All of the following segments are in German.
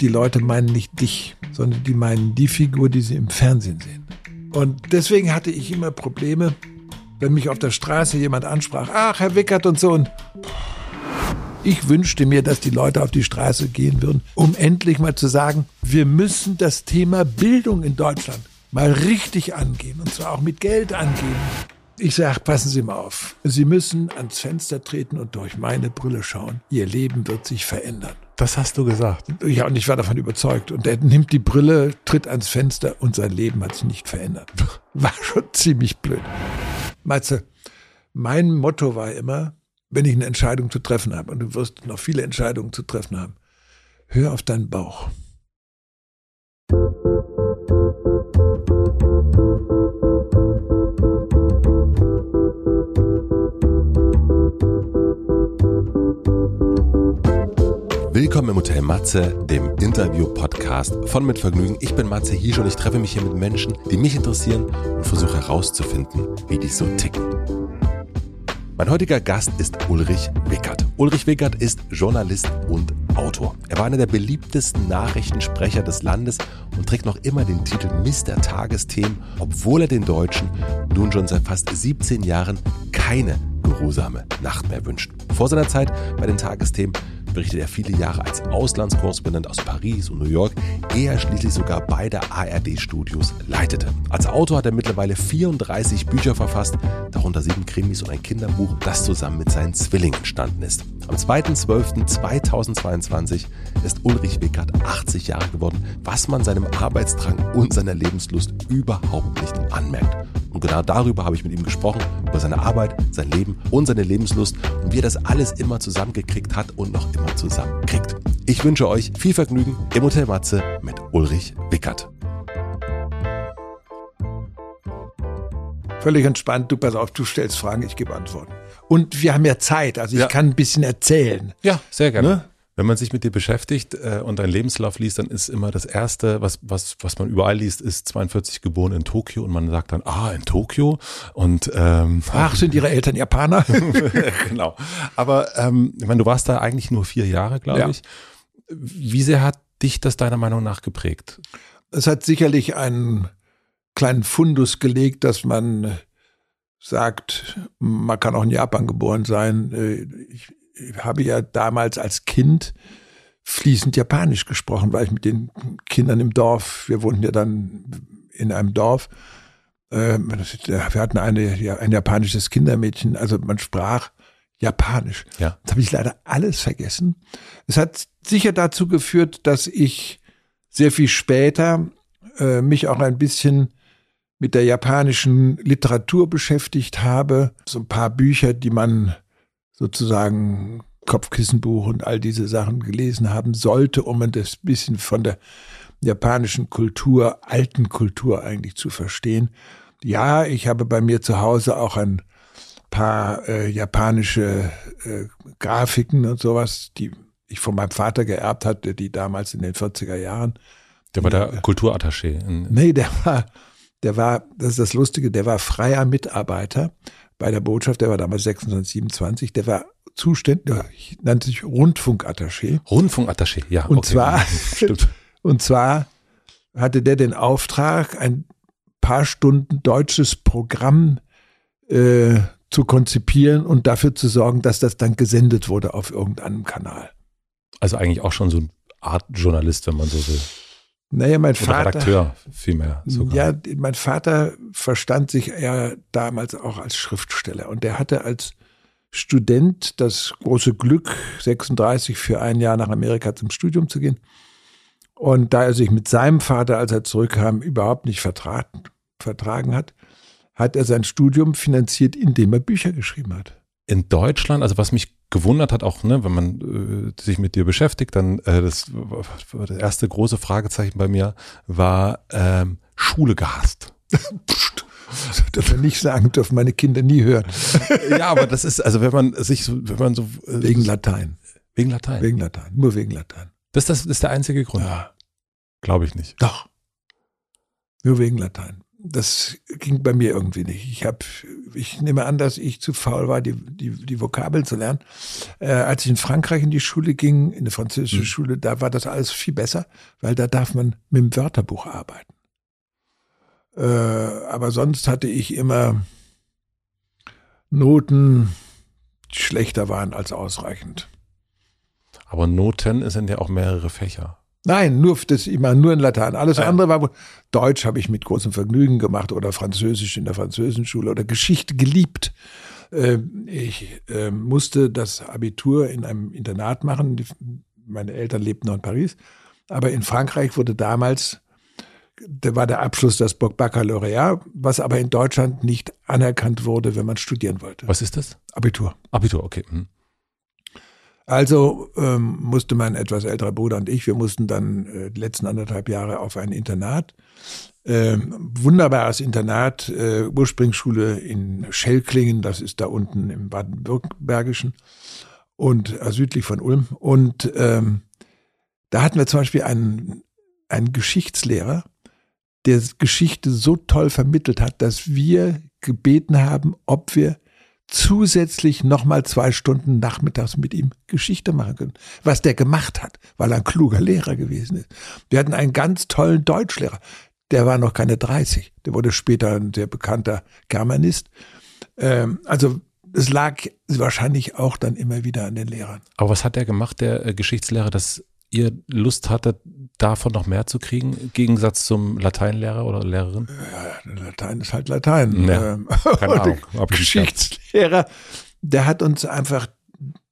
die Leute meinen nicht dich, sondern die meinen die Figur, die sie im Fernsehen sehen. Und deswegen hatte ich immer Probleme, wenn mich auf der Straße jemand ansprach, ach, Herr Wickert und so. Und ich wünschte mir, dass die Leute auf die Straße gehen würden, um endlich mal zu sagen, wir müssen das Thema Bildung in Deutschland mal richtig angehen und zwar auch mit Geld angehen. Ich sage, passen Sie mal auf. Sie müssen ans Fenster treten und durch meine Brille schauen. Ihr Leben wird sich verändern. Das hast du gesagt. Ja, und ich war davon überzeugt. Und er nimmt die Brille, tritt ans Fenster und sein Leben hat sich nicht verändert. War schon ziemlich blöd. Matze, mein Motto war immer, wenn ich eine Entscheidung zu treffen habe, und du wirst noch viele Entscheidungen zu treffen haben, hör auf deinen Bauch. Willkommen im Hotel Matze, dem Interview-Podcast von Mit Vergnügen. Ich bin Matze Hiesch und ich treffe mich hier mit Menschen, die mich interessieren und versuche herauszufinden, wie die so ticken. Mein heutiger Gast ist Ulrich Wickert. Ulrich Wickert ist Journalist und Autor. Er war einer der beliebtesten Nachrichtensprecher des Landes und trägt noch immer den Titel Mr. Tagesthemen, obwohl er den Deutschen nun schon seit fast 17 Jahren keine geruhsame Nacht mehr wünscht. Vor seiner Zeit bei den Tagesthemen berichtet er viele Jahre als Auslandskorrespondent aus Paris und New York, ehe er schließlich sogar beide ARD-Studios leitete. Als Autor hat er mittlerweile 34 Bücher verfasst, darunter sieben Krimis und ein Kinderbuch, das zusammen mit seinen Zwillingen entstanden ist. Am 2.12.2022 ist Ulrich Wickert 80 Jahre geworden, was man seinem Arbeitsdrang und seiner Lebenslust überhaupt nicht anmerkt. Und genau darüber habe ich mit ihm gesprochen, über seine Arbeit, sein Leben und seine Lebenslust und wie er das alles immer zusammengekriegt hat und noch immer zusammenkriegt. Ich wünsche euch viel Vergnügen im Hotel Matze mit Ulrich Wickert. Völlig entspannt, du pass auf, du stellst Fragen, ich gebe Antworten. Und wir haben ja Zeit, also ich ja. kann ein bisschen erzählen. Ja, sehr gerne. Ne? Wenn man sich mit dir beschäftigt äh, und deinen Lebenslauf liest, dann ist immer das Erste, was, was, was man überall liest, ist 42 geboren in Tokio und man sagt dann, ah, in Tokio und ähm, Ach, sind ihre Eltern Japaner? genau. Aber ähm, ich meine, du warst da eigentlich nur vier Jahre, glaube ja. ich. Wie sehr hat dich das deiner Meinung nach geprägt? Es hat sicherlich einen kleinen Fundus gelegt, dass man sagt, man kann auch in Japan geboren sein. Äh, ich, habe ja damals als Kind fließend Japanisch gesprochen, weil ich mit den Kindern im Dorf, wir wohnten ja dann in einem Dorf, äh, wir hatten eine, ein japanisches Kindermädchen, also man sprach Japanisch. Ja. Das habe ich leider alles vergessen. Es hat sicher dazu geführt, dass ich sehr viel später äh, mich auch ein bisschen mit der japanischen Literatur beschäftigt habe. So ein paar Bücher, die man sozusagen Kopfkissenbuch und all diese Sachen gelesen haben sollte, um ein bisschen von der japanischen Kultur, alten Kultur eigentlich zu verstehen. Ja, ich habe bei mir zu Hause auch ein paar äh, japanische äh, Grafiken und sowas, die ich von meinem Vater geerbt hatte, die damals in den 40er Jahren. Der war der Kulturattaché. Nee, der war, der war, das ist das Lustige, der war freier Mitarbeiter bei der Botschaft, der war damals 26, der war zuständig, nannte sich Rundfunkattaché. Rundfunkattaché, ja. Und okay. zwar, Stimmt. und zwar hatte der den Auftrag, ein paar Stunden deutsches Programm äh, zu konzipieren und dafür zu sorgen, dass das dann gesendet wurde auf irgendeinem Kanal. Also eigentlich auch schon so eine Art Journalist, wenn man so will. Naja, mein Oder Vater. Redakteur vielmehr sogar. Ja, mein Vater verstand sich ja damals auch als Schriftsteller und der hatte als Student das große Glück, 36 für ein Jahr nach Amerika zum Studium zu gehen. Und da er sich mit seinem Vater, als er zurückkam, überhaupt nicht vertragen, vertragen hat, hat er sein Studium finanziert, indem er Bücher geschrieben hat. In Deutschland, also was mich gewundert hat, auch ne, wenn man äh, sich mit dir beschäftigt, dann äh, das, das erste große Fragezeichen bei mir war ähm, Schule gehasst. Das darf man nicht sagen, dürfen meine Kinder nie hören. ja, aber das ist, also wenn man sich so, wenn man so. Äh, wegen Latein. Wegen Latein. Wegen Latein. Nur wegen Latein. Das, das ist der einzige Grund. Ja. Glaube ich nicht. Doch. Nur wegen Latein. Das ging bei mir irgendwie nicht. Ich habe, ich nehme an, dass ich zu faul war, die, die, die Vokabeln zu lernen. Äh, als ich in Frankreich in die Schule ging, in eine französische mhm. Schule, da war das alles viel besser, weil da darf man mit dem Wörterbuch arbeiten. Äh, aber sonst hatte ich immer Noten, die schlechter waren als ausreichend. Aber Noten sind ja auch mehrere Fächer. Nein, nur das immer nur in Latein. Alles ja. andere war Deutsch habe ich mit großem Vergnügen gemacht oder Französisch in der französischen Schule oder Geschichte geliebt. Ähm, ich ähm, musste das Abitur in einem Internat machen. Meine Eltern lebten noch in Paris, aber in Frankreich wurde damals da war der Abschluss das Baccalaureat, was aber in Deutschland nicht anerkannt wurde, wenn man studieren wollte. Was ist das? Abitur. Abitur, okay. Hm. Also ähm, musste mein etwas älterer Bruder und ich, wir mussten dann äh, die letzten anderthalb Jahre auf ein Internat. Ähm, wunderbares Internat, äh, Ursprungsschule in Schellklingen, das ist da unten im Baden-Württembergischen und äh, südlich von Ulm. Und ähm, da hatten wir zum Beispiel einen, einen Geschichtslehrer, der Geschichte so toll vermittelt hat, dass wir gebeten haben, ob wir zusätzlich nochmal zwei Stunden nachmittags mit ihm Geschichte machen können. Was der gemacht hat, weil er ein kluger Lehrer gewesen ist. Wir hatten einen ganz tollen Deutschlehrer. Der war noch keine 30. Der wurde später ein sehr bekannter Germanist. Ähm, also es lag wahrscheinlich auch dann immer wieder an den Lehrern. Aber was hat der gemacht, der äh, Geschichtslehrer, dass ihr Lust hattet, davon noch mehr zu kriegen, im Gegensatz zum Lateinlehrer oder Lehrerin? Ja, Latein ist halt Latein. Ja, ähm, keine Ahnung. Geschichtslehrer, der hat uns einfach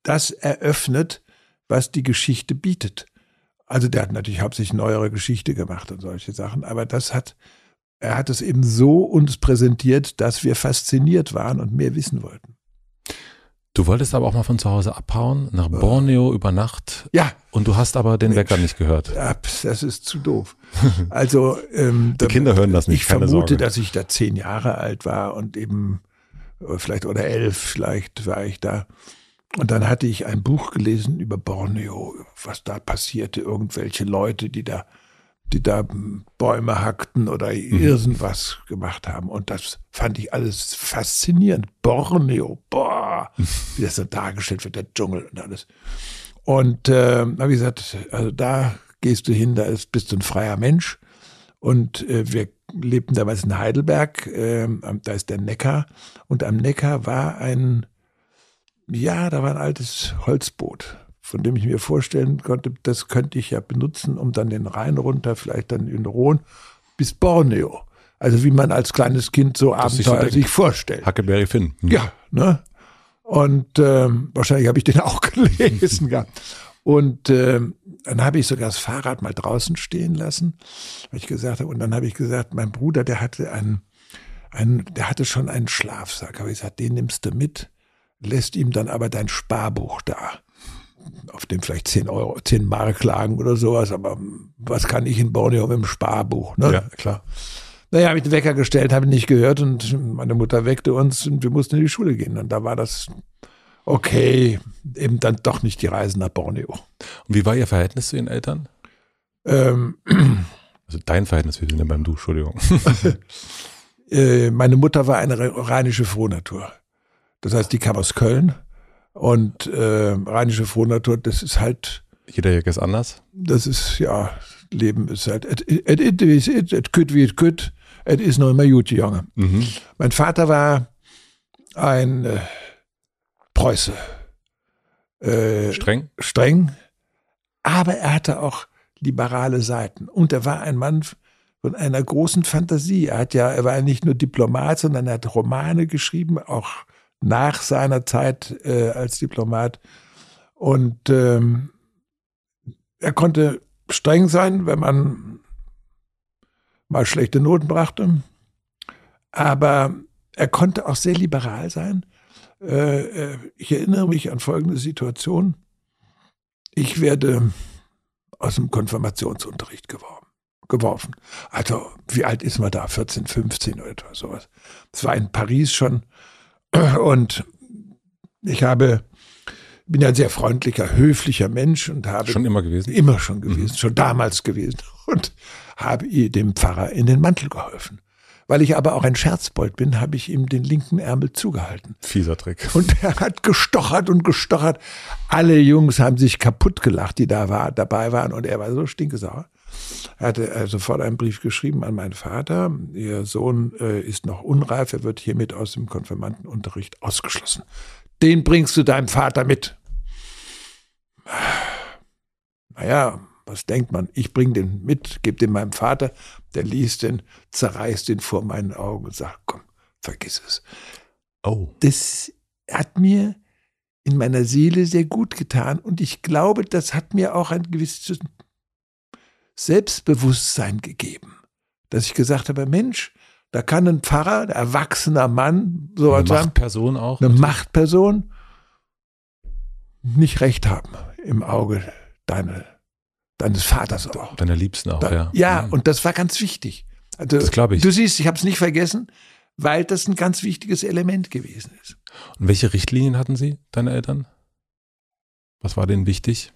das eröffnet, was die Geschichte bietet. Also der hat natürlich hauptsächlich neuere Geschichte gemacht und solche Sachen, aber das hat, er hat es eben so uns präsentiert, dass wir fasziniert waren und mehr wissen wollten. Du wolltest aber auch mal von zu Hause abhauen, nach Borneo über Nacht. Ja. Und du hast aber den Mensch, Wecker nicht gehört. Das ist zu doof. Also ähm, die Kinder hören das nicht. Ich vermute, Sorge. dass ich da zehn Jahre alt war und eben äh, vielleicht oder elf, vielleicht war ich da. Und dann hatte ich ein Buch gelesen über Borneo, was da passierte, irgendwelche Leute, die da die da Bäume hackten oder mhm. irgendwas gemacht haben. Und das fand ich alles faszinierend. Borneo, boah, wie das so dargestellt wird, der Dschungel und alles. Und äh, habe ich gesagt, also da gehst du hin, da ist, bist du ein freier Mensch. Und äh, wir lebten damals in Heidelberg, äh, da ist der Neckar. Und am Neckar war ein, ja, da war ein altes Holzboot von dem ich mir vorstellen konnte, das könnte ich ja benutzen, um dann den Rhein runter, vielleicht dann in Rhone bis Borneo. Also wie man als kleines Kind so das Abenteuer sich, so sich vorstellt. Huckleberry Finn. Hm. Ja, ne? Und ähm, wahrscheinlich habe ich den auch gelesen gehabt. Und ähm, dann habe ich sogar das Fahrrad mal draußen stehen lassen, weil ich gesagt habe. Und dann habe ich gesagt, mein Bruder, der hatte einen, einen, der hatte schon einen Schlafsack. Habe ich gesagt, den nimmst du mit, lässt ihm dann aber dein Sparbuch da auf dem vielleicht 10 Euro, 10 Mark lagen oder sowas, aber was kann ich in Borneo mit dem Sparbuch, ne? Ja, klar. Naja, habe ich den Wecker gestellt, habe ihn nicht gehört und meine Mutter weckte uns und wir mussten in die Schule gehen. Und da war das okay, eben dann doch nicht die Reise nach Borneo. Und wie war Ihr Verhältnis zu Ihren Eltern? Ähm, also dein Verhältnis, wir sind ja beim Du, Entschuldigung. Äh, meine Mutter war eine rheinische Frohnatur. Das heißt, die kam aus Köln und äh, rheinische Frohnatur, das ist halt. Jeder Jäger ist anders? Das ist, ja, Leben ist halt, et, et, et, et, et, kütt wie et kütt, et ist noch immer gut, Junge. Mhm. Mein Vater war ein äh, Preuße. Äh, streng? Streng. Aber er hatte auch liberale Seiten. Und er war ein Mann von einer großen Fantasie. Er hat ja, er war ja nicht nur Diplomat, sondern er hat Romane geschrieben, auch nach seiner Zeit äh, als Diplomat. Und ähm, er konnte streng sein, wenn man mal schlechte Noten brachte. Aber er konnte auch sehr liberal sein. Äh, äh ich erinnere mich an folgende Situation. Ich werde aus dem Konfirmationsunterricht geworfen. geworfen. Also, wie alt ist man da? 14, 15 oder etwas sowas. Das war in Paris schon und ich habe, bin ja ein sehr freundlicher, höflicher Mensch und habe. Schon immer gewesen? Immer schon gewesen, mhm. schon damals gewesen. Und habe dem Pfarrer in den Mantel geholfen. Weil ich aber auch ein Scherzbold bin, habe ich ihm den linken Ärmel zugehalten. Fieser Trick. Und er hat gestochert und gestochert. Alle Jungs haben sich kaputt gelacht, die da war, dabei waren. Und er war so stinkesauer. Er hatte äh, sofort einen Brief geschrieben an meinen Vater. Ihr Sohn äh, ist noch unreif, er wird hiermit aus dem Konfirmandenunterricht ausgeschlossen. Den bringst du deinem Vater mit. Naja, was denkt man? Ich bring den mit, gebe den meinem Vater, der liest den, zerreißt den vor meinen Augen und sagt, komm, vergiss es. Oh. Das hat mir in meiner Seele sehr gut getan und ich glaube, das hat mir auch ein gewisses Selbstbewusstsein gegeben, dass ich gesagt habe, Mensch, da kann ein Pfarrer, ein erwachsener Mann, so Eine sagen, Machtperson auch. eine Machtperson nicht recht haben im Auge deine, deines Vaters auch. Deiner Liebsten auch, Da, ja. ja, Mhm. und das war ganz wichtig. Also, Das glaube ich. Du siehst, ich habe es nicht vergessen, weil das ein ganz wichtiges Element gewesen ist. Und welche Richtlinien hatten Sie, deine Eltern? Was war denen wichtig?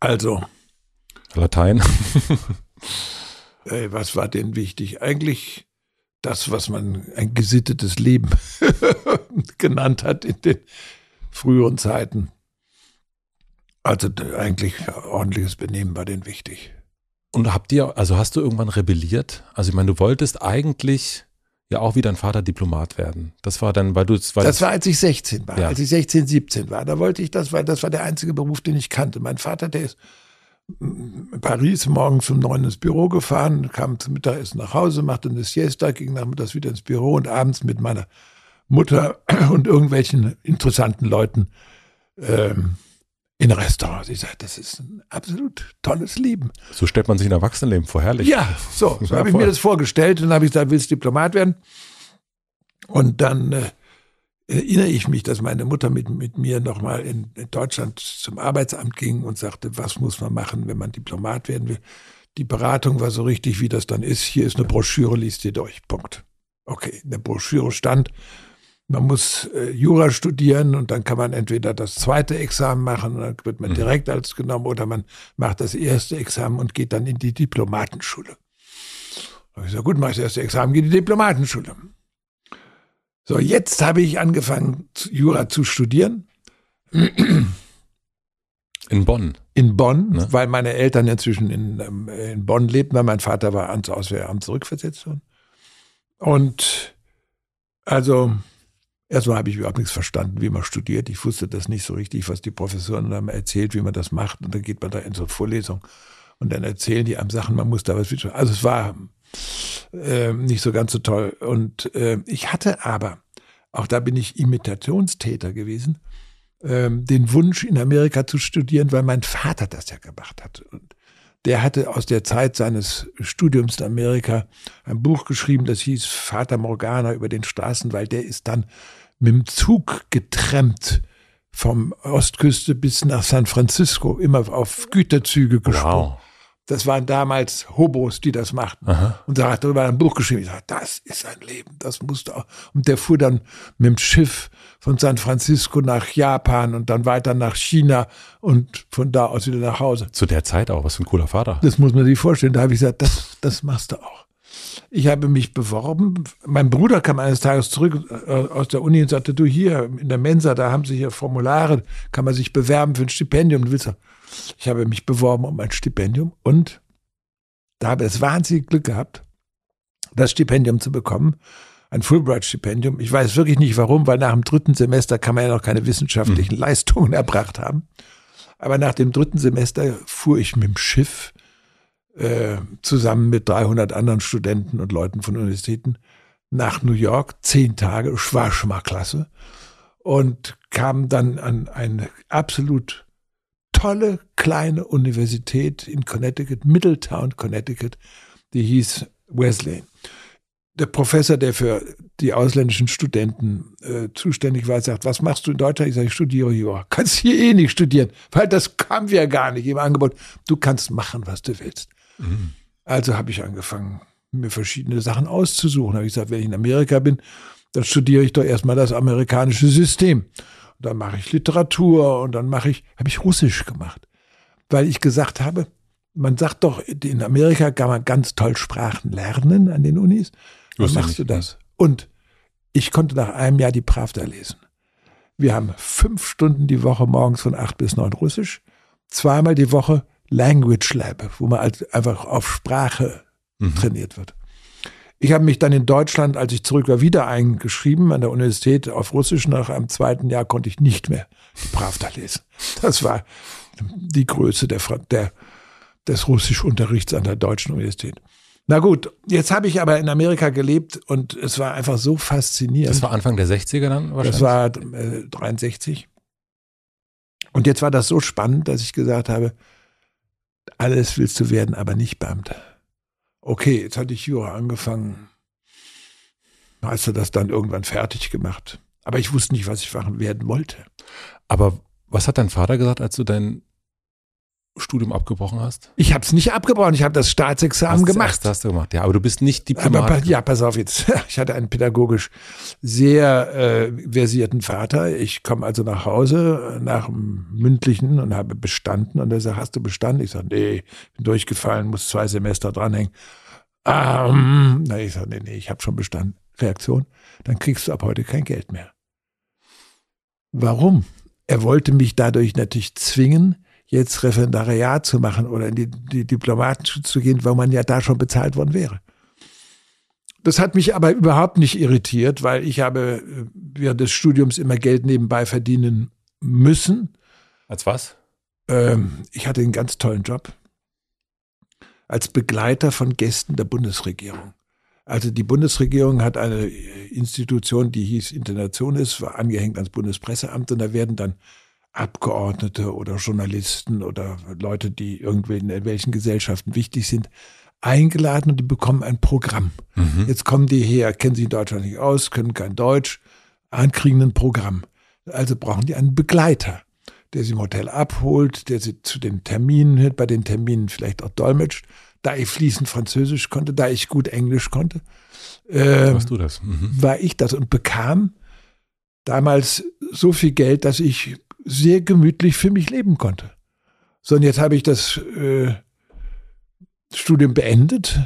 Also, Latein. äh, was war denn wichtig? Eigentlich das, was man ein gesittetes Leben genannt hat in den früheren Zeiten. Also eigentlich ordentliches Benehmen war denen wichtig. Und habt ihr, also hast du irgendwann rebelliert? Also ich meine, du wolltest eigentlich ja auch wie dein Vater Diplomat werden. Das war dann, weil du weil Das war, als ich 16 war, Ja. als ich 16, 17 war. Da wollte ich das, weil das war der einzige Beruf, den ich kannte. Mein Vater, der ist Paris morgens um neun ins Büro gefahren, kam zum Mittagessen nach Hause, machte eine Siesta, ging nachmittags wieder ins Büro und abends mit meiner Mutter und irgendwelchen interessanten Leuten ähm, in Restaurants. Ich sagte, das ist ein absolut tolles Leben. so stellt man sich ein Erwachsenenleben vor, herrlich. Ja, so, so habe ich mir das vorgestellt und habe ich gesagt, willst du Diplomat werden? Und dann äh, erinnere ich mich, dass meine Mutter mit, mit mir nochmal in, in Deutschland zum Arbeitsamt ging und sagte, was muss man machen, wenn man Diplomat werden will. Die Beratung war so richtig, wie das dann ist. Hier ist eine Broschüre, liest ihr durch. Punkt. Okay, in der Broschüre stand, man muss äh, Jura studieren und dann kann man entweder das zweite Examen machen dann wird man Mhm. direkt als genommen oder man macht das erste Examen und geht dann in die Diplomatenschule. Da habe ich gesagt, gut, mach das erste Examen, gehe in die Diplomatenschule. So, jetzt habe ich angefangen, Jura zu studieren In Bonn. in Bonn, Ne? weil meine Eltern inzwischen in, ähm, in Bonn lebten, weil mein Vater war ans Auswehramt zurückversetzt worden. Und also erstmal habe ich überhaupt nichts verstanden, wie man studiert. Ich wusste das nicht so richtig, was die Professoren haben erzählt, wie man das macht. Und dann geht man da in so eine Vorlesung und dann erzählen die einem Sachen, man muss da was wissen. Also es war äh, nicht so ganz so toll. Und äh, ich hatte aber, auch da bin ich Imitationstäter gewesen, ähm, den Wunsch, in Amerika zu studieren, weil mein Vater das ja gemacht hat. Und der hatte aus der Zeit seines Studiums in Amerika ein Buch geschrieben, das hieß Vater Morgana über den Straßen, weil der ist dann mit dem Zug getrennt vom Ostküste bis nach San Francisco, immer auf Güterzüge gesprungen. Wow. Das waren damals Hobos, die das machten. Aha. Und da hat darüber ein Buch geschrieben. Ich sagte, das ist ein Leben, das musst du auch. Und der fuhr dann mit dem Schiff von San Francisco nach Japan und dann weiter nach China und von da aus wieder nach Hause. Zu der Zeit auch, was für ein cooler Vater. Das muss man sich vorstellen. Da habe ich gesagt, das, das machst du auch. Ich habe mich beworben. Mein Bruder kam eines Tages zurück äh, aus der Uni und sagte, du hier in der Mensa, da haben sie hier Formulare, kann man sich bewerben für ein Stipendium. Du willst doch- Ich habe mich beworben um ein Stipendium und da habe ich das wahnsinnige Glück gehabt, das Stipendium zu bekommen. Ein Fulbright-Stipendium. Ich weiß wirklich nicht warum, weil nach dem dritten Semester kann man ja noch keine wissenschaftlichen Leistungen erbracht haben. Aber nach dem dritten Semester fuhr ich mit dem Schiff äh, zusammen mit 300 anderen Studenten und Leuten von Universitäten nach New York, zehn Tage, war schon mal klasse, und kam dann an eine absolut tolle kleine Universität in Connecticut, Middletown, Connecticut, die hieß Wesleyan. Der Professor, der für die ausländischen Studenten äh, zuständig war, sagt, was machst du in Deutschland? Ich sage, ich studiere Jura. Kannst hier eh nicht studieren, weil das kam ja gar nicht im Angebot. Du kannst machen, was du willst. Mhm. Also habe ich angefangen, mir verschiedene Sachen auszusuchen. Habe ich gesagt, wenn ich in Amerika bin, dann studiere ich doch erstmal das amerikanische System. Dann mache ich Literatur und dann mache ich, habe ich Russisch gemacht. Weil ich gesagt habe, man sagt doch, in Amerika kann man ganz toll Sprachen lernen an den Unis. Dann machst du das. Und ich konnte nach einem Jahr die Pravda lesen. Wir haben fünf Stunden die Woche morgens von acht bis neun Russisch, zweimal die Woche Language Lab, wo man halt einfach auf Sprache mhm. trainiert wird. Ich habe mich dann in Deutschland, als ich zurück war, wieder eingeschrieben an der Universität auf Russisch. Nach einem zweiten Jahr konnte ich nicht mehr die Pravda lesen. Das war die Größe der, der, des Russischunterrichts an der deutschen Universität. Na gut, jetzt habe ich aber in Amerika gelebt und es war einfach so faszinierend. Das war Anfang der 60er dann wahrscheinlich? Das war äh, 63. Und jetzt war das so spannend, dass ich gesagt habe, alles willst du werden, aber nicht Beamter okay, jetzt hatte ich Jura angefangen. Hast du das dann irgendwann fertig gemacht? Aber ich wusste nicht, was ich machen werden wollte. Aber was hat dein Vater gesagt, als du dein Studium abgebrochen hast? Ich habe es nicht abgebrochen, ich habe das Staatsexamen hast, gemacht. Das hast du gemacht, ja, aber du bist nicht Diplomat. Aber, ja, pass auf jetzt. Ich hatte einen pädagogisch sehr äh, versierten Vater. Ich komme also nach Hause nach dem mündlichen und habe bestanden und er sagt, hast du bestanden? Ich sage, nee, bin durchgefallen, muss zwei Semester dranhängen. Ähm, na, ich sage, nee, nee, ich habe schon bestanden. Reaktion, dann kriegst du ab heute kein Geld mehr. Warum? Er wollte mich dadurch natürlich zwingen, jetzt Referendariat zu machen oder in die, die Diplomatenschutz zu gehen, weil man ja da schon bezahlt worden wäre. Das hat mich aber überhaupt nicht irritiert, weil ich habe äh, während des Studiums immer Geld nebenbei verdienen müssen. Als was? Ähm, ich hatte einen ganz tollen Job. Als Begleiter von Gästen der Bundesregierung. Also die Bundesregierung hat eine Institution, die hieß Internationis, war angehängt ans Bundespresseamt und da werden dann Abgeordnete oder Journalisten oder Leute, die irgendwelchen in welchen Gesellschaften wichtig sind, eingeladen und die bekommen ein Programm. Mhm. Jetzt kommen die her, kennen sich in Deutschland nicht aus, können kein Deutsch, kriegen ein Programm. Also brauchen die einen Begleiter, der sie im Hotel abholt, der sie zu den Terminen hört, bei den Terminen vielleicht auch dolmetscht. Da ich fließend Französisch konnte, da ich gut Englisch konnte, äh, du das? Mhm. war ich das und bekam damals so viel Geld, dass ich sehr gemütlich für mich leben konnte. So, und jetzt habe ich das äh, Studium beendet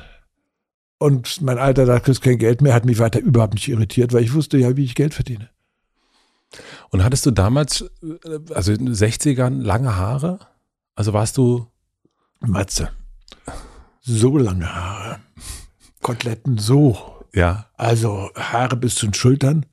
und mein Alter sagt, es kein Geld mehr, hat mich weiter überhaupt nicht irritiert, weil ich wusste ja, wie ich Geld verdiene. Und hattest du damals, äh, also in den 60ern, lange Haare? Also warst du. Matze. So lange Haare. Koteletten so. Ja. Also Haare bis zu den Schultern.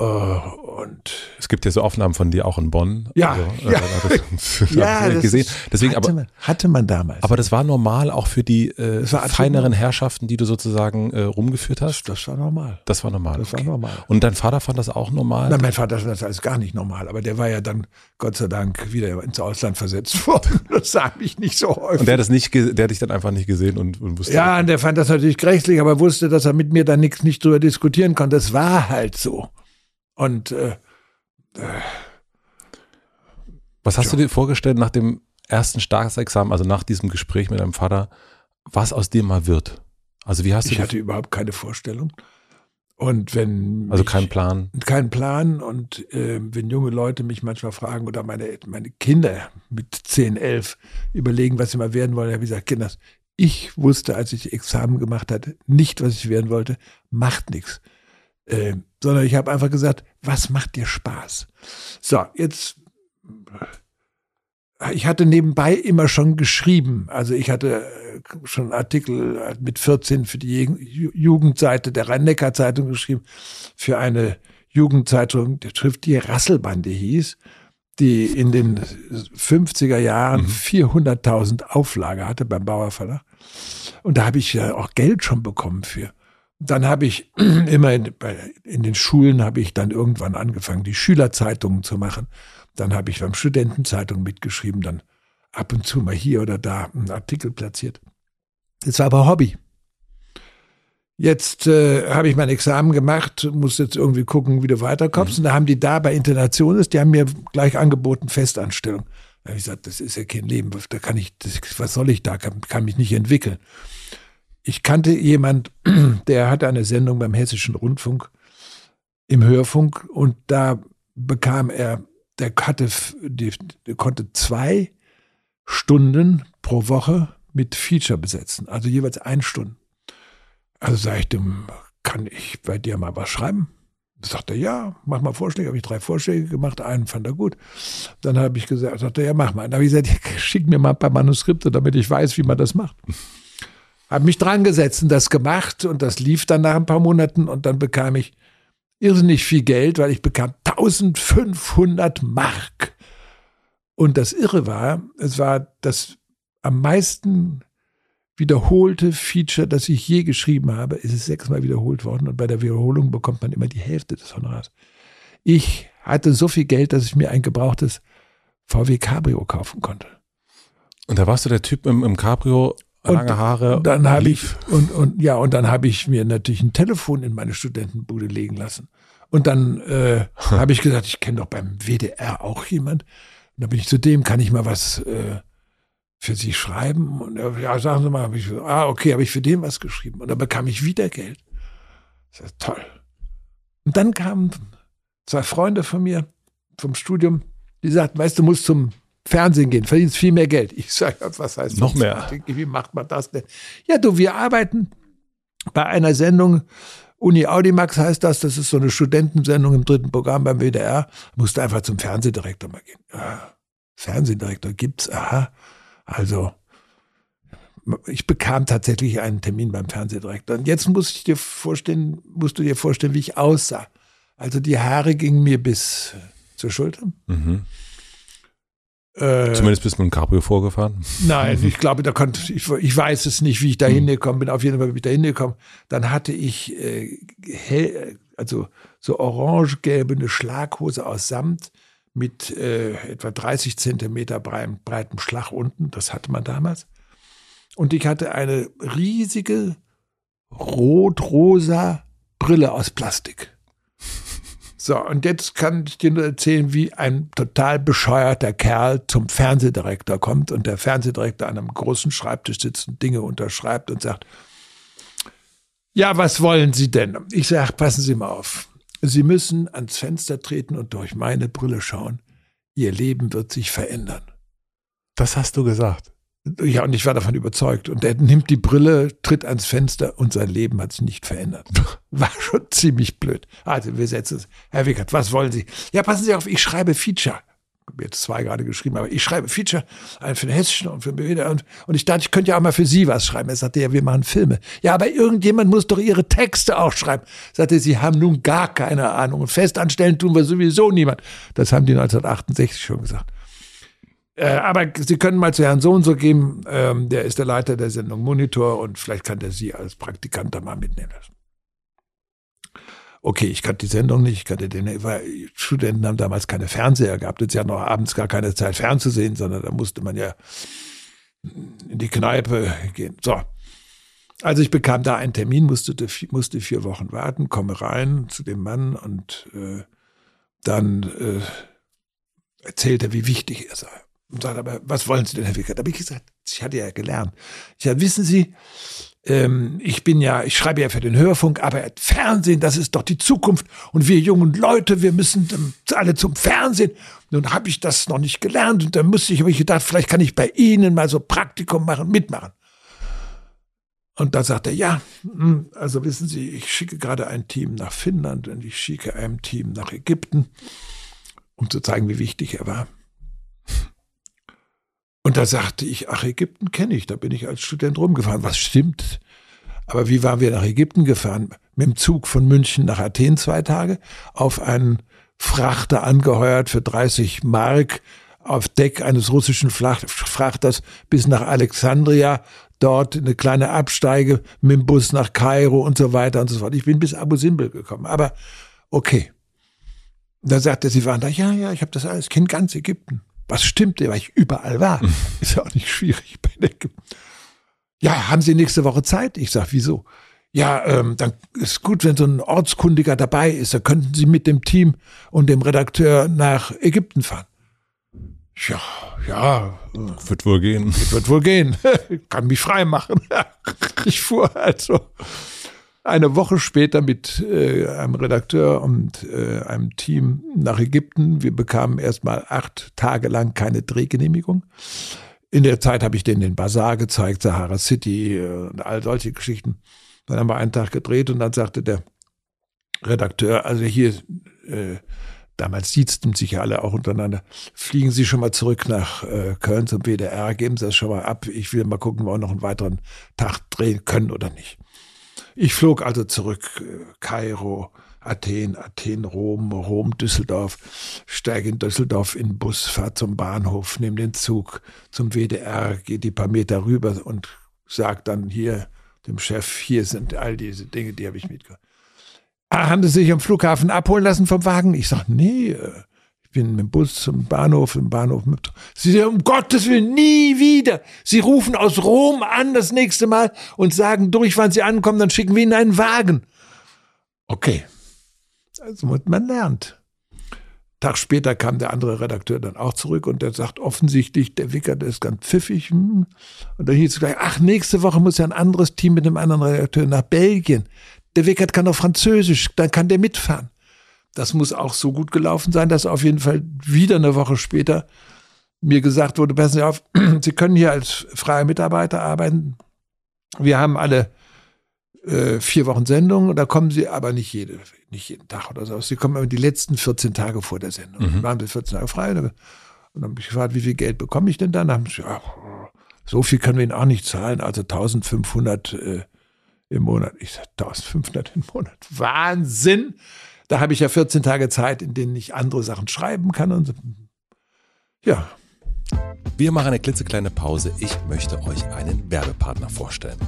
Äh, und es gibt ja so Aufnahmen von dir auch in Bonn. Ja, also, äh, ja. Das, ja das gesehen. Deswegen, hatte, aber, man, hatte man damals. Aber das war normal auch für die äh, feineren Herrschaften, die du sozusagen äh, rumgeführt hast? Das war normal. Das war normal. Das okay. war normal. Und dein Vater fand das auch normal? Nein, mein Vater fand das alles gar nicht normal. Aber der war ja dann, Gott sei Dank, wieder ins Ausland versetzt worden. Das sage ich nicht so häufig. Und der hat, das nicht, der hat dich dann einfach nicht gesehen und, und wusste. Ja, und der fand das natürlich grässlich, aber wusste, dass er mit mir dann nichts nicht drüber diskutieren konnte. Das war halt so. Und äh, äh, was hast ja. du dir vorgestellt nach dem ersten Staatsexamen, also nach diesem Gespräch mit deinem Vater, was aus dir mal wird? Also wie hast du Ich hatte überhaupt keine Vorstellung. Und wenn also kein Plan, kein Plan und äh, wenn junge Leute mich manchmal fragen oder meine meine Kinder mit 10, 11 überlegen, was sie mal werden wollen, habe ich gesagt, Kinder, ich wusste, als ich Examen gemacht hatte, nicht, was ich werden wollte, macht nichts. Äh, sondern ich habe einfach gesagt, was macht dir Spaß? So, jetzt, ich hatte nebenbei immer schon geschrieben. Also ich hatte äh, schon Artikel mit 14 für die Jugendseite der Rhein-Neckar-Zeitung geschrieben, für eine Jugendzeitung, der Schrift die Rasselbande hieß, die in den 50er Jahren mhm. 400.000 Auflage hatte beim Bauer Verlag. Und da habe ich ja auch Geld schon bekommen für. Dann habe ich immer in, in den Schulen habe ich dann irgendwann angefangen, die Schülerzeitungen zu machen. Dann habe ich beim Studentenzeitung mitgeschrieben, dann ab und zu mal hier oder da einen Artikel platziert. Das war aber Hobby. Jetzt äh, habe ich mein Examen gemacht, muss jetzt irgendwie gucken, wie du weiterkommst. Mhm. Und da haben die da bei Internationes, die haben mir gleich angeboten Festanstellung. Da habe ich gesagt, das ist ja kein Leben, da kann ich, das, was soll ich da, kann, kann mich nicht entwickeln ich kannte jemand, der hatte eine Sendung beim Hessischen Rundfunk im Hörfunk und da bekam er, der hatte, der konnte zwei Stunden pro Woche mit Feature besetzen, also jeweils ein Stunden. Also sag ich dem, kann ich bei dir mal was schreiben? Da sagt er, ja, mach mal Vorschläge. Habe ich drei Vorschläge gemacht, einen fand er gut. Dann habe ich gesagt, sagt er, ja, mach mal. Dann habe ich gesagt, schick mir mal ein paar Manuskripte, damit ich weiß, wie man das macht. Habe mich dran gesetzt und das gemacht und das lief dann nach ein paar Monaten und dann bekam ich irrsinnig viel Geld, weil ich bekam 1500 Mark. Und das Irre war, es war das am meisten wiederholte Feature, das ich je geschrieben habe, ist es sechsmal wiederholt worden und bei der Wiederholung bekommt man immer die Hälfte des Honorars. Ich hatte so viel Geld, dass ich mir ein gebrauchtes VW Cabrio kaufen konnte. Und da warst du der Typ im, im Cabrio, lange Haare. Und dann habe ich und, und ja und dann habe ich mir natürlich ein Telefon in meine Studentenbude legen lassen. Und dann äh, habe ich gesagt, ich kenne doch beim WDR auch jemand. Und dann bin ich zu dem, kann ich mal was äh, für Sie schreiben? Und er, ja, sagen Sie mal, habe ich, ah, okay, habe ich für den was geschrieben. Und dann bekam ich wieder Geld. Das ist toll. Und dann kamen zwei Freunde von mir vom Studium, die sagten, weißt du, musst zum Fernsehen gehen, verdienst viel mehr Geld. Ich sage, was heißt Noch das? mehr. Wie macht man das denn? Ja, du, wir arbeiten bei einer Sendung, Uni Audimax heißt das, das ist so eine Studentensendung im dritten Programm beim WDR. Musst du einfach zum Fernsehdirektor mal gehen. Ja, Fernsehdirektor gibt's, aha. Also, ich bekam tatsächlich einen Termin beim Fernsehdirektor. Und jetzt musst ich dir vorstellen, musst du dir vorstellen, wie ich aussah. Also die Haare gingen mir bis zur Schulter. Mhm. Äh, Zumindest bist du mit dem Cabrio vorgefahren? Nein, ich glaube, da konnte ich, ich weiß es nicht, wie ich da mhm. hingekommen bin. Auf jeden Fall bin ich da hingekommen. Dann hatte ich äh, hell, also so orange-gelbe Schlaghose aus Samt mit äh, etwa 30 Zentimeter breitem, breitem Schlag unten. Das hatte man damals. Und ich hatte eine riesige rot-rosa Brille aus Plastik. So, und jetzt kann ich dir nur erzählen, wie ein total bescheuerter Kerl zum Fernsehdirektor kommt und der Fernsehdirektor an einem großen Schreibtisch sitzt und Dinge unterschreibt und sagt, ja, was wollen Sie denn? Ich sage, passen Sie mal auf. Sie müssen ans Fenster treten und durch meine Brille schauen. Ihr Leben wird sich verändern. Das hast du gesagt. Ja, und ich war davon überzeugt. Und er nimmt die Brille, tritt ans Fenster und sein Leben hat sich nicht verändert. War schon ziemlich blöd. Also, wir setzen es. Herr Wickert, was wollen Sie? Ja, passen Sie auf, ich schreibe Feature jetzt zwei gerade geschrieben, aber ich schreibe Feature, einen für den Hessischen und für den BWD und, und ich dachte, ich könnte ja auch mal für Sie was schreiben. Er sagte, ja, wir machen Filme. Ja, aber irgendjemand muss doch Ihre Texte auch schreiben. Er sagte, Sie haben nun gar keine Ahnung. Und festanstellen tun wir sowieso niemand. Das haben die 1968 schon gesagt. Äh, aber Sie können mal zu Herrn So und so gehen, ähm, der ist der Leiter der Sendung Monitor und vielleicht kann der Sie als Praktikant da mal mitnehmen lassen okay, ich kannte die Sendung nicht, ich kannte den, weil Studenten haben damals keine Fernseher gehabt sie hatten auch abends gar keine Zeit fernzusehen, sondern da musste man ja in die Kneipe gehen. So. Also ich bekam da einen Termin, musste, musste vier Wochen warten, komme rein zu dem Mann und äh, dann äh, erzählt er, wie wichtig er sei. Und sagt aber, was wollen Sie denn, Herr Wickert? Da habe ich gesagt, ich hatte ja gelernt. Ich sage, wissen Sie, ähm, ich bin ja, ich schreibe ja für den Hörfunk, aber Fernsehen, das ist doch die Zukunft. Und wir jungen Leute, wir müssen alle zum Fernsehen. Nun habe ich das noch nicht gelernt und dann musste ich, habe ich gedacht, vielleicht kann ich bei Ihnen mal so Praktikum machen, mitmachen. Und da sagt er, ja, hm, also wissen Sie, ich schicke gerade ein Team nach Finnland und ich schicke ein Team nach Ägypten, um zu zeigen, wie wichtig er war. Und da sagte ich, ach, Ägypten kenne ich, da bin ich als Student rumgefahren. Was stimmt? Aber wie waren wir nach Ägypten gefahren? Mit dem Zug von München nach Athen zwei Tage, auf einen Frachter angeheuert für 30 Mark auf Deck eines russischen Frachters bis nach Alexandria, dort eine kleine Absteige mit dem Bus nach Kairo und so weiter und so fort. Ich bin bis Abu Simbel gekommen, aber okay. Da sagte sie waren da, ja, ja, ich habe das alles, ich kenne ganz Ägypten. Was stimmte, weil ich überall war. Mhm. Ist ja auch nicht schwierig bei der Ja, haben Sie nächste Woche Zeit? Ich sag, wieso? Ja, ähm, dann ist gut, wenn so ein Ortskundiger dabei ist. Da könnten Sie mit dem Team und dem Redakteur nach Ägypten fahren. Ja, ja. Wird wohl gehen. Wird wohl gehen. Kann mich frei machen. ich fuhr also eine Woche später mit äh, einem Redakteur und äh, einem Team nach Ägypten. Wir bekamen erstmal acht Tage lang keine Drehgenehmigung. In der Zeit habe ich denen den Bazar gezeigt, Sahara City äh, und all solche Geschichten. Dann haben wir einen Tag gedreht und dann sagte der Redakteur, also hier, äh, damals siezten sich ja alle auch untereinander, fliegen Sie schon mal zurück nach äh, Köln zum WDR, geben Sie das schon mal ab. Ich will mal gucken, ob wir auch noch einen weiteren Tag drehen können oder nicht. Ich flog also zurück, äh, Kairo, Athen, Athen, Rom, Rom, Düsseldorf, steige in Düsseldorf in den Bus, fahre zum Bahnhof, nehme den Zug zum WDR, gehe die paar Meter rüber und sage dann hier dem Chef, hier sind all diese Dinge, die habe ich mitgebracht. Ah, haben Sie sich am Flughafen abholen lassen vom Wagen? Ich sage, nee, äh, bin mit dem Bus zum Bahnhof, im Bahnhof mit. Sie sagen, um Gottes Willen, nie wieder. Sie rufen aus Rom an das nächste Mal und sagen durch, wann Sie ankommen, dann schicken wir Ihnen einen Wagen. Okay. Also man lernt. Tag später kam der andere Redakteur dann auch zurück und der sagt offensichtlich, der Wicker, der ist ganz pfiffig. Hm. Und dann hieß es gleich, ach, nächste Woche muss ja ein anderes Team mit einem anderen Redakteur nach Belgien. Der Wickert kann auch Französisch, dann kann der mitfahren. Das muss auch so gut gelaufen sein, dass auf jeden Fall wieder eine Woche später mir gesagt wurde, passen Sie auf, Sie können hier als freier Mitarbeiter arbeiten. Wir haben alle äh, vier Wochen Sendung, da kommen Sie aber nicht, jede, nicht jeden Tag oder so. Sie kommen immer die letzten 14 Tage vor der Sendung. Mhm. Dann waren wir 14 Tage frei. Und dann habe ich gefragt, wie viel Geld bekomme ich denn dann? Dann haben sie, ja, so viel können wir Ihnen auch nicht zahlen, also 1500 äh, im Monat. Ich sage 1500 im Monat. Wahnsinn! Da habe ich ja 14 Tage Zeit, in denen ich andere Sachen schreiben kann und ja. Wir machen eine klitzekleine Pause. Ich möchte euch einen Werbepartner vorstellen.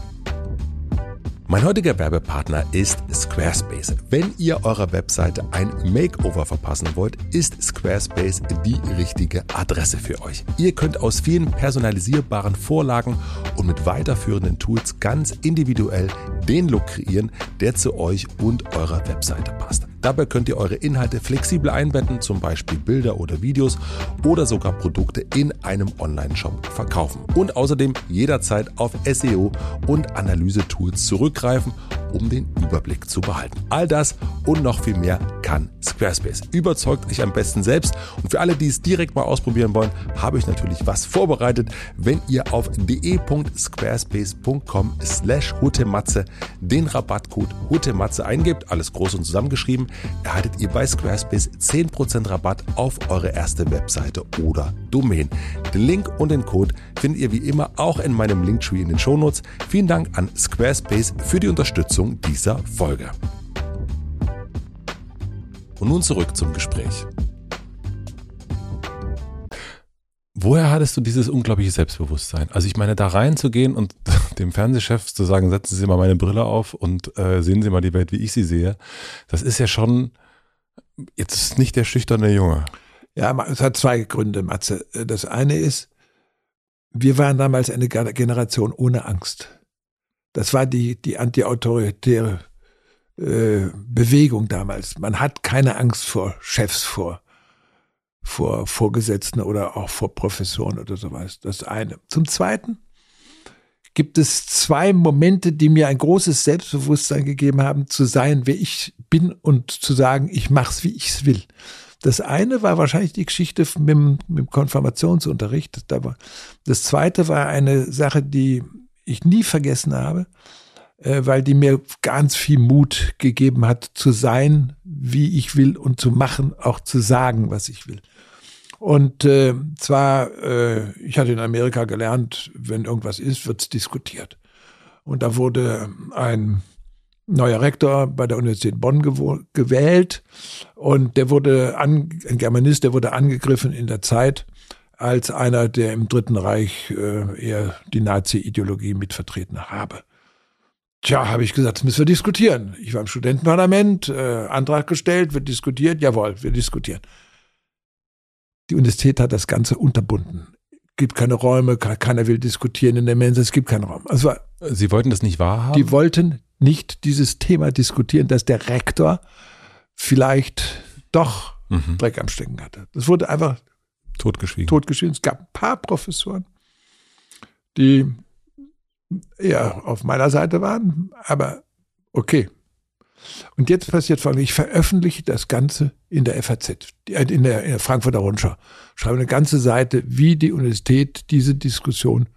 Mein heutiger Werbepartner ist Squarespace. Wenn ihr eurer Webseite ein Makeover verpassen wollt, ist Squarespace die richtige Adresse für euch. Ihr könnt aus vielen personalisierbaren Vorlagen und mit weiterführenden Tools ganz individuell den Look kreieren, der zu euch und eurer Webseite passt. Dabei könnt ihr eure Inhalte flexibel einbetten, zum Beispiel Bilder oder Videos oder sogar Produkte in einem Online-Shop verkaufen. Und außerdem jederzeit auf SEO und Analyse-Tools zurückgreifen, um den Überblick zu behalten. All das und noch viel mehr kann Squarespace. Überzeugt euch am besten selbst. Und für alle, die es direkt mal ausprobieren wollen, habe ich natürlich was vorbereitet. Wenn ihr auf de.squarespace.com slash hutematze den Rabattcode hutematze eingebt, alles groß und zusammengeschrieben, erhaltet ihr bei Squarespace 10% Rabatt auf eure erste Webseite oder Domain. Den Link und den Code findet ihr wie immer auch in meinem Linktree in den Shownotes. Vielen Dank an Squarespace für die Unterstützung dieser Folge. Und nun zurück zum Gespräch. Woher hattest du dieses unglaubliche Selbstbewusstsein? Also ich meine, da reinzugehen und dem Fernsehchef zu sagen, setzen Sie mal meine Brille auf und äh, sehen Sie mal die Welt, wie ich sie sehe, das ist ja schon jetzt nicht der schüchterne Junge. Ja, es hat zwei Gründe, Matze. Das eine ist, wir waren damals eine Generation ohne Angst. Das war die, die antiautoritäre äh, Bewegung damals. Man hat keine Angst vor Chefs, vor vor Vorgesetzten oder auch vor Professoren oder sowas. Das eine. Zum Zweiten gibt es zwei Momente, die mir ein großes Selbstbewusstsein gegeben haben, zu sein, wer ich bin und zu sagen, ich mach's, wie ich's will. Das eine war wahrscheinlich die Geschichte mit dem, mit dem Konfirmationsunterricht. Das zweite war eine Sache, die ich nie vergessen habe, äh, weil die mir ganz viel Mut gegeben hat, zu sein, wie ich will und zu machen, auch zu sagen, was ich will. Und äh, zwar, äh, ich hatte in Amerika gelernt, wenn irgendwas ist, wird's diskutiert. Und da wurde ein neuer Rektor bei der Universität Bonn gewählt und der wurde an, ein Germanist, der wurde angegriffen in der Zeit als einer, der im Dritten Reich äh, eher die Nazi-Ideologie mitvertreten habe. Tja, habe ich gesagt, das müssen wir diskutieren. Ich war im Studentenparlament, äh, Antrag gestellt, wird diskutiert, jawohl, wir diskutieren. Die Universität hat das Ganze unterbunden. Gibt keine Räume, keiner will diskutieren in der Mensa, es gibt keinen Raum. Also, Sie wollten das nicht wahrhaben? Die wollten nicht dieses Thema diskutieren, dass der Rektor vielleicht doch mhm. Dreck am Stecken hatte. Das wurde einfach totgeschwiegen. totgeschwiegen. Es gab ein paar Professoren, die eher auf meiner Seite waren, aber okay, und jetzt passiert folgendes, ich veröffentliche das Ganze in der FAZ, äh, in der, in der Frankfurter Rundschau, schreibe eine ganze Seite, wie die Universität diese Diskussion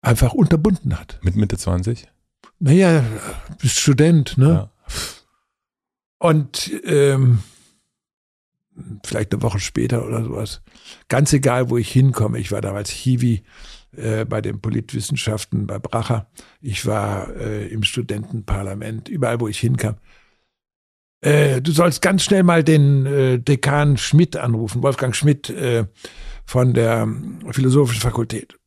einfach unterbunden hat. Mit Mitte 20? Naja, bist Student, ne? Ja. Und ähm, vielleicht eine Woche später oder sowas. Ganz egal, wo ich hinkomme. Ich war damals Hiwi äh, bei den Politwissenschaften bei Bracher. Ich war äh, im Studentenparlament, überall, wo ich hinkam. Äh, du sollst ganz schnell mal den äh, Dekan Schmidt anrufen, Wolfgang Schmidt äh, von der Philosophischen Fakultät.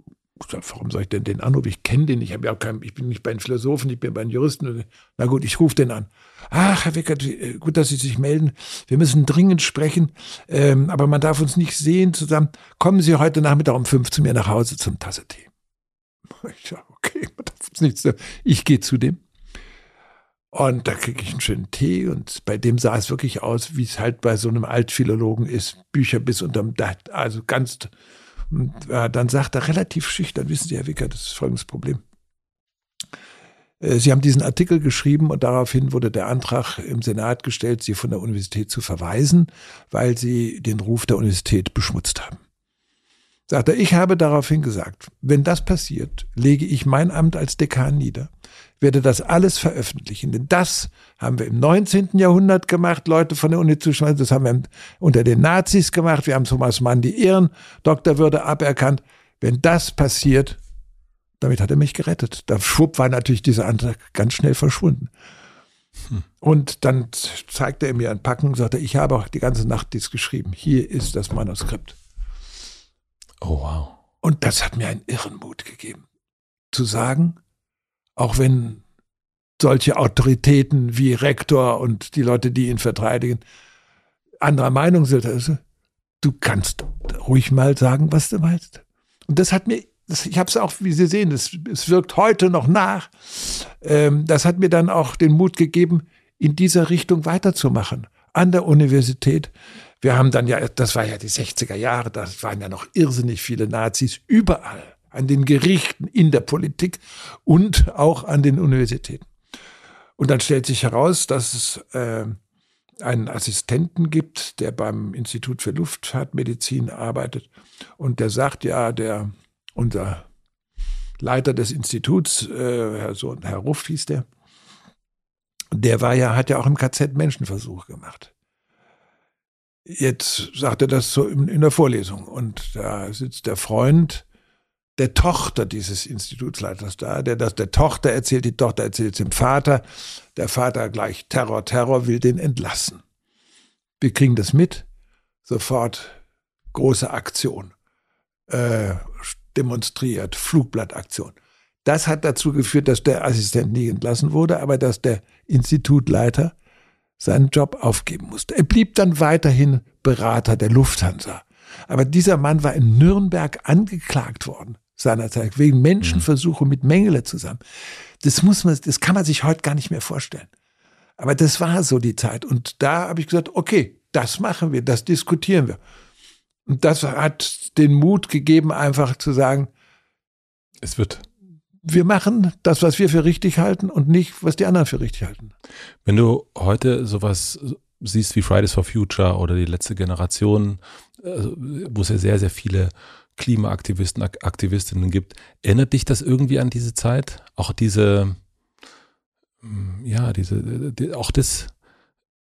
Warum soll ich denn den anrufen? Ich kenne den nicht. Ich, ja kein, ich bin nicht bei den Philosophen, ich bin bei den Juristen. Na gut, ich rufe den an. Ach, Herr Wickert, äh, gut, dass Sie sich melden. Wir müssen dringend sprechen, ähm, aber man darf uns nicht sehen zusammen. Kommen Sie heute Nachmittag um fünf zu mir nach Hause zum Tasse Tee. Ich sage, okay, man darf uns nichts. Ich gehe zu dem. Und da kriege ich einen schönen Tee und bei dem sah es wirklich aus, wie es halt bei so einem Altphilologen ist. Bücher bis unterm Dach, also ganz. Und, äh, dann sagt er relativ schüchtern, wissen Sie, Herr Wicker, das ist folgendes Problem. Äh, Sie haben diesen Artikel geschrieben und daraufhin wurde der Antrag im Senat gestellt, Sie von der Universität zu verweisen, weil Sie den Ruf der Universität beschmutzt haben. Sagt er, ich habe daraufhin gesagt, wenn das passiert, lege ich mein Amt als Dekan nieder werde das alles veröffentlichen. Denn das haben wir im 19. Jahrhundert gemacht, Leute von der Uni zu schmeißen. Das haben wir unter den Nazis gemacht. Wir haben Thomas Mann die Ehrendoktorwürde aberkannt. Wenn das passiert, damit hat er mich gerettet. Da schwupp war natürlich dieser Antrag ganz schnell verschwunden. Hm. Und dann zeigte er mir ein Packen und sagte, ich habe auch die ganze Nacht dies geschrieben. Hier ist das Manuskript. Oh wow. Und das hat mir einen irren Mut gegeben. Zu sagen, auch wenn solche Autoritäten wie Rektor und die Leute, die ihn verteidigen, anderer Meinung sind. Also, du kannst ruhig mal sagen, was du meinst. Und das hat mir, das, ich habe es auch, wie Sie sehen, es, es wirkt heute noch nach. Ähm, das hat mir dann auch den Mut gegeben, in dieser Richtung weiterzumachen. An der Universität. Wir haben dann ja, das war ja die 60er Jahre, da waren ja noch irrsinnig viele Nazis überall an den Gerichten, in der Politik und auch an den Universitäten. Und dann stellt sich heraus, dass es äh, einen Assistenten gibt, der beim Institut für Luftfahrtmedizin arbeitet und der sagt, ja, der unser Leiter des Instituts, äh, Herr, so, Herr Ruff hieß der, der war ja, hat ja auch im KZ Menschenversuch gemacht. Jetzt sagt er das so in, in der Vorlesung und da sitzt der Freund der Tochter dieses Institutsleiters da, der das der Tochter erzählt, die Tochter erzählt es dem Vater, der Vater gleich Terror, Terror, will den entlassen. Wir kriegen das mit, sofort große Aktion, äh, demonstriert, Flugblattaktion. Das hat dazu geführt, dass der Assistent nie entlassen wurde, aber dass der Institutleiter seinen Job aufgeben musste. Er blieb dann weiterhin Berater der Lufthansa. Aber dieser Mann war in Nürnberg angeklagt worden seinerzeit, wegen Menschenversuche mit Mengele zusammen. Das muss man, das kann man sich heute gar nicht mehr vorstellen. Aber das war so die Zeit. Und da habe ich gesagt, okay, das machen wir, das diskutieren wir. Und das hat den Mut gegeben, einfach zu sagen, es wird. Wir machen das, was wir für richtig halten und nicht, was die anderen für richtig halten. Wenn du heute sowas siehst wie Fridays for Future oder die letzte Generation, äh, wo es ja sehr, sehr viele Klimaaktivisten, Aktivistinnen gibt. Erinnert dich das irgendwie an diese Zeit? Auch diese, mm, ja, diese, die, auch das,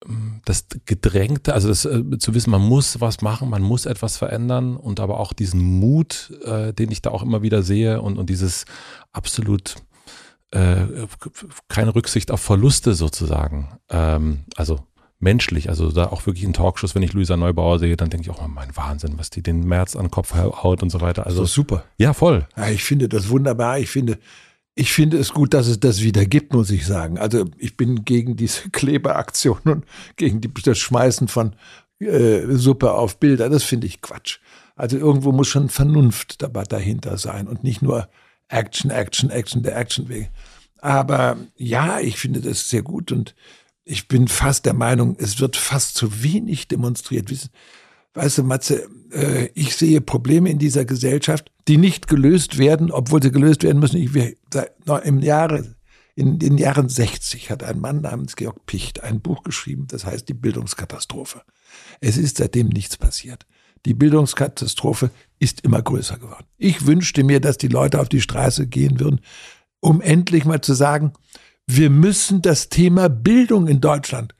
mm, das Gedrängte, also das äh, zu wissen, man muss was machen, man muss etwas verändern und aber auch diesen Mut, äh, den ich da auch immer wieder sehe und, und dieses absolut äh, keine Rücksicht auf Verluste sozusagen. Ähm, also menschlich. Also da auch wirklich in Talkshows, wenn ich Luisa Neubauer sehe, dann denke ich auch, oh, mein Wahnsinn, was die den März an den Kopf haut und so weiter. Also super. Ja, voll. Ja, ich finde das wunderbar. Ich finde, ich finde es gut, dass es das wieder gibt, muss ich sagen. Also ich bin gegen diese Klebeaktion und gegen die, das Schmeißen von äh, Suppe auf Bilder. Das finde ich Quatsch. Also irgendwo muss schon Vernunft dabei dahinter sein und nicht nur Action, Action, Action, der Action wegen. Aber ja, ich finde das sehr gut und ich bin fast der Meinung, es wird fast zu wenig demonstriert. Weißt du, Matze, äh, ich sehe Probleme in dieser Gesellschaft, die nicht gelöst werden, obwohl sie gelöst werden müssen. Ich, Im Jahre, in den Jahren 60 hat ein Mann namens Georg Picht ein Buch geschrieben, das heißt Die Bildungskatastrophe. Es ist seitdem nichts passiert. Die Bildungskatastrophe ist immer größer geworden. Ich wünschte mir, dass die Leute auf die Straße gehen würden, um endlich mal zu sagen, Wir müssen das Thema Bildung in Deutschland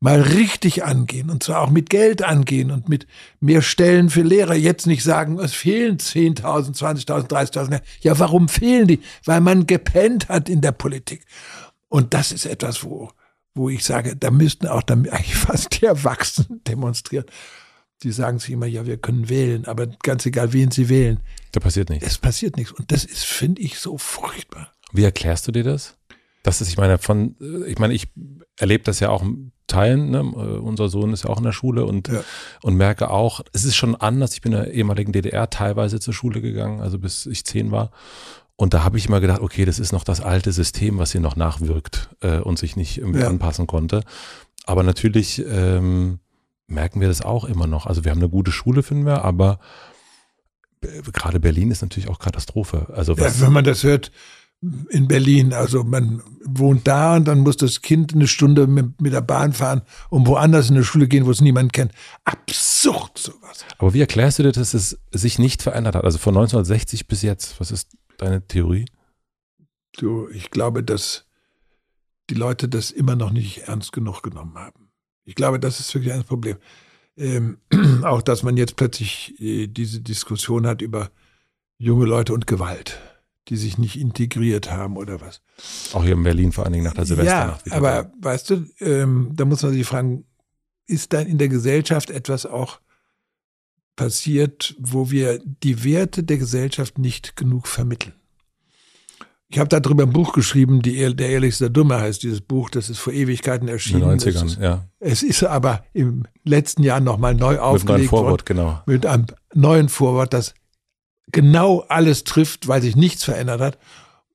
mal richtig angehen und zwar auch mit Geld angehen und mit mehr Stellen für Lehrer. Jetzt nicht sagen, es fehlen 10.000, 20.000, 30.000. Ja, warum fehlen die? Weil man gepennt hat in der Politik. Und das ist etwas, wo, wo ich sage, da müssten auch dann eigentlich fast die Erwachsenen demonstrieren. Die sagen sich immer, ja, wir können wählen, aber ganz egal, wen sie wählen. Da passiert nichts. Es passiert nichts. Und das ist, finde ich, so furchtbar. Wie erklärst du dir das? Das ist, ich meine, von, ich meine, ich erlebe das ja auch Teilen. Ne? Äh, unser Sohn ist ja auch in der Schule und, ja. und merke auch, es ist schon anders. Ich bin in der ehemaligen DDR teilweise zur Schule gegangen, also bis ich zehn war. Und da habe ich immer gedacht, okay, das ist noch das alte System, was hier noch nachwirkt äh, und sich nicht irgendwie ja. anpassen konnte. Aber natürlich ähm, merken wir das auch immer noch. Also wir haben eine gute Schule, finden wir, aber gerade Berlin ist natürlich auch Katastrophe. Also ja, wenn man das hört, in Berlin. Also man wohnt da und dann muss das Kind eine Stunde mit, mit der Bahn fahren und woanders in eine Schule gehen, wo es niemand kennt. Absurd sowas. Aber wie erklärst du dir, dass es sich nicht verändert hat? Also von 1960 bis jetzt, was ist deine Theorie? Du, ich glaube, dass die Leute das immer noch nicht ernst genug genommen haben. Ich glaube, das ist wirklich ein Problem. Ähm, auch, dass man jetzt plötzlich äh, diese Diskussion hat über junge Leute und Gewalt die sich nicht integriert haben oder was. Auch hier in Berlin vor allen Dingen nach der Silvesternacht. Ja, aber da. weißt du, ähm, da muss man sich fragen, ist dann in der Gesellschaft etwas auch passiert, wo wir die Werte der Gesellschaft nicht genug vermitteln? Ich habe darüber ein Buch geschrieben, die, Der Ehrlichste Dumme heißt dieses Buch, das ist vor Ewigkeiten erschienen. In den 90ern, ist, ja. Es ist aber im letzten Jahr nochmal neu aufgelegt Mit einem Vorwort, worden, genau. Mit einem neuen Vorwort, das genau alles trifft, weil sich nichts verändert hat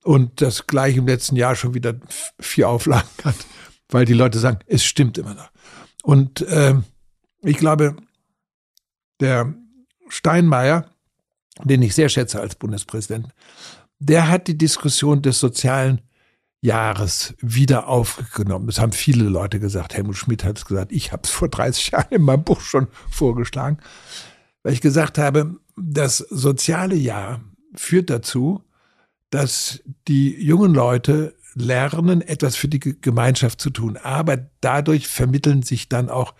und das gleich im letzten Jahr schon wieder vier Auflagen hat, weil die Leute sagen, es stimmt immer noch. Und äh, ich glaube, der Steinmeier, den ich sehr schätze als Bundespräsident, der hat die Diskussion des sozialen Jahres wieder aufgenommen. Das haben viele Leute gesagt. Helmut Schmidt hat es gesagt. Ich habe es vor 30 Jahren in meinem Buch schon vorgeschlagen, weil ich gesagt habe, das soziale Jahr führt dazu, dass die jungen Leute lernen, etwas für die Gemeinschaft zu tun. Aber dadurch vermitteln sich dann auch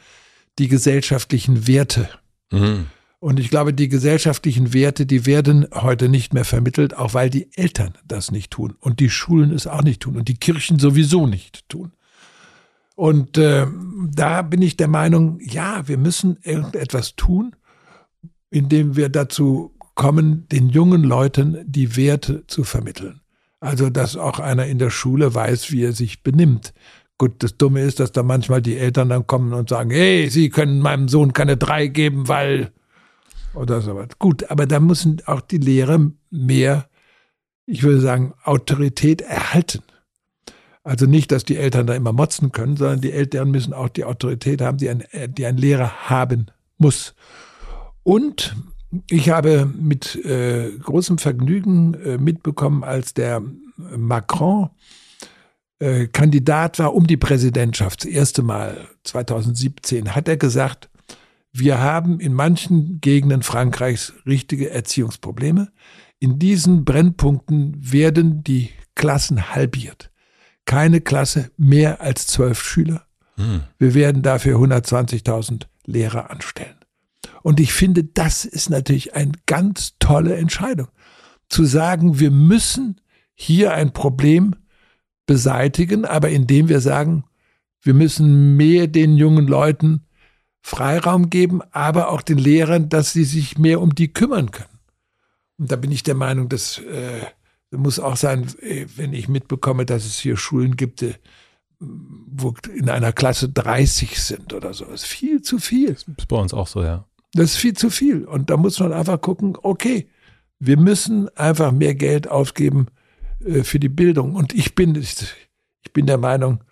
die gesellschaftlichen Werte. Mhm. Und ich glaube, die gesellschaftlichen Werte, die werden heute nicht mehr vermittelt, auch weil die Eltern das nicht tun und die Schulen es auch nicht tun und die Kirchen sowieso nicht tun. Und äh, da bin ich der Meinung, ja, wir müssen irgendetwas tun, indem wir dazu kommen, den jungen Leuten die Werte zu vermitteln. Also, dass auch einer in der Schule weiß, wie er sich benimmt. Gut, das Dumme ist, dass da manchmal die Eltern dann kommen und sagen, hey, Sie können meinem Sohn keine drei geben, weil oder sowas. Gut, aber da müssen auch die Lehrer mehr, ich würde sagen, Autorität erhalten. Also nicht, dass die Eltern da immer motzen können, sondern die Eltern müssen auch die Autorität haben, die ein, die ein Lehrer haben muss. Und ich habe mit äh, großem Vergnügen äh, mitbekommen, als der Macron äh, Kandidat war um die Präsidentschaft, das erste Mal 2017, hat er gesagt, wir haben in manchen Gegenden Frankreichs richtige Erziehungsprobleme. In diesen Brennpunkten werden die Klassen halbiert. Keine Klasse mehr als zwölf Schüler. Hm. Wir werden dafür 120.000 Lehrer anstellen. Und ich finde, das ist natürlich eine ganz tolle Entscheidung. Zu sagen, wir müssen hier ein Problem beseitigen, aber indem wir sagen, wir müssen mehr den jungen Leuten Freiraum geben, aber auch den Lehrern, dass sie sich mehr um die kümmern können. Und da bin ich der Meinung, dass äh, muss auch sein, äh, wenn ich mitbekomme, dass es hier Schulen gibt, äh, wo in einer Klasse 30 sind oder so. Das ist viel zu viel. Das ist bei uns auch so, ja. Das ist viel zu viel. Und da muss man einfach gucken, okay, wir müssen einfach mehr Geld ausgeben äh, für die Bildung. Und ich bin, ich bin der Meinung,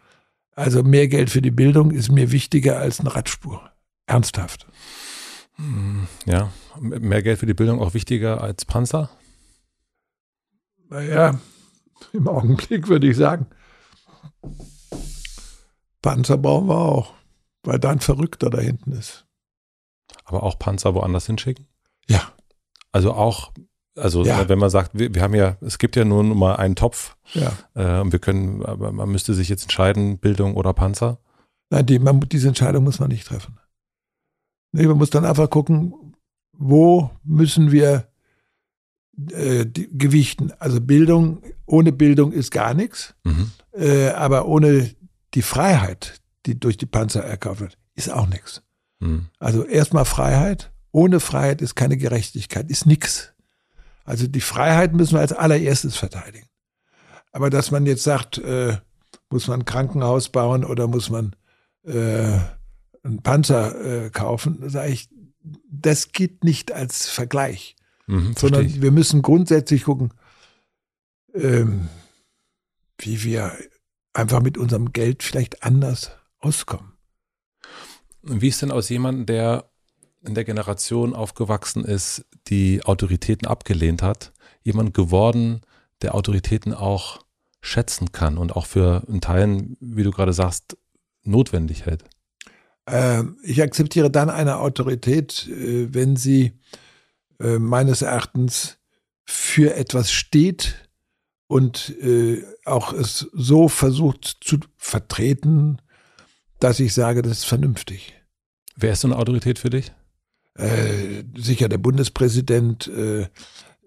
also mehr Geld für die Bildung ist mir wichtiger als eine Radspur. Ernsthaft. Hm, ja, mehr Geld für die Bildung auch wichtiger als Panzer? Naja, im Augenblick würde ich sagen, Panzer brauchen wir auch, weil da ein Verrückter da hinten ist aber auch Panzer woanders hinschicken? Ja. Also auch Also Ja. wenn man sagt, wir, wir haben ja, es gibt ja nur mal einen Topf Ja. äh, und wir können, aber man müsste sich jetzt entscheiden, Bildung oder Panzer. Nein, die, man, diese Entscheidung muss man nicht treffen. Nee, man muss dann einfach gucken, wo müssen wir äh, die, gewichten. Also Bildung, ohne Bildung ist gar nichts, Mhm. äh, aber ohne die Freiheit, die durch die Panzer erkauft wird, ist auch nichts. Mhm. Also erstmal Freiheit, ohne Freiheit ist keine Gerechtigkeit, ist nichts. Also die Freiheit müssen wir als allererstes verteidigen. Aber dass man jetzt sagt, äh, muss man ein Krankenhaus bauen oder muss man äh, einen Panzer äh, kaufen, sage ich, das geht nicht als Vergleich, Mhm, sondern wir müssen grundsätzlich gucken, ähm, wie wir einfach mit unserem Geld vielleicht anders auskommen. Wie ist denn aus jemandem, der in der Generation aufgewachsen ist, die Autoritäten abgelehnt hat, jemand geworden, der Autoritäten auch schätzen kann und auch für in Teilen, wie du gerade sagst, notwendig hält? Ähm, ich akzeptiere dann eine Autorität, äh, wenn sie äh, meines Erachtens für etwas steht und äh, auch es so versucht zu vertreten, dass ich sage, das ist vernünftig. Wer ist so eine Autorität für dich? Äh, sicher der Bundespräsident, äh,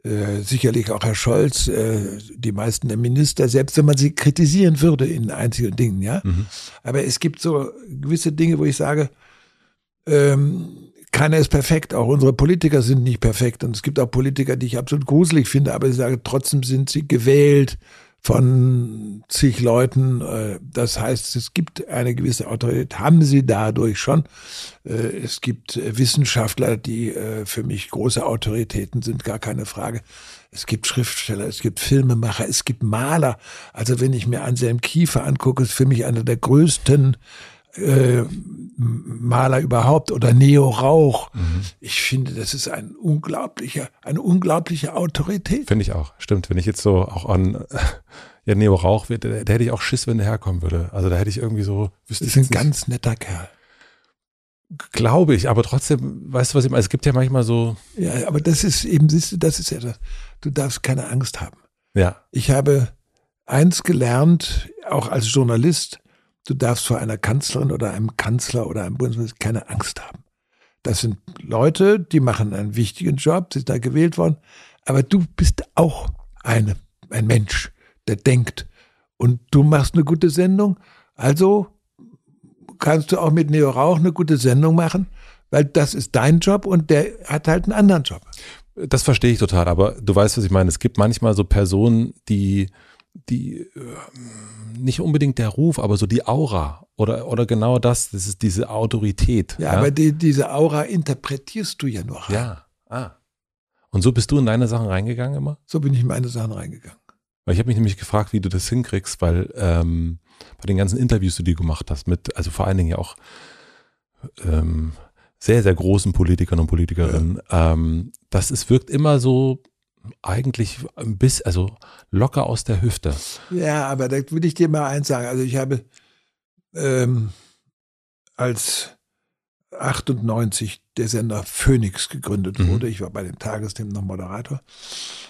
äh, sicherlich auch Herr Scholz, äh, die meisten der Minister, selbst wenn man sie kritisieren würde in einzelnen Dingen, ja. Mhm. Aber es gibt so gewisse Dinge, wo ich sage, ähm, keiner ist perfekt, auch unsere Politiker sind nicht perfekt. Und es gibt auch Politiker, die ich absolut gruselig finde, aber ich sage, trotzdem sind sie gewählt von zig Leuten. Äh, Das heißt, es gibt eine gewisse Autorität, haben sie dadurch schon. Äh, Es gibt äh, Wissenschaftler, die für mich große Autoritäten sind, gar keine Frage. Es gibt Schriftsteller, es gibt Filmemacher, es gibt Maler. Also wenn ich mir Anselm Kiefer angucke, ist für mich einer der größten äh, Maler überhaupt oder Neo Rauch. Ich finde, das ist ein unglaublicher, eine unglaubliche Autorität. Finde ich auch. Stimmt. Wenn ich jetzt so auch an äh, ja, Neo Rauch wird, da, hätte ich auch Schiss, wenn der herkommen würde. Also da hätte ich irgendwie so, wüsste ist ein nicht, ganz netter Kerl. glaube ich, aber trotzdem, weißt du, was ich meine? Es gibt ja manchmal so, Ja, aber das ist eben, siehst du, das ist ja das. Du darfst keine Angst haben. ja, Ich habe eins gelernt, auch als Journalist, du darfst vor einer Kanzlerin oder einem Kanzler oder einem Bundesminister keine Angst haben. Das sind Leute, die machen einen wichtigen Job, sind da gewählt worden, aber du bist auch eine, ein Mensch, der denkt. Und du machst eine gute Sendung, also kannst du auch mit Neo Rauch eine gute Sendung machen, weil das ist dein Job und der hat halt einen anderen Job. Das verstehe ich total, aber du weißt, was ich meine. Es gibt manchmal so Personen, die, die äh, nicht unbedingt der Ruf, aber so die Aura oder, oder genau das, das ist diese Autorität. Ja, aber die, diese Aura interpretierst du ja nur rein. ja. Ah. Und so bist du in deine Sachen reingegangen immer? So bin ich in meine Sachen reingegangen. Weil ich habe mich nämlich gefragt, wie du das hinkriegst, weil ähm, bei den ganzen Interviews, die du gemacht hast, mit, also vor allen Dingen ja auch ähm, sehr, sehr großen Politikern und Politikerinnen, ähm, das ist, wirkt immer so eigentlich ein bisschen, also locker aus der Hüfte. Ja, aber da will ich dir mal eins sagen. Also ich habe ähm, als 98 der Sender Phoenix gegründet Mhm. wurde, ich war bei den Tagesthemen noch Moderator,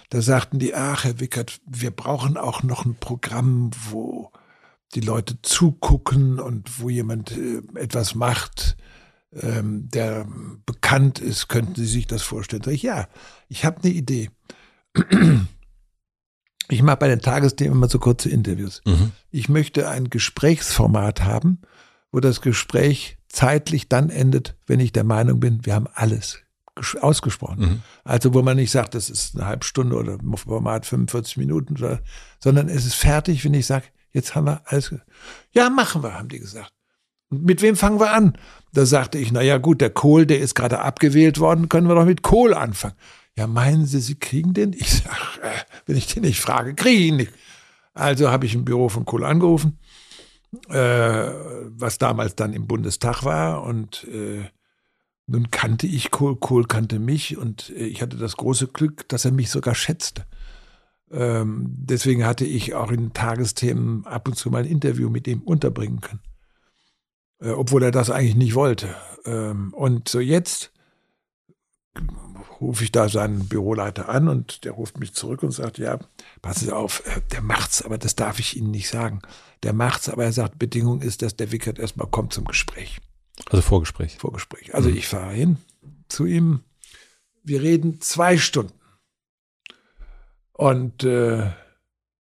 da sagten die, ach Herr Wickert, wir brauchen auch noch ein Programm, wo die Leute zugucken und wo jemand äh, etwas macht, ähm, der bekannt ist, könnten Sie sich das vorstellen? Sag ich, ja, ich habe eine Idee. Ich mache bei den Tagesthemen immer so kurze Interviews. Mhm. Ich möchte ein Gesprächsformat haben, wo das Gespräch zeitlich dann endet, wenn ich der Meinung bin, wir haben alles ges- ausgesprochen. Mhm. Also wo man nicht sagt, das ist eine halbe Stunde oder Format 45 Minuten, oder- sondern es ist fertig, wenn ich sage, jetzt haben wir alles. Ja, machen wir, haben die gesagt. Und mit wem fangen wir an? Da sagte ich, na ja gut, der Kohl, der ist gerade abgewählt worden, können wir doch mit Kohl anfangen. Ja, meinen Sie, Sie kriegen den? Ich sag, äh, wenn ich den nicht frage, kriege ich ihn nicht. Also habe ich im Büro von Kohl angerufen, äh, was damals dann im Bundestag war und äh, nun kannte ich Kohl, Kohl kannte mich und äh, ich hatte das große Glück, dass er mich sogar schätzte. Ähm, deswegen hatte ich auch in Tagesthemen ab und zu mal ein Interview mit ihm unterbringen können. Äh, obwohl er das eigentlich nicht wollte. Ähm, und so jetzt rufe ich da seinen Büroleiter an und der ruft mich zurück und sagt, ja, passen Sie auf, äh, der macht's, aber das darf ich Ihnen nicht sagen. Der macht's, aber er sagt, Bedingung ist, dass der Wickert erstmal kommt zum Gespräch. Also Vorgespräch. Vorgespräch. Also mhm. ich fahre hin zu ihm. Wir reden zwei Stunden. Und äh,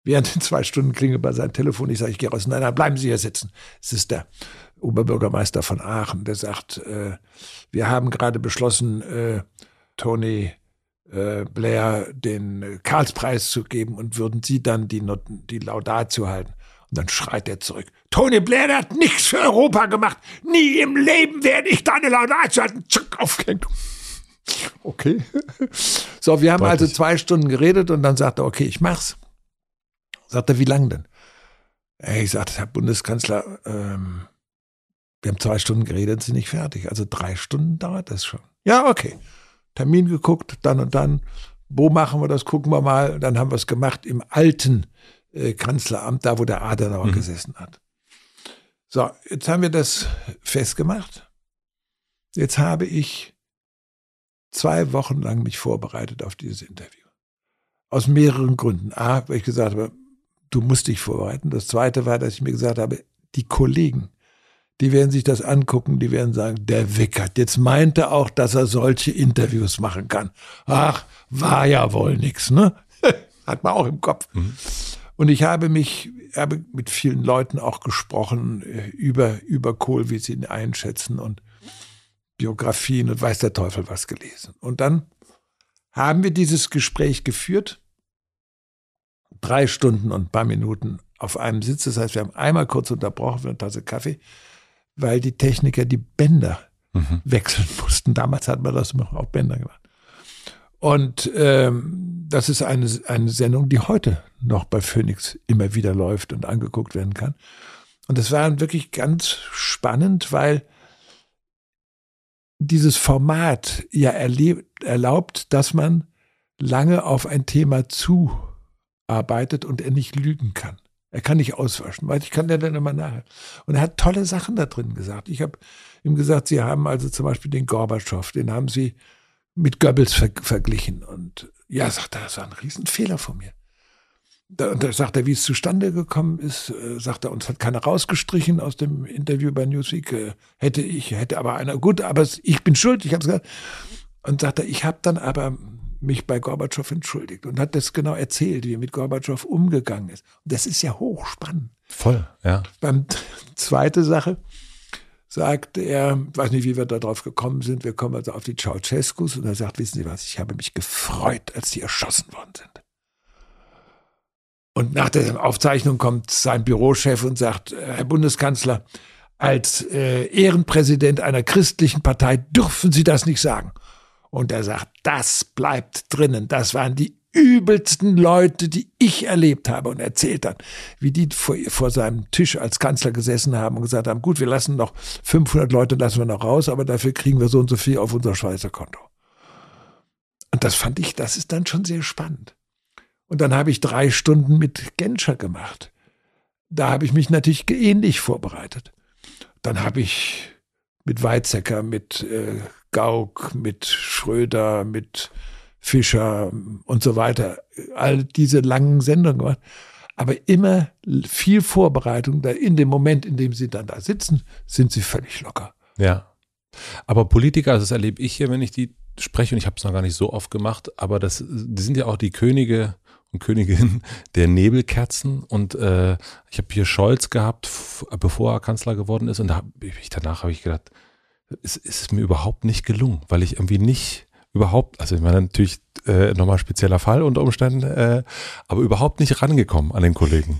während den zwei Stunden klingelt bei seinem Telefon. Ich sage, ich gehe raus. Nein, nein, bleiben Sie hier sitzen. Es ist der Oberbürgermeister von Aachen, der sagt, äh, wir haben gerade beschlossen, äh, Tony äh, Blair den Karlspreis zu geben und würden Sie dann die, die Laudatio halten. Und dann schreit er zurück. Tony Blair der hat nichts für Europa gemacht. Nie im Leben werde ich deine Laudatio halten. Tschuck, aufgehängt. Okay. So, wir haben Deutlich. also zwei Stunden geredet und dann sagt er, okay, ich mach's. Sagt er, wie lang denn? Ich sagte, Herr Bundeskanzler, ähm, wir haben zwei Stunden geredet, sind nicht fertig. Also drei Stunden dauert das schon. Ja, okay. Termin geguckt, dann und dann. Wo machen wir das? Gucken wir mal. Dann haben wir es gemacht im alten äh, Kanzleramt, da wo der Adenauer mhm. gesessen hat. So, jetzt haben wir das festgemacht. Jetzt habe ich zwei Wochen lang mich vorbereitet auf dieses Interview. Aus mehreren Gründen. A, weil ich gesagt habe, du musst dich vorbereiten. Das zweite war, dass ich mir gesagt habe, die Kollegen, die werden sich das angucken, die werden sagen, der Wickert, jetzt meint er auch, dass er solche Interviews machen kann. Ach, war ja wohl nix, ne? Hat man auch im Kopf. Mhm. Und ich habe mich, habe mit vielen Leuten auch gesprochen äh, über, über Kohl, wie sie ihn einschätzen und Biografien und weiß der Teufel was gelesen. Und dann haben wir dieses Gespräch geführt, drei Stunden und ein paar Minuten auf einem Sitz. Das heißt, wir haben einmal kurz unterbrochen für eine Tasse Kaffee weil die Techniker die Bänder mhm. wechseln mussten. Damals hat man das noch auf Bänder gemacht. Und ähm, das ist eine, eine Sendung, die heute noch bei Phoenix immer wieder läuft und angeguckt werden kann. Und das war wirklich ganz spannend, weil dieses Format ja erlebt, erlaubt, dass man lange auf ein Thema zuarbeitet und er nicht lügen kann. Er kann nicht auswaschen, weil ich kann der dann immer nachher. Und er hat tolle Sachen da drin gesagt. Ich habe ihm gesagt, Sie haben also zum Beispiel den Gorbatschow, den haben Sie mit Goebbels ver verglichen. Und ja, sagt er, das war ein Riesenfehler von mir. Und da sagt er, wie es zustande gekommen ist, äh, sagt er, uns hat keiner rausgestrichen aus dem Interview bei Newsweek. Äh, hätte ich, hätte aber einer, gut, aber ich bin schuld, ich habe es gesagt. Und sagt er, ich habe dann aber mich bei Gorbatschow entschuldigt und hat das genau erzählt, wie er mit Gorbatschow umgegangen ist. Und das ist ja hochspannend. Voll, ja. Beim zweite Sache sagt er, weiß nicht, wie wir da drauf gekommen sind, wir kommen also auf die Ceausescus und er sagt, wissen Sie was, ich habe mich gefreut, als die erschossen worden sind. Und nach der Aufzeichnung kommt sein Bürochef und sagt, Herr Bundeskanzler, als äh, Ehrenpräsident einer christlichen Partei dürfen Sie das nicht sagen. Und er sagt, das bleibt drinnen. Das waren die übelsten Leute, die ich erlebt habe und erzählt dann, wie die vor, vor, seinem Tisch als Kanzler gesessen haben und gesagt haben, gut, wir lassen noch 500 Leute lassen wir noch raus, aber dafür kriegen wir so und so viel auf unser Schweizer Konto. Und das fand ich, das ist dann schon sehr spannend. Und dann habe ich drei Stunden mit Genscher gemacht. Da habe ich mich natürlich ähnlich vorbereitet. Dann habe ich mit Weizsäcker, mit äh, Gauck, mit Schröder, mit Fischer und so weiter, all diese langen Sendungen gemacht. Aber immer viel Vorbereitung. Da in dem Moment, in dem sie dann da sitzen, sind sie völlig locker. Ja. Aber Politiker, also das erlebe ich hier, wenn ich die spreche, und ich habe es noch gar nicht so oft gemacht, aber das, die sind ja auch die Könige und Königinnen der Nebelkerzen. Und äh, ich habe hier Scholz gehabt, bevor er Kanzler geworden ist. Und da hab ich, danach habe ich gedacht, es ist mir überhaupt nicht gelungen, weil ich irgendwie nicht überhaupt, also ich meine natürlich äh, nochmal spezieller Fall unter Umständen, äh, aber überhaupt nicht rangekommen an den Kollegen.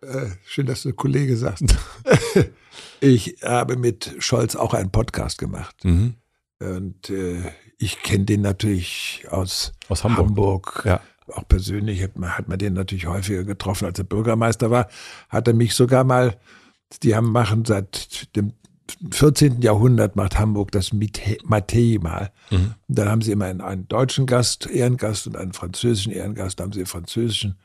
Äh, schön, dass du Kollege sagst. ich habe mit Scholz auch einen Podcast gemacht. Mhm. Und äh, ich kenne den natürlich aus, aus Hamburg. Hamburg. Ja. Auch persönlich hat man, hat man den natürlich häufiger getroffen, als er Bürgermeister war. Hat er mich sogar mal, die haben machen seit dem 14. Jahrhundert macht Hamburg das Matei mal. Mhm. dann haben sie immer einen, einen, deutschen Gast, Ehrengast und einen französischen Ehrengast. Da haben sie den französischen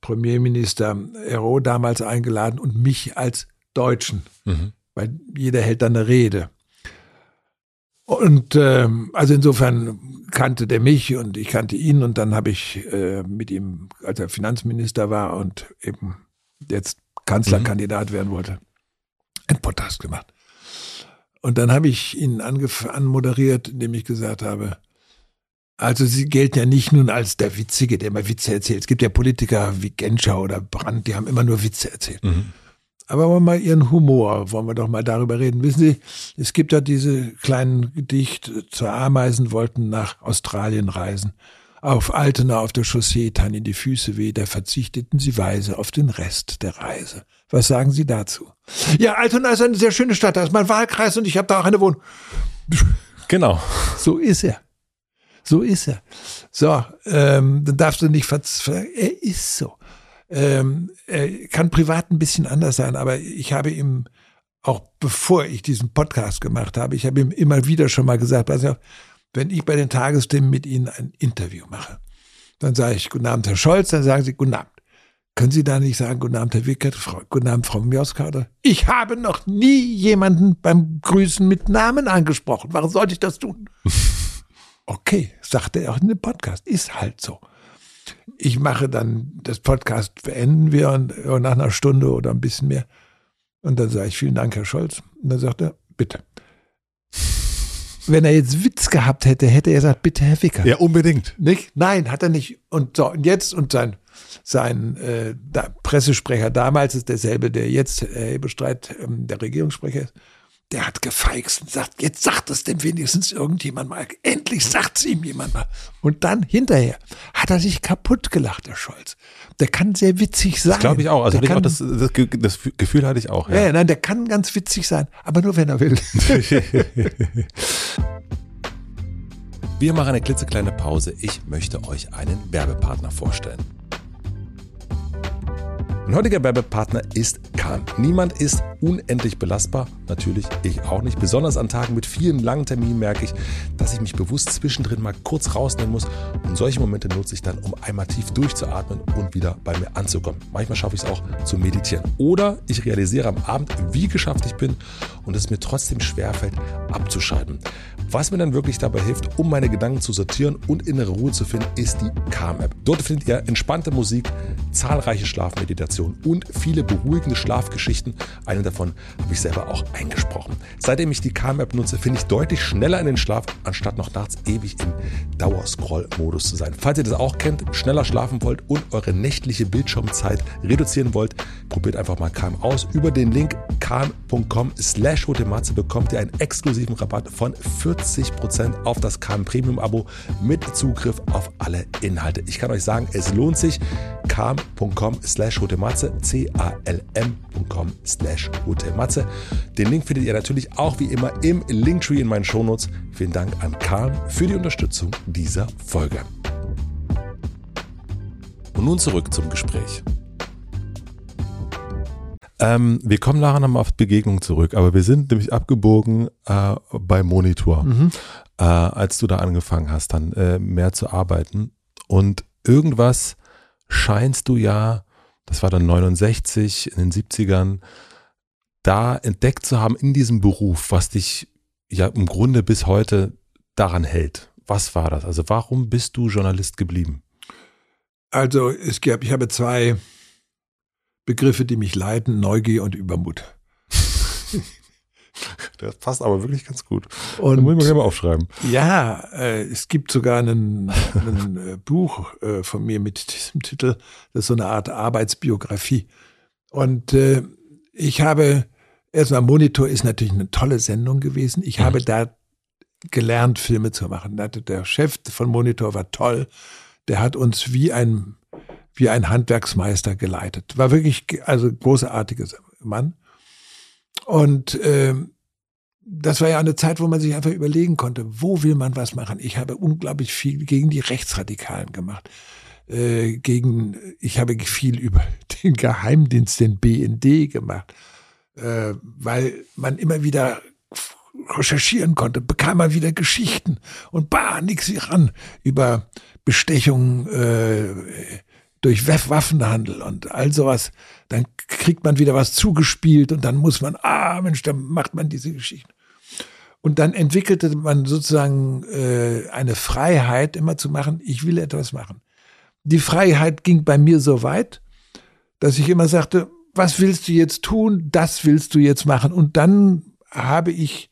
Premierminister Hérault damals eingeladen und mich als Deutschen, mhm. weil jeder hält dann eine Rede. Und ähm, also insofern kannte der mich und ich kannte ihn und dann habe ich äh, mit ihm, als er Finanzminister war und eben jetzt Kanzlerkandidat werden wollte, einen Podcast gemacht. Und dann habe ich ihn anmoderiert, indem ich gesagt habe, also sie gelten ja nicht nun als der Witzige, der immer Witze erzählt. Es gibt ja Politiker wie Genscher oder Brandt, die haben immer nur Witze erzählt. Mhm. Aber wollen wir mal ihren Humor, wollen wir doch mal darüber reden. Wissen Sie, es gibt ja diese kleinen Gedichte, zur Ameisen wollten nach Australien reisen. Auf Altena auf der Chaussee tan ihnen die Füße weh, da verzichteten sie weise auf den Rest der Reise. Was sagen Sie dazu? Ja, Altona ist eine sehr schöne Stadt, da ist mein Wahlkreis und ich habe da auch eine Wohnung. Genau. So ist er. So ist er. So, ähm, dann darfst du nicht verzweifeln. Er ist so. Ähm, er kann privat ein bisschen anders sein, aber ich habe ihm auch bevor ich diesen Podcast gemacht habe, ich habe ihm immer wieder schon mal gesagt, also wenn ich bei den Tagesthemen mit Ihnen ein Interview mache, dann sage ich Guten Abend, Herr Scholz, dann sagen Sie Guten Abend. Können Sie da nicht sagen, Guten Abend, Herr Wickert, Frau, Guten Abend, Frau Mioska? Oder? Ich habe noch nie jemanden beim Grüßen mit Namen angesprochen. Warum sollte ich das tun? Okay, sagte er auch in dem Podcast. Ist halt so. Ich mache dann das Podcast, beenden wir und, und nach einer Stunde oder ein bisschen mehr. Und dann sage ich, vielen Dank, Herr Scholz. Und dann sagt er, bitte. Wenn er jetzt Witz gehabt hätte, hätte er gesagt, bitte, Herr Wicker. Ja, unbedingt. Nicht? Nein, hat er nicht. Und so, und jetzt, und sein, sein äh, da, Pressesprecher damals ist derselbe, der jetzt Herr Hebestreit ähm, der Regierungssprecher ist der hat gefeixt und sagt, jetzt sagt es denn wenigstens irgendjemand mal. Endlich sagt es ihm jemand mal. Und dann hinterher hat er sich kaputt gelacht, der Scholz. Der kann sehr witzig sein. Das glaube ich auch. Also ich auch das, das, das, Gefühl hatte ich auch. Ja. ja, nein, der kann ganz witzig sein, aber nur wenn er will. Wir machen eine klitzekleine Pause. Ich möchte euch einen Werbepartner vorstellen. Mein heutiger Werbepartner ist Kahn. Niemand ist unendlich belastbar, natürlich ich auch nicht. Besonders an Tagen mit vielen langen Terminen merke ich, dass ich mich bewusst zwischendrin mal kurz rausnehmen muss. Und solche Momente nutze ich dann, um einmal tief durchzuatmen und wieder bei mir anzukommen. Manchmal schaffe ich es auch zu meditieren. Oder ich realisiere am Abend, wie geschafft ich bin und es mir trotzdem schwerfällt, abzuschalten. Was mir dann wirklich dabei hilft, um meine Gedanken zu sortieren und innere Ruhe zu finden, ist die Calm-App. Dort findet ihr entspannte Musik, zahlreiche Schlafmeditationen und viele beruhigende Schlafgeschichten. Eine davon habe ich selber auch eingesprochen. Seitdem ich die Calm-App nutze, finde ich deutlich schneller in den Schlaf, anstatt noch nachts ewig im Dauerscroll-Modus zu sein. Falls ihr das auch kennt, schneller schlafen wollt und eure nächtliche Bildschirmzeit reduzieren wollt, probiert einfach mal Calm aus. Über den Link calm.com slash bekommt ihr einen exklusiven Rabatt von 40 40% auf das KM Premium Abo mit Zugriff auf alle Inhalte. Ich kann euch sagen, es lohnt sich. kam.com slash hotematze, c-a-l-m.com slash hotematze. Den Link findet ihr natürlich auch wie immer im Linktree in meinen Shownotes. Vielen Dank an Karl für die Unterstützung dieser Folge. Und nun zurück zum Gespräch. Ähm, wir kommen nachher nochmal auf Begegnung zurück, aber wir sind nämlich abgebogen äh, bei Monitor, mhm. äh, als du da angefangen hast, dann äh, mehr zu arbeiten. Und irgendwas scheinst du ja, das war dann 69, in den 70ern, da entdeckt zu haben in diesem Beruf, was dich ja im Grunde bis heute daran hält. Was war das? Also warum bist du Journalist geblieben? Also es gab, ich habe zwei Begriffe, die mich leiten, Neugier und Übermut. Das passt aber wirklich ganz gut. Und, das muss ich mir mal aufschreiben. Ja, äh, es gibt sogar ein äh, Buch äh, von mir mit diesem Titel. Das ist so eine Art Arbeitsbiografie. Und äh, ich habe, erstmal Monitor ist natürlich eine tolle Sendung gewesen. Ich mhm. habe da gelernt, Filme zu machen. Der Chef von Monitor war toll. Der hat uns wie ein wie ein Handwerksmeister geleitet. War wirklich also großartiges Mann. Und äh, das war ja eine Zeit, wo man sich einfach überlegen konnte, wo will man was machen. Ich habe unglaublich viel gegen die Rechtsradikalen gemacht. Äh, gegen, ich habe viel über den Geheimdienst, den BND gemacht, äh, weil man immer wieder recherchieren konnte, bekam man wieder Geschichten und bah, nix ran über Bestechung, äh, durch Waffenhandel und all sowas, dann kriegt man wieder was zugespielt und dann muss man, ah Mensch, dann macht man diese Geschichten. Und dann entwickelte man sozusagen äh, eine Freiheit, immer zu machen, ich will etwas machen. Die Freiheit ging bei mir so weit, dass ich immer sagte, was willst du jetzt tun? Das willst du jetzt machen. Und dann habe ich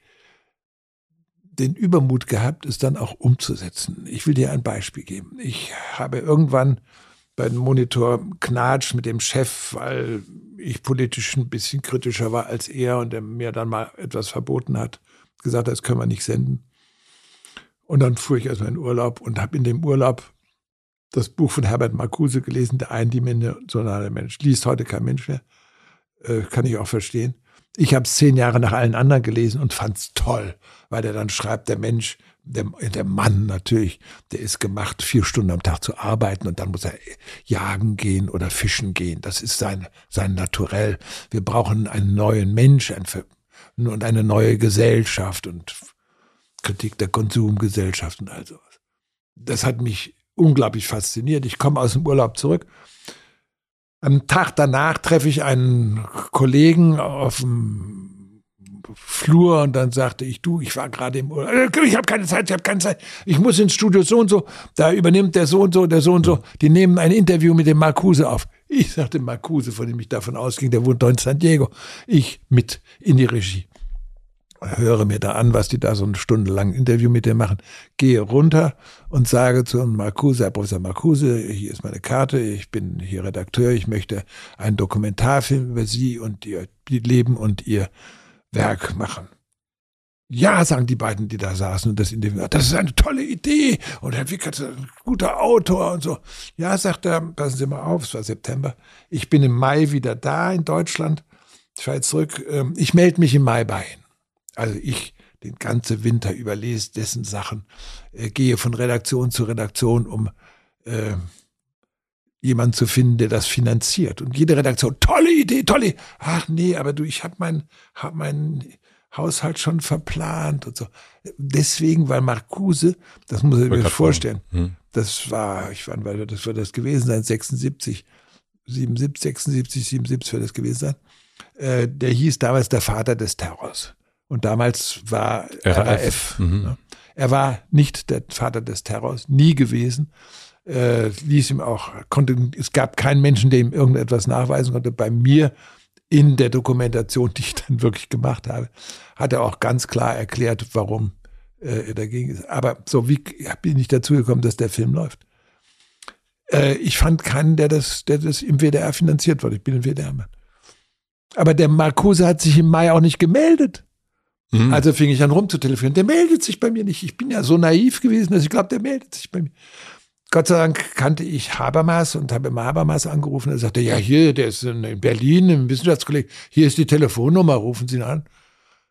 den Übermut gehabt, es dann auch umzusetzen. Ich will dir ein Beispiel geben. Ich habe irgendwann bei dem Monitor Knatsch mit dem Chef, weil ich politisch ein bisschen kritischer war als er und er mir dann mal etwas verboten hat, gesagt, das können wir nicht senden. Und dann fuhr ich erstmal in Urlaub und habe in dem Urlaub das Buch von Herbert Marcuse gelesen, der eindimensionale Mensch. Liest heute kein Mensch mehr. Äh, kann ich auch verstehen. Ich habe es zehn Jahre nach allen anderen gelesen und fand es toll, weil er dann schreibt, der Mensch, der, der Mann natürlich, der ist gemacht, vier Stunden am Tag zu arbeiten und dann muss er jagen gehen oder fischen gehen. Das ist sein, sein Naturell. Wir brauchen einen neuen Mensch ein, und eine neue Gesellschaft und Kritik der Konsumgesellschaft und all sowas. Das hat mich unglaublich fasziniert. Ich komme aus dem Urlaub zurück am Tag danach treffe ich einen Kollegen auf dem Flur und dann sagte ich, du, ich war gerade im Urlaub. Äh, ich habe keine Zeit, ich habe keine Zeit. Ich muss ins Studio so und so. Da übernimmt der so und so, der so und so. Die nehmen ein Interview mit dem Marcuse auf. Ich sagte Marcuse, von dem ich davon ausging, der wohnt in San Diego. Ich mit in die Regie höre mir da an, was die da so eine Stunde lang Interview mit dir machen, gehe runter und sage zu Marcuse, Herr Professor Marcuse, hier ist meine Karte, ich bin hier Redakteur, ich möchte einen Dokumentarfilm über Sie und Ihr Leben und Ihr Werk machen. Ja, sagen die beiden, die da saßen und das Interview, das ist eine tolle Idee und Herr Wickert ist ein guter Autor und so. Ja, sagt er, passen Sie mal auf, es war September, ich bin im Mai wieder da in Deutschland, ich fahre zurück, ähm, ich melde mich im Mai bei Ihnen. Also ich den ganzen Winter überlese dessen Sachen, äh, gehe von Redaktion zu Redaktion, um äh, jemanden zu finden, der das finanziert. Und jede Redaktion, tolle Idee, tolle. Ach nee, aber du, ich habe mein, hab meinen Haushalt schon verplant und so. Deswegen, weil Marcuse, das muss ich mir vorstellen, hm. das war, ich wann war das wird das gewesen sein, 76, 77, 76, 77 wird das gewesen sein. Äh, der hieß damals der Vater des Terrors. Und damals war RAF. RAF mhm. ne? Er war nicht der Vater des Terrors, nie gewesen. Äh, ließ ihm auch, konnte, es gab keinen Menschen, der ihm irgendetwas nachweisen konnte. Bei mir in der Dokumentation, die ich dann wirklich gemacht habe, hat er auch ganz klar erklärt, warum äh, er dagegen ist. Aber so wie bin ich dazu gekommen, dass der Film läuft? Äh, ich fand keinen, der das, der das im WDR finanziert wurde. Ich bin ein WDR-Mann. Aber der Marcuse hat sich im Mai auch nicht gemeldet. Mhm. Also fing ich an rumzutelefonieren. Der meldet sich bei mir nicht. Ich bin ja so naiv gewesen, dass ich glaube, der meldet sich bei mir. Gott sei Dank kannte ich Habermas und habe immer Habermas angerufen. Er sagte, ja, hier, der ist in Berlin im Wissenschaftskolleg. Hier ist die Telefonnummer, rufen Sie ihn an.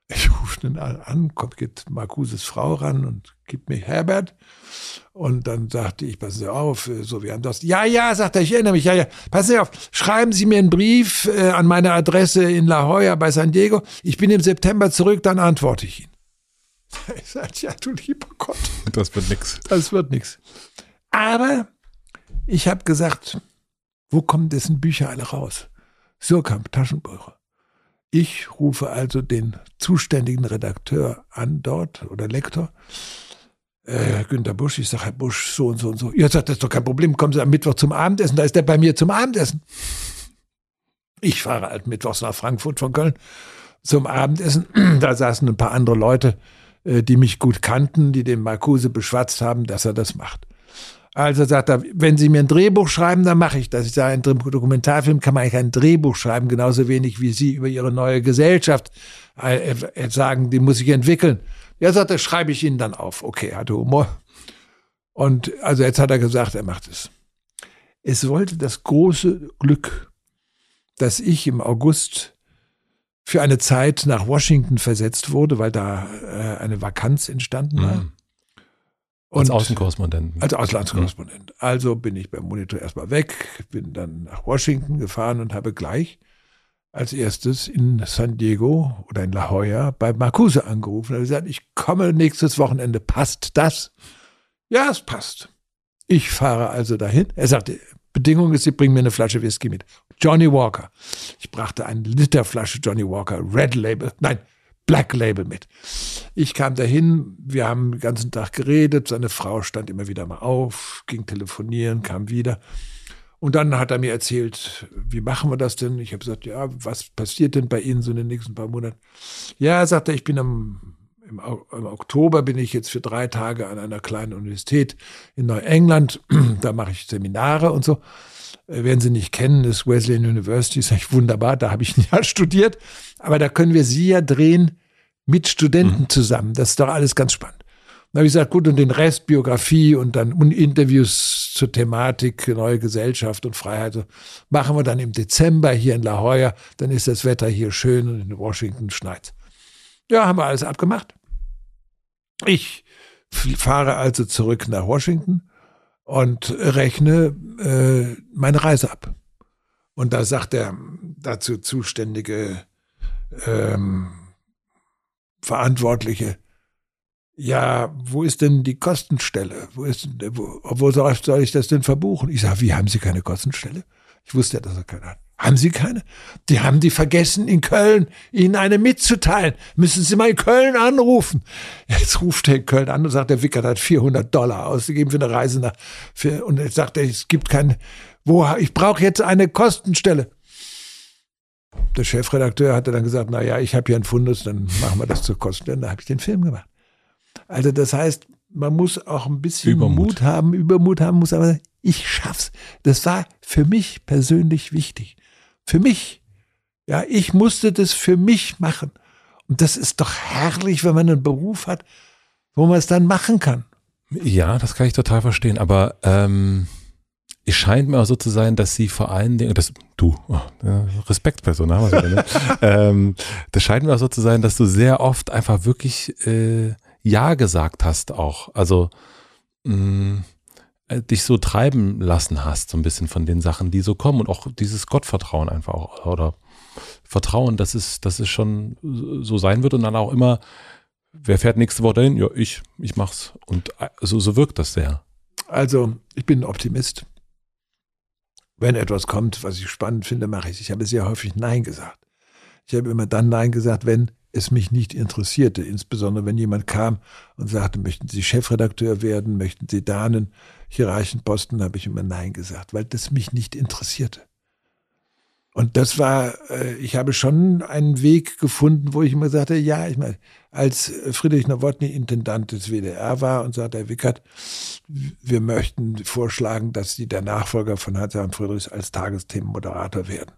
Ich rufe ihn an, kommt, geht Marcuses Frau ran und gibt mir Herbert. Und dann sagte ich, passen Sie auf, äh, so wie haben das. Ja, ja, sagt er, ich erinnere mich, ja, ja. Passen Sie auf, schreiben Sie mir einen Brief äh, an meine Adresse in La Jolla bei San Diego. Ich bin im September zurück, dann antworte ich Ihnen. Ich sage, ja, du lieber Gott. Das wird nix. Das wird nix. Aber ich habe gesagt, wo kommen dessen Bücher alle raus? Surkamp, Taschenbucher. Ich rufe also den zuständigen Redakteur an dort oder Lektor äh, Günter Busch, ich sage, Herr Busch, so und so und so. Ihr sagt, das ist doch kein Problem, kommen Sie am Mittwoch zum Abendessen, da ist der bei mir zum Abendessen. Ich fahre halt mittwochs nach Frankfurt von Köln zum Abendessen. Da saßen ein paar andere Leute, äh, die mich gut kannten, die dem Marcuse beschwatzt haben, dass er das macht. Also sagt er, wenn Sie mir ein Drehbuch schreiben, dann mache ich das. Ich sage, ein Dokumentarfilm kann man eigentlich ein Drehbuch schreiben, genauso wenig wie Sie über Ihre neue Gesellschaft äh, äh, sagen, die muss ich entwickeln. Ja, sagt er, schreibe ich Ihnen dann auf. Okay, hatte Humor. Und also jetzt hat er gesagt, er macht es. Es wollte das große Glück, dass ich im August für eine Zeit nach Washington versetzt wurde, weil da äh, eine Vakanz entstanden war. Mhm. Als Außenkorrespondent. Als Auslandskorrespondent. Mhm. Also bin ich beim Monitor erstmal weg, bin dann nach Washington gefahren und habe gleich als erstes in San Diego oder in La Jolla bei Marcuse angerufen. Er hat gesagt, ich komme nächstes Wochenende. Passt das? Ja, es passt. Ich fahre also dahin. Er sagte, Bedingung ist, Sie bringen mir eine Flasche Whisky mit. Johnny Walker. Ich brachte eine Literflasche Johnny Walker, Red Label, nein, Black Label mit. Ich kam dahin, wir haben den ganzen Tag geredet, seine Frau stand immer wieder mal auf, ging telefonieren, kam wieder. Und dann hat er mir erzählt, wie machen wir das denn? Ich habe gesagt, ja, was passiert denn bei Ihnen so in den nächsten paar Monaten? Ja, er, ich bin am, im, im Oktober bin ich jetzt für drei Tage an einer kleinen Universität in Neuengland. da mache ich Seminare und so. Äh, werden Sie nicht kennen, ist Wesleyan University, ist eigentlich wunderbar, da habe ich ein Jahr studiert. Aber da können wir Sie ja drehen mit Studenten mhm. zusammen. Das ist doch alles ganz spannend. Da habe ich gesagt, gut, und den Rest, Biografie und dann Interviews zur Thematik, neue Gesellschaft und Freiheit, machen wir dann im Dezember hier in La Jolla. Dann ist das Wetter hier schön und in Washington schneit. Ja, haben wir alles abgemacht. Ich fahre also zurück nach Washington und rechne äh, meine Reise ab. Und da sagt der dazu zuständige ähm, Verantwortliche, ja, wo ist denn die Kostenstelle? Wo ist, wo, wo soll, ich das denn verbuchen? Ich sage, wie haben Sie keine Kostenstelle? Ich wusste ja, dass er keine hat. Haben Sie keine? Die haben die vergessen, in Köln Ihnen eine mitzuteilen. Müssen Sie mal in Köln anrufen. Jetzt ruft er in Köln an und sagt, der Wickert hat 400 Dollar ausgegeben für eine Reise nach, für, und jetzt sagt er, es gibt keine, wo, ich brauche jetzt eine Kostenstelle. Der Chefredakteur hatte dann gesagt, na ja, ich habe hier ein Fundus, dann machen wir das zur Kostenstelle. Da habe ich den Film gemacht. Also das heißt, man muss auch ein bisschen Übermut. Mut haben, Übermut haben, muss aber sagen, ich schaff's. Das war für mich persönlich wichtig. Für mich. Ja, ich musste das für mich machen. Und das ist doch herrlich, wenn man einen Beruf hat, wo man es dann machen kann. Ja, das kann ich total verstehen. Aber ähm, es scheint mir auch so zu sein, dass sie vor allen Dingen, das, du, oh, Respektperson, haben wir wieder, ne? ähm, das scheint mir auch so zu sein, dass du sehr oft einfach wirklich äh, ja gesagt hast auch. Also mh, mm, äh, dich so treiben lassen hast, so ein bisschen von den Sachen, die so kommen und auch dieses Gottvertrauen einfach auch oder Vertrauen, dass es, dass es schon so sein wird und dann auch immer, wer fährt nächste Woche dahin? Ja, ich, ich mach's. Und äh, so, so wirkt das sehr. Also, ich bin ein Optimist. Wenn etwas kommt, was ich spannend finde, mache ich. Ich habe sehr häufig Nein gesagt. Ich habe immer dann Nein gesagt, wenn es mich nicht interessierte. Insbesondere wenn jemand kam und sagte, möchten Sie Chefredakteur werden, möchten Sie da einen Hierarchenposten, habe ich immer Nein gesagt, weil das mich nicht interessierte. Und das war, äh, ich habe schon einen Weg gefunden, wo ich immer sagte, ja, ich meine, als Friedrich Nowotny Intendant des WDR war und sagte, Herr Wickert, wir möchten vorschlagen, dass Sie der Nachfolger von Hans-Joachim Friedrichs als Tagesthemenmoderator werden.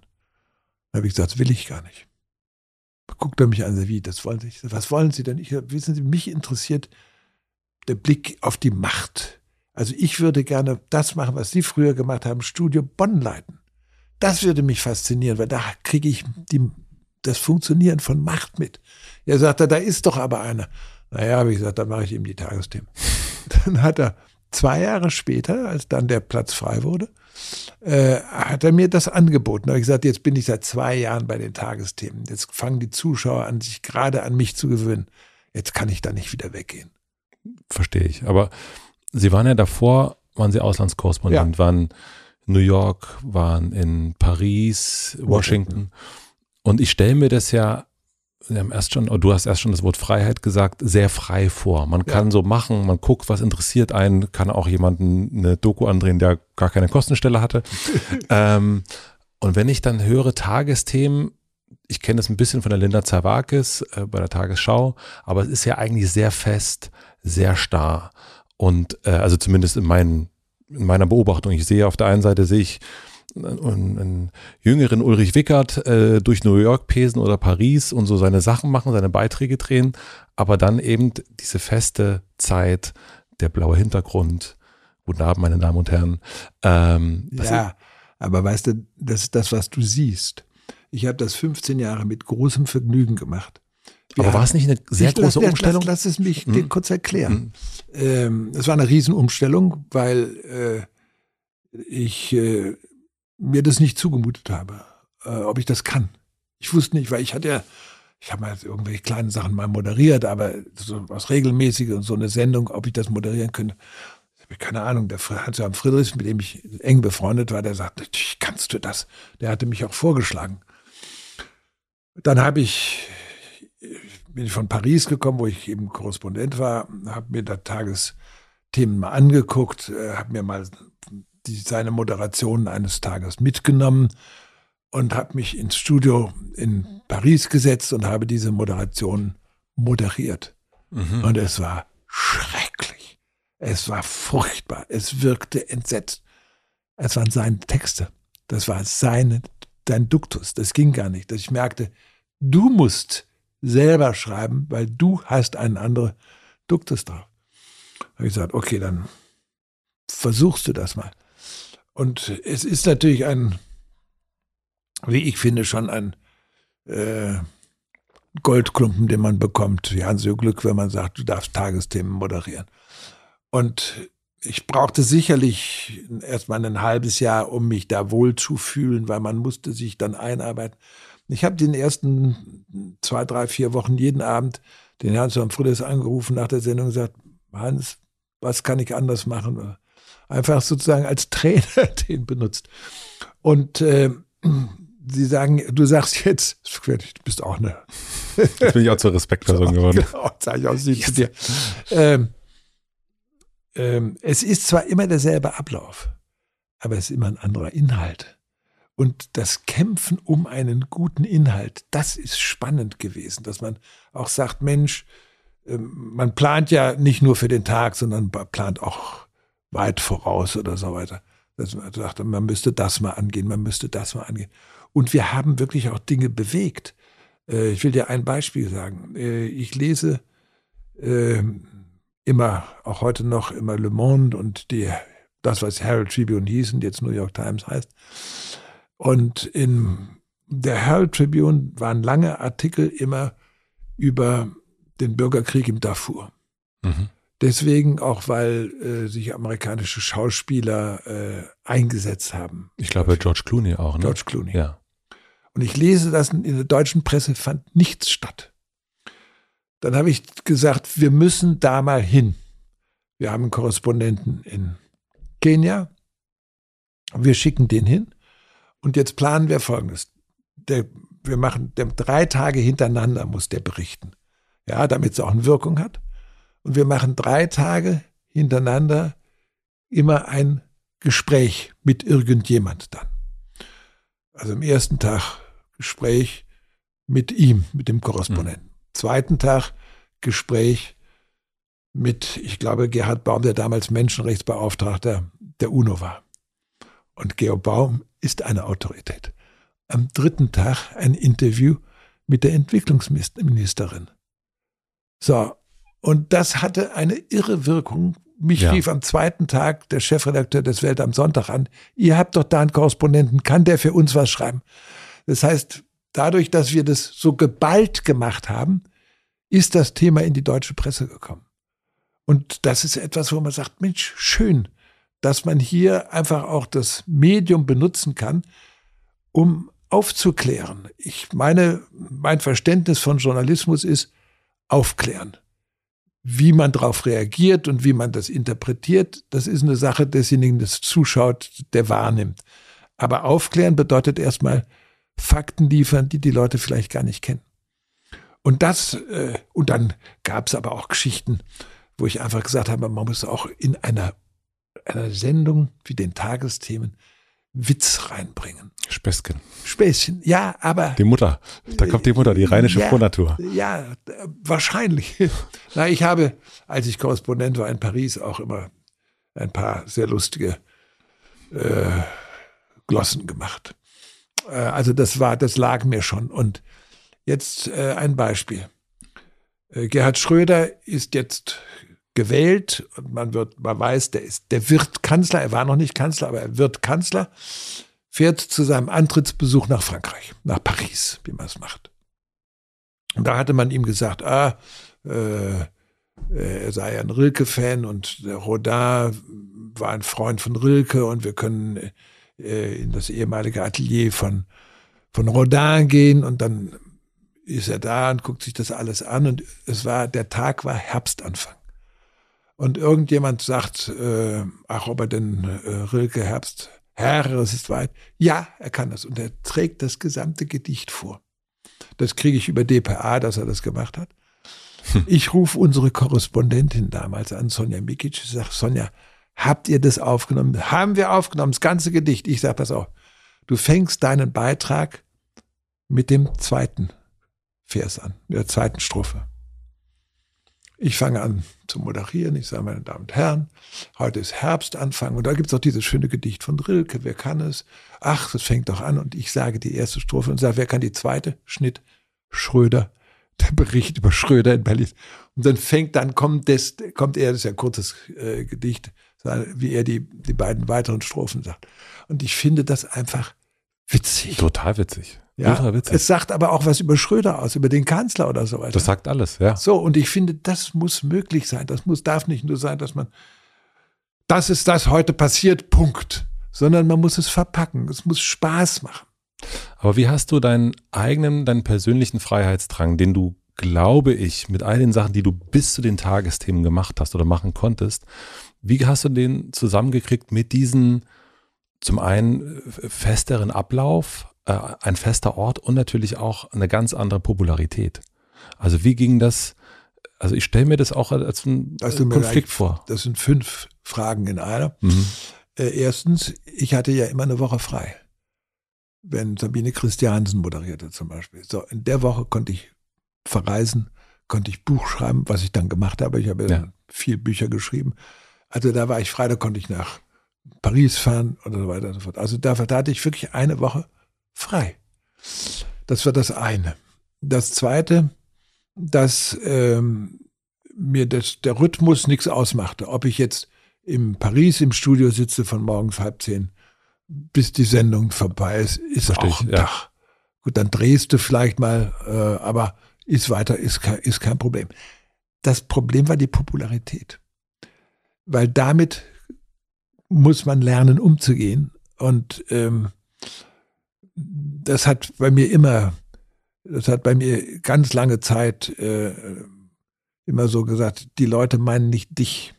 Da habe ich gesagt, das will ich gar nicht guckt er mich an, wie, das wollen Sie, was wollen Sie denn? Ich, wissen Sie, mich interessiert der Blick auf die Macht. Also ich würde gerne das machen, was Sie früher gemacht haben, Studio Bonn leiten. Das würde mich faszinieren, weil da kriege ich die, das Funktionieren von Macht mit. Er sagte, da ist doch aber einer. Naja, habe ich gesagt, dann mache ich ihm die Tagesthemen. Dann hat er zwei Jahre später, als dann der Platz frei wurde, äh, hat er mir das angeboten. Da habe ich gesagt, jetzt bin ich seit zwei Jahren bei den Tagesthemen. Jetzt fangen die Zuschauer an, sich gerade an mich zu gewöhnen. Jetzt kann ich da nicht wieder weggehen. Verstehe ich. Aber Sie waren ja davor, waren Sie Auslandskorrespondent, ja. waren New York, waren in Paris, Washington. Washington. Und ich stelle mir das ja wir haben erst schon, du hast erst schon das Wort Freiheit gesagt, sehr frei vor. Man kann ja. so machen, man guckt, was interessiert einen, kann auch jemanden eine Doku andrehen, der gar keine Kostenstelle hatte. ähm, und wenn ich dann höre Tagesthemen, ich kenne das ein bisschen von der Linda Zawakis äh, bei der Tagesschau, aber es ist ja eigentlich sehr fest, sehr starr. Und äh, also zumindest in, meinen, in meiner Beobachtung. Ich sehe auf der einen Seite sehe ich einen, einen jüngeren Ulrich Wickert äh, durch New York pesen oder Paris und so seine Sachen machen, seine Beiträge drehen, aber dann eben diese feste Zeit, der blaue Hintergrund. Guten Abend, meine Damen und Herren. Ähm, ja, aber weißt du, das ist das, was du siehst. Ich habe das 15 Jahre mit großem Vergnügen gemacht. Wir aber war es nicht eine sehr große lass, Umstellung? Lass, lass, es mich hm. kurz erklären. Hm. Ähm, es war eine Riesenumstellung, weil äh, ich äh, mir das nicht zugemutet habe, äh, ob ich das kann. Ich wusste nicht, weil ich hatte ja, ich habe mal irgendwelche kleinen Sachen mal moderiert, aber so was regelmäßige und so eine Sendung, ob ich das moderieren könnte. Keine Ahnung, der Hans-Joachim Friedrichs, mit dem ich eng befreundet war, der sagte, kannst du das? Der hatte mich auch vorgeschlagen. Dann habe ich bin ich von Paris gekommen, wo ich eben Korrespondent war, habe mir da Tagesthemen mal angeguckt, äh, habe mir mal die, seine Moderation eines Tages mitgenommen und habe mich ins Studio in Paris gesetzt und habe diese Moderation moderiert. Mhm. Und es war schrecklich. Es war furchtbar. Es wirkte entsetzt. Es waren seine Texte. Das war seine, dein Duktus. Das ging gar nicht. Dass ich merkte, du musst selber schreiben, weil du hast einen anderen Duktus drauf. Da habe ich gesagt, okay, dann versuchst du das mal. Und es ist natürlich ein, wie ich finde, schon ein äh, Goldklumpen, den man bekommt. Wir haben so Glück, wenn man sagt, du darfst Tagesthemen moderieren. Und ich brauchte sicherlich erstmal ein halbes Jahr, um mich da wohl zu fühlen, weil man musste sich dann einarbeiten. Ich habe den ersten zwei, drei, vier Wochen jeden Abend den Herrn von Friedrichs angerufen nach der Sendung und gesagt, Hans, was kann ich anders machen? Einfach sozusagen als Trainer den benutzt. Und äh, Sie sagen, du sagst jetzt, du bist auch eine. Jetzt bin ich auch zur Respektperson geworden. Genau, sage ich auch sie zu dir. Ähm, ähm, es ist zwar immer derselbe Ablauf, aber es ist immer ein anderer Inhalt. Und das Kämpfen um einen guten Inhalt, das ist spannend gewesen, dass man auch sagt, Mensch, ähm, man plant ja nicht nur für den Tag, sondern plant auch weit voraus oder so weiter. Dass man sagt, man müsste das mal angehen, man müsste das mal angehen. Und wir haben wirklich auch Dinge bewegt. Äh, ich will dir ein Beispiel sagen. Äh, ich lese äh, immer, auch heute noch, immer Le Monde und die, das, was Herald Tribune hieß und jetzt New York Times heißt. Und in der Herald Tribune waren lange Artikel immer über den Bürgerkrieg im Darfur. Mhm. Deswegen auch, weil äh, sich amerikanische Schauspieler äh, eingesetzt haben. Ich glaube George Clooney auch, ne? George Clooney. Ja. Und ich lese das in der deutschen Presse, fand nichts statt. Dann habe ich gesagt, wir müssen da mal hin. Wir haben einen Korrespondenten in Kenia. Wir schicken den hin. Und jetzt planen wir Folgendes. Der, wir machen der, drei Tage hintereinander muss der berichten. Ja, damit es auch eine Wirkung hat. Und wir machen drei Tage hintereinander immer ein Gespräch mit irgendjemand dann. Also am ersten Tag Gespräch mit ihm, mit dem Korrespondenten. Mhm. Zweiten Tag Gespräch mit, ich glaube, Gerhard Baum, der damals Menschenrechtsbeauftragter der UNO war. Und Georg Baum ist eine Autorität. Am dritten Tag ein Interview mit der Entwicklungsministerin. So, und das hatte eine irre Wirkung. Mich ja. rief am zweiten Tag der Chefredakteur des Welt am Sonntag an. Ihr habt doch da einen Korrespondenten, kann der für uns was schreiben? Das heißt, dadurch, dass wir das so geballt gemacht haben, ist das Thema in die deutsche Presse gekommen. Und das ist etwas, wo man sagt, Mensch, schön, dass man hier einfach auch das Medium benutzen kann, um aufzuklären. Ich meine, mein Verständnis von Journalismus ist aufklären. Wie man darauf reagiert und wie man das interpretiert, das ist eine Sache desjenigen, der zuschaut, der wahrnimmt. Aber aufklären bedeutet erstmal, Fakten liefern, die die Leute vielleicht gar nicht kennen. Und das, äh, und dann gab es aber auch Geschichten, wo ich einfach gesagt habe, man muss auch in einer, einer Sendung wie den Tagesthemen Witz reinbringen. Späßchen. Späßchen, ja, aber. Die Mutter. Da kommt die Mutter, die rheinische ja, Frohnatur. Ja, wahrscheinlich. Na, ich habe, als ich Korrespondent war in Paris, auch immer ein paar sehr lustige äh, Glossen gemacht. Äh, also das war, das lag mir schon. Und jetzt äh, ein Beispiel. Äh, Gerhard Schröder ist jetzt gewählt und man wird, man weiß, der ist, der wird Kanzler. Er war noch nicht Kanzler, aber er wird Kanzler. Fährt zu seinem Antrittsbesuch nach Frankreich, nach Paris, wie man es macht. Und da hatte man ihm gesagt, ah, äh, er sei ein Rilke-Fan und der Rodin war ein Freund von Rilke und wir können äh, in das ehemalige Atelier von, von Rodin gehen und dann ist er da und guckt sich das alles an und es war, der Tag war Herbstanfang. Und irgendjemand sagt, äh, ach, ob er denn äh, Rilke Herbst, Herr, es ist weit. Ja, er kann das. Und er trägt das gesamte Gedicht vor. Das kriege ich über DPA, dass er das gemacht hat. Ich rufe unsere Korrespondentin damals an, Sonja Mikic, ich sage, Sonja, habt ihr das aufgenommen? Haben wir aufgenommen, das ganze Gedicht. Ich sage, pass auf, du fängst deinen Beitrag mit dem zweiten Vers an, mit der zweiten Strophe. Ich fange an zu moderieren. Ich sage, meine Damen und Herren, heute ist Herbstanfang. Und da gibt es auch dieses schöne Gedicht von Rilke. Wer kann es? Ach, das fängt doch an. Und ich sage die erste Strophe und sage, wer kann die zweite? Schnitt, Schröder. Der Bericht über Schröder in Berlin. Und dann fängt, dann kommt, das, kommt er, das ist ja ein kurzes äh, Gedicht, wie er die, die beiden weiteren Strophen sagt. Und ich finde das einfach witzig. Total witzig. Ja, es sagt aber auch was über Schröder aus, über den Kanzler oder so weiter. Das sagt alles, ja. So, und ich finde, das muss möglich sein. Das muss, darf nicht nur sein, dass man, das ist das heute passiert, Punkt. Sondern man muss es verpacken. Es muss Spaß machen. Aber wie hast du deinen eigenen, deinen persönlichen Freiheitsdrang, den du, glaube ich, mit all den Sachen, die du bis zu den Tagesthemen gemacht hast oder machen konntest, wie hast du den zusammengekriegt mit diesen zum einen festeren Ablauf, äh, ein fester Ort und natürlich auch eine ganz andere Popularität. Also wie ging das? Also ich stelle mir das auch als ein Konflikt vor. Das sind fünf Fragen in einer. Mhm. Äh, erstens, ich hatte ja immer eine Woche frei. Wenn Sabine Christiansen moderierte zum Beispiel. So, in der Woche konnte ich verreisen, konnte ich Buch schreiben, was ich dann gemacht habe. Ich habe ja. viel Bücher geschrieben. Also da war ich frei, da konnte ich nach Paris fahren und so weiter und so fort. Also da, da hatte ich wirklich eine Woche frei. Das war das eine. Das zweite, dass ähm, mir das, der Rhythmus nichts ausmachte. Ob ich jetzt in Paris im Studio sitze von morgens halb zehn, bis die Sendung vorbei ist, ist Verstehe auch ein ja. Tag. Gut, dann drehst du vielleicht mal, äh, aber ist weiter, ist kein, ist kein Problem. Das Problem war die Popularität. Weil damit muss man lernen, umzugehen. Und ähm, das hat bei mir immer, das hat bei mir ganz lange Zeit äh, immer so gesagt, die Leute meinen nicht dich,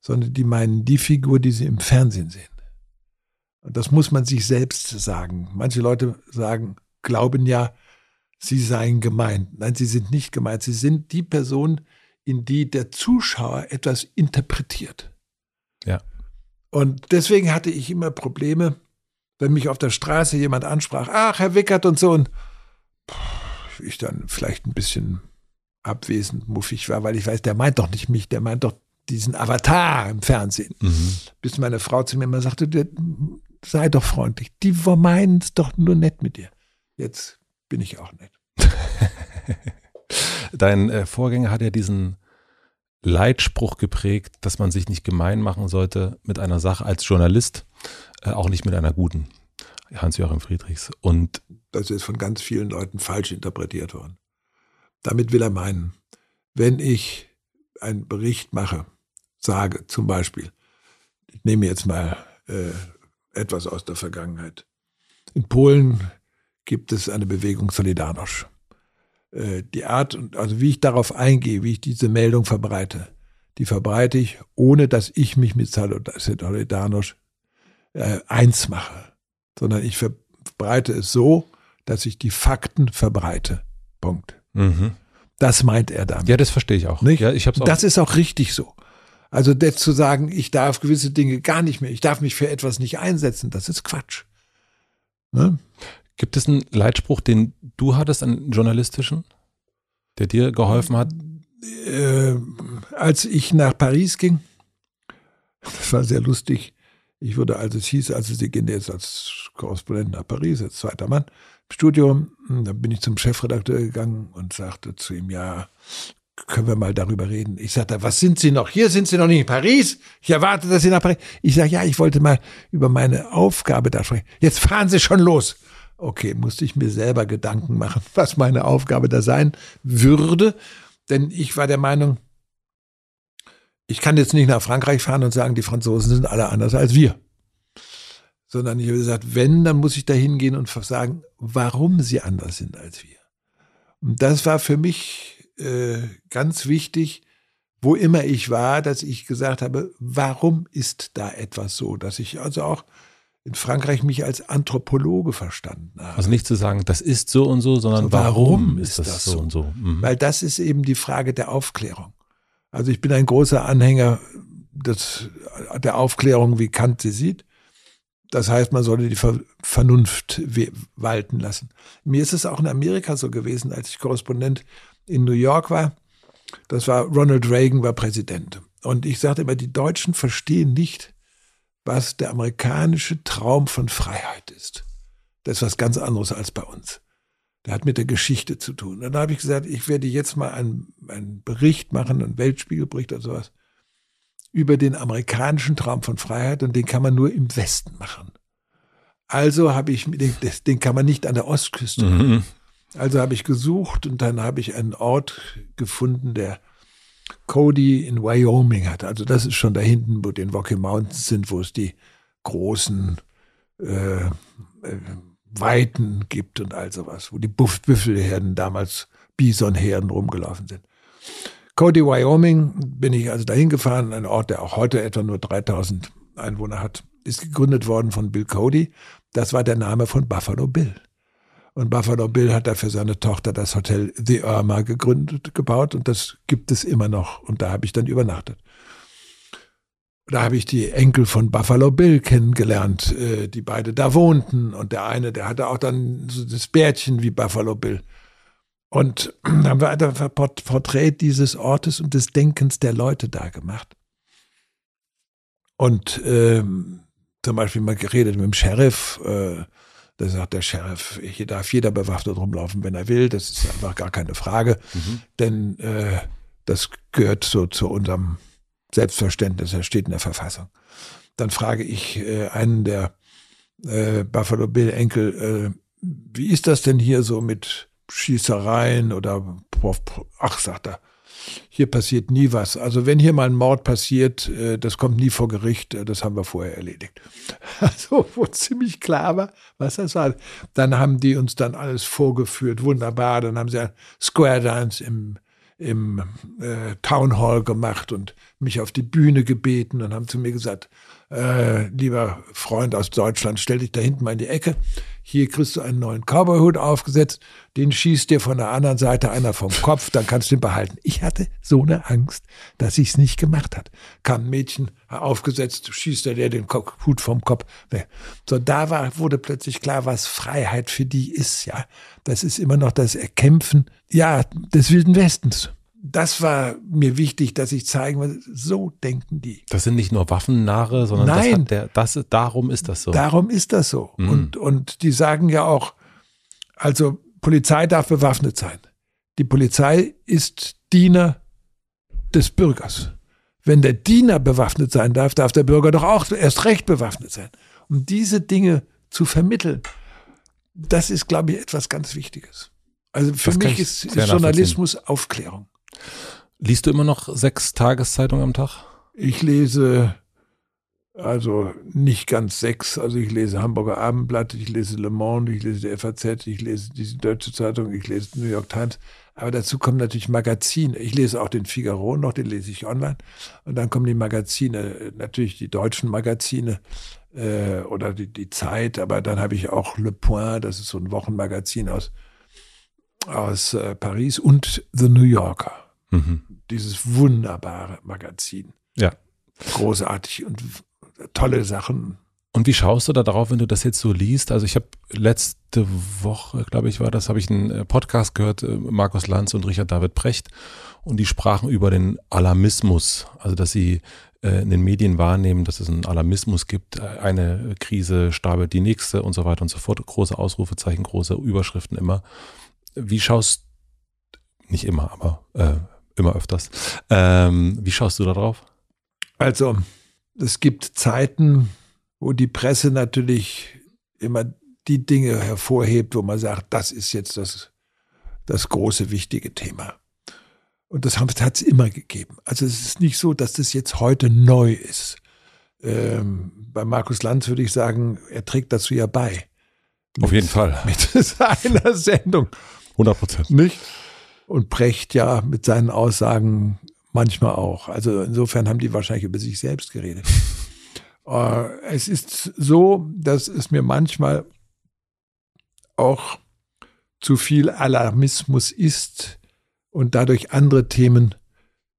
sondern die meinen die Figur, die sie im Fernsehen sehen. Und das muss man sich selbst sagen. Manche Leute sagen, glauben ja, sie seien gemeint. Nein, sie sind nicht gemeint. Sie sind die Person, in die der Zuschauer etwas interpretiert. Ja. Und deswegen hatte ich immer Probleme, wenn mich auf der Straße jemand ansprach, ach, Herr Wickert und so, und ich dann vielleicht ein bisschen abwesend, muffig war, weil ich weiß, der meint doch nicht mich, der meint doch diesen Avatar im Fernsehen. Mhm. Bis meine Frau zu mir immer sagte, sei doch freundlich, die meinen es doch nur nett mit dir. Jetzt bin ich auch nett. Dein äh, Vorgänger hat ja diesen Leitspruch geprägt, dass man sich nicht gemein machen sollte mit einer Sache als Journalist, auch nicht mit einer guten. Hans-Joachim Friedrichs. Und das ist von ganz vielen Leuten falsch interpretiert worden. Damit will er meinen, wenn ich einen Bericht mache, sage zum Beispiel, ich nehme jetzt mal äh, etwas aus der Vergangenheit. In Polen gibt es eine Bewegung Solidarność. Äh, die Art also wie ich darauf eingehe, wie ich diese Meldung verbreite, die verbreite ich, ohne dass ich mich mit Solidarność äh, eins mache, sondern ich verbreite es so, dass ich die Fakten verbreite. Punkt. Mhm. Das meint er damit. Ja, das verstehe ich auch. Nicht? Ja, ich hab's auch. Das ist auch richtig so. Also das zu sagen, ich darf gewisse Dinge gar nicht mehr, ich darf mich für etwas nicht einsetzen, das ist Quatsch. Ne? Gibt es einen Leitspruch, den du hattest, einen journalistischen, der dir geholfen hat? Äh, als ich nach Paris ging, das war sehr lustig. Ich wurde, als es hieß, also Sie gehen jetzt als Korrespondent nach Paris, als zweiter Mann im Studio, da bin ich zum Chefredakteur gegangen und sagte zu ihm, ja, können wir mal darüber reden. Ich sagte, was sind Sie noch? Hier sind Sie noch nicht in Paris. Ich erwarte, dass Sie nach Paris. Ich sage, ja, ich wollte mal über meine Aufgabe da sprechen. Jetzt fahren Sie schon los. Okay, musste ich mir selber Gedanken machen, was meine Aufgabe da sein würde. Denn ich war der Meinung, ich kann jetzt nicht nach Frankreich fahren und sagen, die Franzosen sind alle anders als wir. Sondern ich habe gesagt, wenn, dann muss ich da hingehen und sagen, warum sie anders sind als wir. Und das war für mich äh, ganz wichtig, wo immer ich war, dass ich gesagt habe, warum ist da etwas so, dass ich also auch in Frankreich mich als Anthropologe verstanden habe. Also nicht zu sagen, das ist so und so, sondern so, warum, warum, ist das, das so und so? Mhm. Weil das ist eben die Frage der Aufklärung. Also ich bin ein großer Anhänger des, der Aufklärung, wie Kant sie sieht. Das heißt, man sollte die Vernunft walten lassen. Mir ist es auch in Amerika so gewesen, als ich Korrespondent in New York war. Das war Ronald Reagan war Präsident. Und ich sagte immer, die Deutschen verstehen nicht, was der amerikanische Traum von Freiheit ist. Das ist was ganz anderes als bei uns. Der hat mit der Geschichte zu tun. Und dann habe ich gesagt, ich werde jetzt mal einen, einen Bericht machen, einen Weltspiegelbericht oder sowas, über den amerikanischen Traum von Freiheit und den kann man nur im Westen machen. Also habe ich, den, den kann man nicht an der Ostküste machen. Mhm. Also habe ich gesucht und dann habe ich einen Ort gefunden, der Cody in Wyoming hat. Also das ist schon da hinten, wo die Rocky Mountains sind, wo es die großen äh, Weiten gibt und all sowas, wo die Büffelherden damals Bisonherden rumgelaufen sind. Cody, Wyoming, bin ich also dahin gefahren, ein Ort, der auch heute etwa nur 3000 Einwohner hat, ist gegründet worden von Bill Cody. Das war der Name von Buffalo Bill. Und Buffalo Bill hat da für seine Tochter das Hotel The Irma gegründet, gebaut und das gibt es immer noch. Und da habe ich dann übernachtet. Da habe ich die Enkel von Buffalo Bill kennengelernt, äh, die beide da wohnten. Und der eine, der hatte auch dann so das Bärtchen wie Buffalo Bill. Und dann haben wir ein Porträt dieses Ortes und des Denkens der Leute da gemacht. Und ähm, zum Beispiel mal geredet mit dem Sheriff, äh, da sagt der Sheriff, hier darf jeder bewaffnet rumlaufen, wenn er will. Das ist einfach gar keine Frage. Mhm. Denn äh, das gehört so zu unserem Selbstverständnis. Das steht in der Verfassung. Dann frage ich äh, einen der äh, Buffalo Bill Enkel, äh, wie ist das denn hier so mit Schießereien oder ach, sagt er, hier passiert nie was. Also wenn hier mal ein Mord passiert, äh, das kommt nie vor Gericht, äh, das haben wir vorher erledigt. Also wo ziemlich klar war, was das war. Dann haben die uns dann alles vorgeführt, wunderbar. Dann haben sie ein Square Dance im, im äh, Town Hall gemacht und mich auf die Bühne gebeten und haben zu mir gesagt, äh, lieber Freund aus Deutschland, stell dich da hinten mal in die Ecke. Hier kriegst du einen neuen Cowboyhut aufgesetzt, den schießt dir von der anderen Seite einer vom Kopf, dann kannst du ihn behalten. Ich hatte so eine Angst, dass ich es nicht gemacht hat. Kam ein Mädchen aufgesetzt, schießt er dir den Hut vom Kopf. So, da war, wurde plötzlich klar, was Freiheit für die ist, ja. Das ist immer noch das Erkämpfen, ja, des Wilden Westens das war mir wichtig, dass ich zeigen will, so denken die. Das sind nicht nur Waffennarre, sondern Nein, das, der, das darum ist das so. Darum ist das so. Mhm. Und, und die sagen ja auch, also Polizei darf bewaffnet sein. Die Polizei ist Diener des Bürgers. Wenn der Diener bewaffnet sein darf, darf der Bürger doch auch erst recht bewaffnet sein. Um diese Dinge zu vermitteln, das ist, glaube ich, etwas ganz Wichtiges. Also für das mich ist, ist Journalismus Aufklärung. Liest du immer noch sechs Tageszeitungen am Tag? Ich lese also nicht ganz sechs. Also ich lese Hamburger Abendblatt, ich lese Le Monde, ich lese die FAZ, ich lese die Deutsche Zeitung, ich lese New York Times. Aber dazu kommen natürlich Magazine. Ich lese auch den Figaro noch, den lese ich online. Und dann kommen die Magazine, natürlich die deutschen Magazine äh, oder die, die Zeit. Aber dann habe ich auch Le Point, das ist so ein Wochenmagazin aus, aus äh, Paris und The New Yorker. Mhm. Dieses wunderbare Magazin. Ja. Großartig und tolle Sachen. Und wie schaust du da drauf, wenn du das jetzt so liest? Also ich habe letzte Woche, glaube ich, war das, habe ich einen äh, Podcast gehört, äh, Markus Lanz und Richard David Precht, und die sprachen über den Alarmismus, also dass sie in den Medien wahrnehmen, dass es einen Alarmismus gibt, eine Krise stabelt die nächste und so weiter und so fort, große Ausrufezeichen, große Überschriften immer. Wie schaust, nicht immer, aber äh, immer öfters. Ähm, wie schaust du da drauf? Also, es gibt Zeiten, wo die Presse natürlich immer die Dinge hervorhebt, wo man sagt, das ist jetzt das, das große, wichtige Thema. Und das hat es immer gegeben. Also es ist nicht so, dass das jetzt heute neu ist. Ähm, bei Markus Lanz würde ich sagen, er trägt dazu ja bei. Auf mit, jeden Fall. Mit seiner Sendung. 100 Prozent. Nicht? und Brecht ja mit seinen Aussagen manchmal auch. Also insofern haben die wahrscheinlich über sich selbst geredet. Äh, es ist so, dass es mir manchmal auch zu viel Alarmismus ist und dadurch andere Themen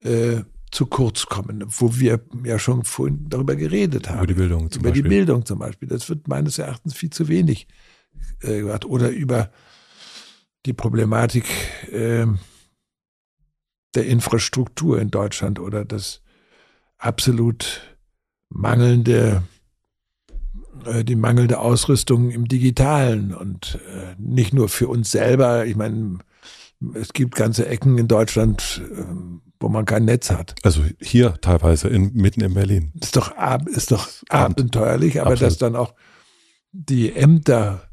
äh, zu kurz kommen, wo wir ja schon vorhin darüber geredet haben. Über die Bildung zum über Beispiel. die Bildung zum Beispiel. Das wird meines Erachtens viel zu wenig äh, gemacht. Oder über die Problematik äh, der Infrastruktur in Deutschland oder das absolut mangelnde äh, die mangelnde Ausrüstung im Digitalen und äh, nicht nur für uns selber. Ich meine, es gibt ganze Ecken in Deutschland, äh, wo man kein Netz hat. Also hier teilweise in, mitten in Berlin. Ist doch, ab- ist doch abenteuerlich, aber Absolut. dass dann auch die Ämter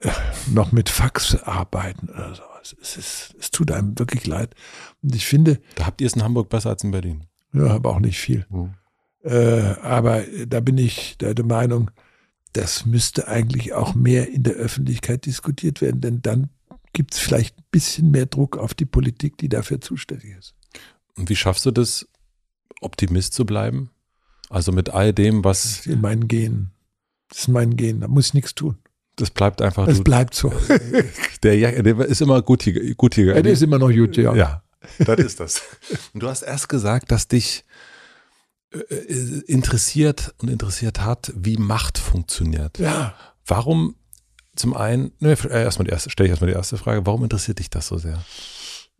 äh, noch mit Fax arbeiten oder sowas. Es, ist, es tut einem wirklich leid. Und ich finde, Da habt ihr es in Hamburg besser als in Berlin. ja, aber auch nicht viel. Äh, aber da bin ich der, der Meinung, das müsste eigentlich auch mehr in der Öffentlichkeit diskutiert werden, denn dann gibt es vielleicht ein bisschen mehr Druck auf die Politik, die dafür zuständig ist. Und wie schaffst du das, Optimist zu bleiben? Also mit all dem, Das was, ist in meinen Genen. Das ist mein Gen, da muss ich nichts tun. das bleibt einfach, Es du, bleibt so. der, der ist immer gutig, gutiger. Ja, der ist immer noch gut, ja. Ja, das ist das. Und du hast erst gesagt, dass dich äh, äh, interessiert und interessiert hat, wie Macht funktioniert. Ja, Warum zum einen, ne, erstmal die erste, stelle ich erstmal die erste Frage, warum interessiert dich das so sehr?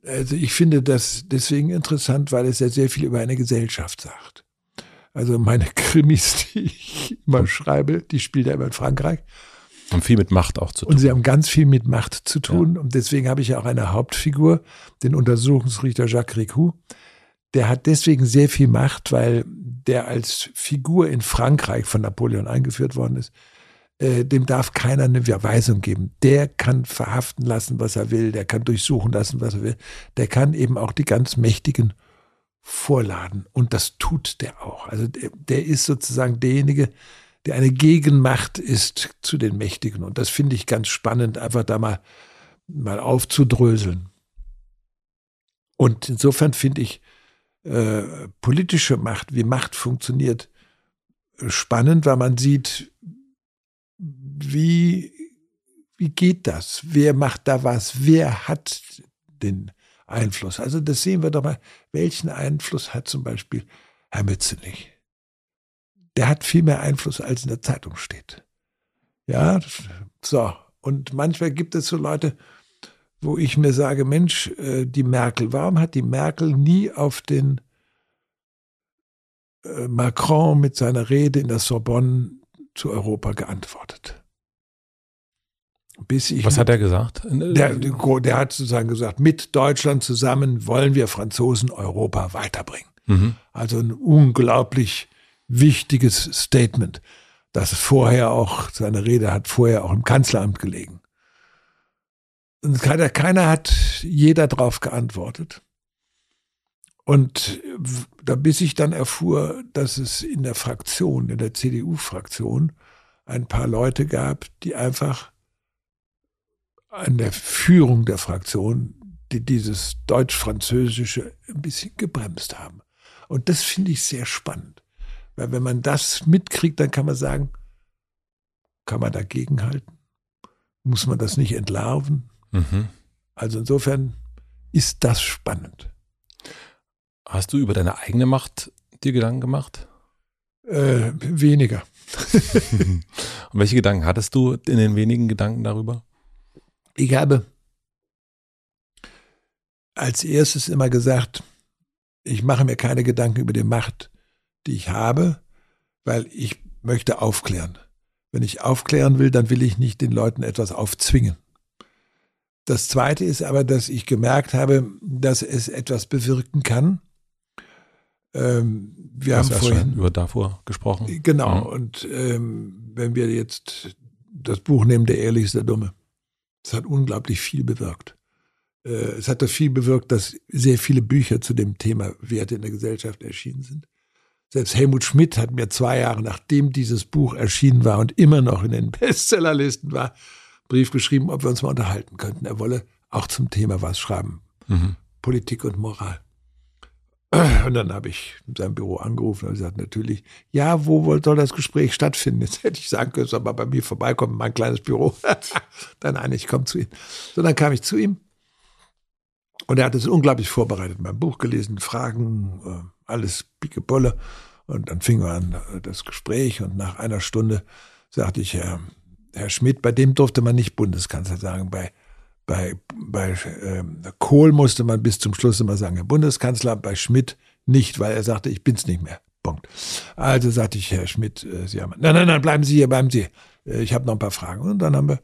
also ich finde das deswegen interessant, weil es ja sehr viel über eine Gesellschaft sagt. Also meine Krimis, die ich immer schreibe, die spielt ja immer in Frankreich. Und viel mit Macht auch zu tun. Und sie haben ganz viel mit Macht zu tun. Und deswegen habe ich ja auch eine Hauptfigur, den Untersuchungsrichter Jacques Ricou. Der hat deswegen sehr viel Macht, weil der als Figur in Frankreich von Napoleon eingeführt worden ist. Äh, dem darf keiner eine Verweisung geben. Der kann verhaften lassen, was er will. Der kann durchsuchen lassen, was er will. Der kann eben auch die ganz Mächtigen vorladen. Und das tut der auch. Also der, der ist sozusagen derjenige, der eine Gegenmacht ist zu den Mächtigen. Und das finde ich ganz spannend, einfach da mal, mal aufzudröseln. Und insofern finde ich äh, politische Macht, wie Macht funktioniert, spannend, weil man sieht, wie, wie geht das? Wer macht da was? Wer hat den Einfluss? Also das sehen wir doch mal. Welchen Einfluss hat zum Beispiel Herr Mützenich? Der hat viel mehr Einfluss, als in der Zeitung steht. Ja, so. Und manchmal gibt es so Leute, wo ich mir sage, Mensch, äh, die Merkel, warum hat die Merkel nie auf den äh, Macron mit seiner Rede in der Sorbonne zu Europa geantwortet? Bis ich Was hat er gesagt? der, der hat sozusagen gesagt, mit Deutschland zusammen wollen wir Franzosen Europa weiterbringen. Mhm. Also ein unglaublich wichtiges Statement, das vorher auch, seine Rede hat vorher auch im Kanzleramt gelegen. Und keiner, keiner hat jeder drauf geantwortet. Und da bis ich dann erfuhr, dass es in der Fraktion, in der CDU-Fraktion, ein paar Leute gab, die einfach an der Führung der Fraktion, die dieses deutsch-französische ein bisschen gebremst haben. Und das finde ich sehr spannend. Weil wenn man das mitkriegt, dann kann man sagen, kann man dagegenhalten? Muss man das nicht entlarven? Mhm. Also insofern ist das spannend. Hast du über deine eigene Macht dir Gedanken gemacht? Äh, weniger. Und welche Gedanken hattest du in den wenigen Gedanken darüber? Ich habe als erstes immer gesagt, ich mache mir keine Gedanken über die Macht, die ich habe, weil ich möchte aufklären. Wenn ich aufklären will, dann will ich nicht den Leuten etwas aufzwingen. Das Zweite ist aber, dass ich gemerkt habe, dass es etwas bewirken kann. Ähm, wir Du hast haben vorhin über davor gesprochen. Genau, Ja. und ähm, wenn wir jetzt das Buch nehmen, Der Ehrlich ist der Dumme, es hat unglaublich viel bewirkt. Äh, es hat viel bewirkt, dass sehr viele Bücher zu dem Thema Werte in der Gesellschaft erschienen sind. Selbst Helmut Schmidt hat mir zwei Jahre nachdem dieses Buch erschienen war und immer noch in den Bestsellerlisten war, Brief geschrieben, ob wir uns mal unterhalten könnten. Er wolle auch zum Thema was schreiben. Mhm. Politik und Moral. Und dann habe ich in seinem Büro angerufen und gesagt, natürlich, ja, wo soll das Gespräch stattfinden? Jetzt hätte ich sagen können, soll mal bei mir vorbeikommen, mein kleines Büro. dann nein, ich komme zu ihm. So, dann kam ich zu ihm und er hat es unglaublich vorbereitet, mein Buch gelesen, Fragen, äh, alles pickebolle. Und dann fing wir an äh, das Gespräch und nach einer Stunde sagte ich, Herr, Herr Schmidt, bei dem durfte man nicht Bundeskanzler sagen, bei bei, bei äh, Kohl musste man bis zum Schluss immer sagen, Herr Bundeskanzler, bei Schmidt nicht, weil er sagte, ich bin's nicht mehr. Punkt. Also sagte ich, Herr Schmidt, äh, Sie haben, nein, nein, nein, bleiben Sie hier, bleiben Sie. Äh, ich habe noch ein paar Fragen. Und dann haben wir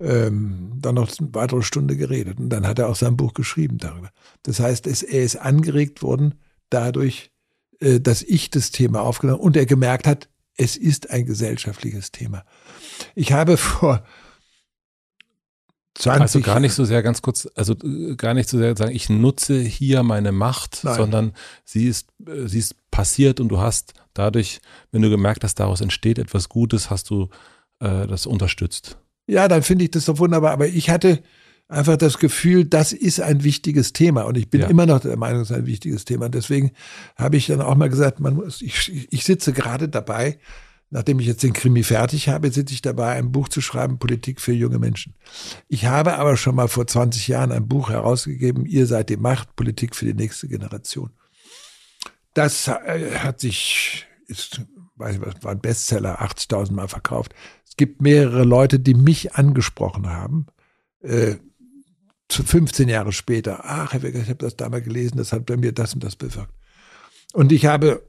ähm, dann noch eine weitere Stunde geredet. Und dann hat er auch sein Buch geschrieben darüber. Das heißt, es, er ist angeregt worden dadurch, äh, dass ich das Thema aufgenommen und er gemerkt hat, es ist ein gesellschaftliches Thema. Ich habe vor 20 also gar nicht so sehr, ganz kurz, also äh, gar nicht so sehr sagen, ich nutze hier meine Macht, Nein. sondern sie ist, äh, sie ist passiert und du hast dadurch, wenn du gemerkt hast, daraus entsteht etwas Gutes, hast du äh, das unterstützt. Ja, dann finde ich das doch wunderbar. Aber ich hatte einfach das Gefühl, das ist ein wichtiges Thema. Und ich bin ja. immer noch der Meinung, es ist ein wichtiges Thema. Und deswegen habe ich dann auch mal gesagt, man muss, ich, ich sitze gerade dabei, nachdem ich jetzt den Krimi fertig habe, sitze ich dabei, ein Buch zu schreiben, Politik für junge Menschen. Ich habe aber schon mal vor 20 Jahren ein Buch herausgegeben, Ihr seid die Macht, Politik für die nächste Generation. Das äh, hat sich, ist, weiß ich was, war ein Bestseller, 80.000 Mal verkauft. Es gibt mehrere Leute, die mich angesprochen haben, äh, 15 Jahre später. Ach, ich habe das damals gelesen, das hat bei mir das und das bewirkt. Und ich habe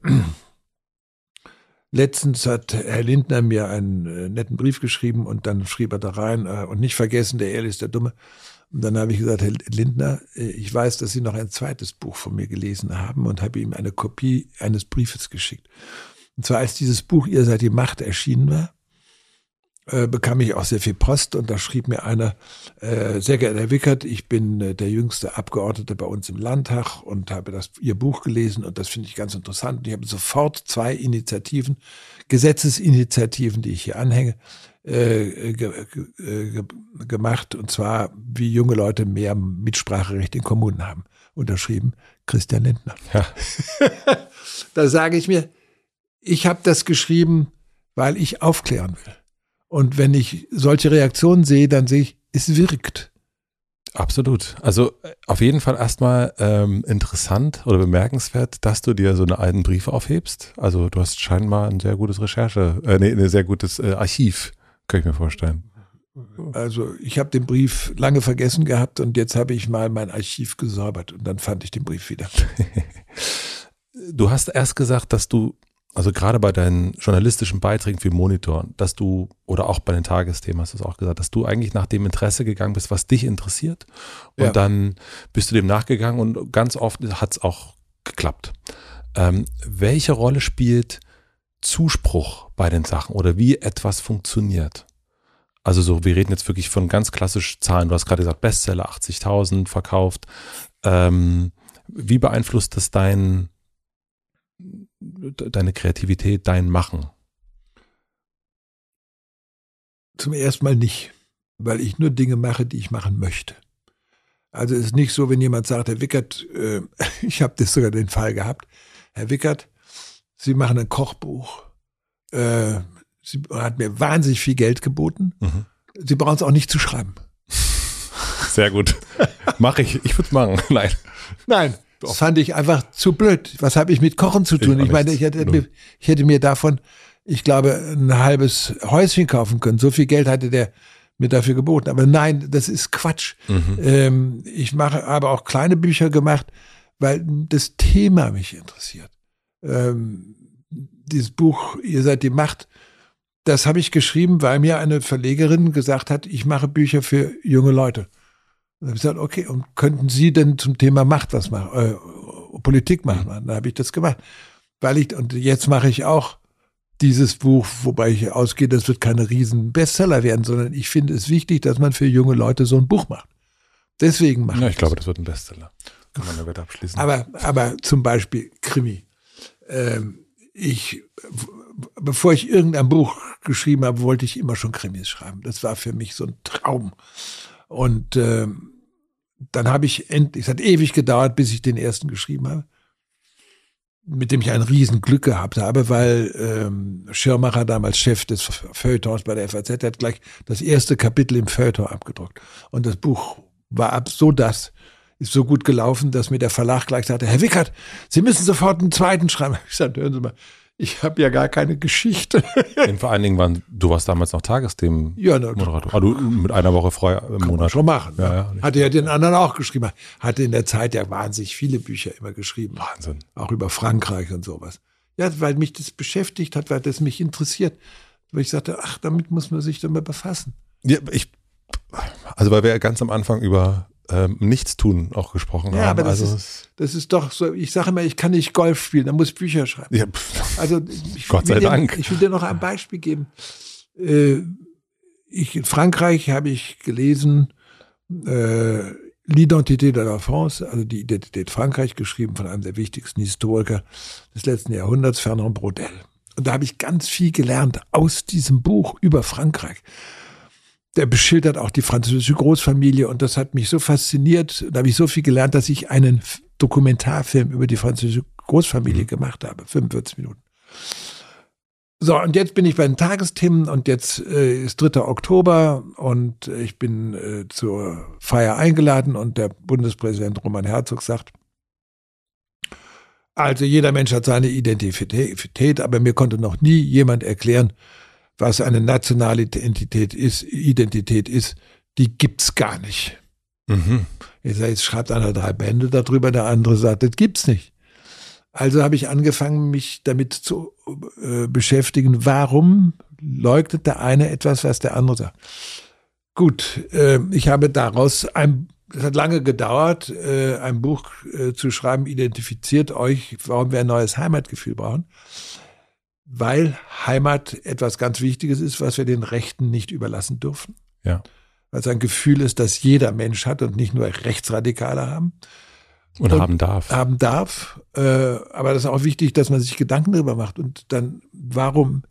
Letztens hat Herr Lindner mir einen äh, netten Brief geschrieben und dann schrieb er da rein, äh, und nicht vergessen, der Ehrlich ist der Dumme. Und dann habe ich gesagt, Herr Lindner, äh, ich weiß, dass Sie noch ein zweites Buch von mir gelesen haben und habe ihm eine Kopie eines Briefes geschickt. Und zwar als dieses Buch Ihr seid die Macht erschienen war, äh, bekam ich auch sehr viel Post und da schrieb mir einer, äh, sehr geehrter Herr Wickert, ich bin äh, der jüngste Abgeordnete bei uns im Landtag und habe das Ihr Buch gelesen und das finde ich ganz interessant. Und ich habe sofort zwei Initiativen, Gesetzesinitiativen, die ich hier anhänge, äh, ge ge gemacht und zwar, wie junge Leute mehr Mitspracherecht in Kommunen haben. Unterschrieben Christian Lindner. Ja. da sage ich mir, ich habe das geschrieben, weil ich aufklären will. Und wenn ich solche Reaktionen sehe, dann sehe ich, es wirkt. Absolut. Also auf jeden Fall erstmal ähm, interessant oder bemerkenswert, dass du dir so eine alten Brief aufhebst. Also du hast scheinbar ein sehr gutes Recherche, äh, nee, ein sehr gutes äh, Archiv, kann ich mir vorstellen. Also ich habe den Brief lange vergessen gehabt und jetzt habe ich mal mein Archiv gesäubert und dann fand ich den Brief wieder. du hast erst gesagt, dass du also gerade bei deinen journalistischen Beiträgen für Monitor, dass du, oder auch bei den Tagesthemen hast du es auch gesagt, dass du eigentlich nach dem Interesse gegangen bist, was dich interessiert. Und ja. dann bist du dem nachgegangen und ganz oft hat es auch geklappt. Ähm, welche Rolle spielt Zuspruch bei den Sachen oder wie etwas funktioniert? Also so, wir reden jetzt wirklich von ganz klassischen Zahlen. Du hast gerade gesagt, Bestseller 80.000 verkauft. Ähm, wie beeinflusst das dein, deine Kreativität, dein Machen? Zum ersten Mal nicht, weil ich nur Dinge mache, die ich machen möchte. Also es ist nicht so, wenn jemand sagt, Herr Wickert, äh, ich habe das sogar den Fall gehabt, Herr Wickert, Sie machen ein Kochbuch. Äh, Sie hat mir wahnsinnig viel Geld geboten. Mhm. Sie brauchen es auch nicht zu schreiben. Sehr gut. Mache ich. Ich würde es machen. Nein. Nein. Das fand ich einfach zu blöd. Was habe ich mit Kochen zu tun? Ich, ich meine, ich hätte, mir, ich hätte mir davon, ich glaube, ein halbes Häuschen kaufen können. So viel Geld hatte der mir dafür geboten. Aber nein, das ist Quatsch. Mhm. Ähm, ich mache, habe auch kleine Bücher gemacht, weil das Thema mich interessiert. Ähm, dieses Buch, ihr seid die Macht, das habe ich geschrieben, weil mir eine Verlegerin gesagt hat, ich mache Bücher für junge Leute. Und habe ich gesagt, okay, und könnten Sie denn zum Thema Macht was machen, äh, Politik machen? Mhm. Dann habe ich das gemacht. Weil ich, und jetzt mache ich auch dieses Buch, wobei ich ausgehe, das wird keine riesen Bestseller werden, sondern ich finde es wichtig, dass man für junge Leute so ein Buch macht. Deswegen mache ja, ich. Ich glaube, das wird ein Bestseller. Kann man damit abschließen. Aber, aber zum Beispiel Krimi. Ähm, ich, bevor ich irgendein Buch geschrieben habe, wollte ich immer schon Krimis schreiben. Das war für mich so ein Traum. Und ähm, dann habe ich endlich, es hat ewig gedauert, bis ich den ersten geschrieben habe. mit dem ich ein Riesenglück gehabt habe, weil ähm, Schirmacher damals Chef des Feuilletons bei der FAZ hat gleich das erste Kapitel im Feuilleton abgedruckt. Und das Buch war ab so das, ist so gut gelaufen, dass mir der Verlag gleich sagte, Herr Wickert, Sie müssen sofort einen zweiten schreiben. Ich sagte, hören Sie mal, ich habe ja gar keine Geschichte. Und vor allen Dingen waren, du warst damals noch Tagesthemen ja. Ah, du mit einer Woche frei im kann Monat. schon machen. Ja, ne? ja. Hatte ja den anderen auch geschrieben. Hatte in der Zeit ja wahnsinnig viele Bücher immer geschrieben. Wahnsinn. Auch über Frankreich und sowas. Ja, weil mich das beschäftigt hat, weil das mich interessiert. Weil ich sagte, ach, damit muss man sich dann mal befassen. Ja, ich, also weil wir ganz am Anfang über ähm, Nichtstun auch gesprochen Ja, haben. aber das also, ist, das ist doch so, ich sage immer, ich kann nicht Golf spielen, da muss ich Bücher schreiben. ja, Also ich Gott sei will dir, Dank. Ich will dir noch ein Beispiel geben. Äh, ich, in Frankreich habe ich gelesen äh, L'identité de la France, also die Identität Frankreich, geschrieben von einem der wichtigsten Historiker des letzten Jahrhunderts, Fernand Braudel. Und da habe ich ganz viel gelernt aus diesem Buch über Frankreich. Der beschildert auch die französische Großfamilie und das hat mich so fasziniert. Da habe ich so viel gelernt, dass ich einen Dokumentarfilm über die französische Großfamilie gemacht habe. 45 Minuten. So, und jetzt bin ich bei den Tagesthemen und jetzt äh, ist 3. Oktober und äh, ich bin äh, zur Feier eingeladen und der Bundespräsident Roman Herzog sagt, also jeder Mensch hat seine Identität, aber mir konnte noch nie jemand erklären, was eine nationale Identität ist, Identität ist, die gibt's gar nicht. mhm. Ich sage, jetzt schreibt einer drei Bände darüber, der andere sagt, das gibt's nicht. Also habe ich angefangen, mich damit zu äh, beschäftigen, warum leugnet der eine etwas, was der andere sagt. Gut, äh, ich habe daraus ein, es hat lange gedauert, äh, ein Buch äh, zu schreiben, identifiziert euch, warum wir ein neues Heimatgefühl brauchen. Weil Heimat etwas ganz Wichtiges ist, was wir den Rechten nicht überlassen dürfen. Ja. Weil es ein Gefühl ist, das jeder Mensch hat und nicht nur Rechtsradikale haben Und, haben darf. haben darf. Äh, aber das ist auch wichtig, dass man sich Gedanken darüber macht. Und dann, warum?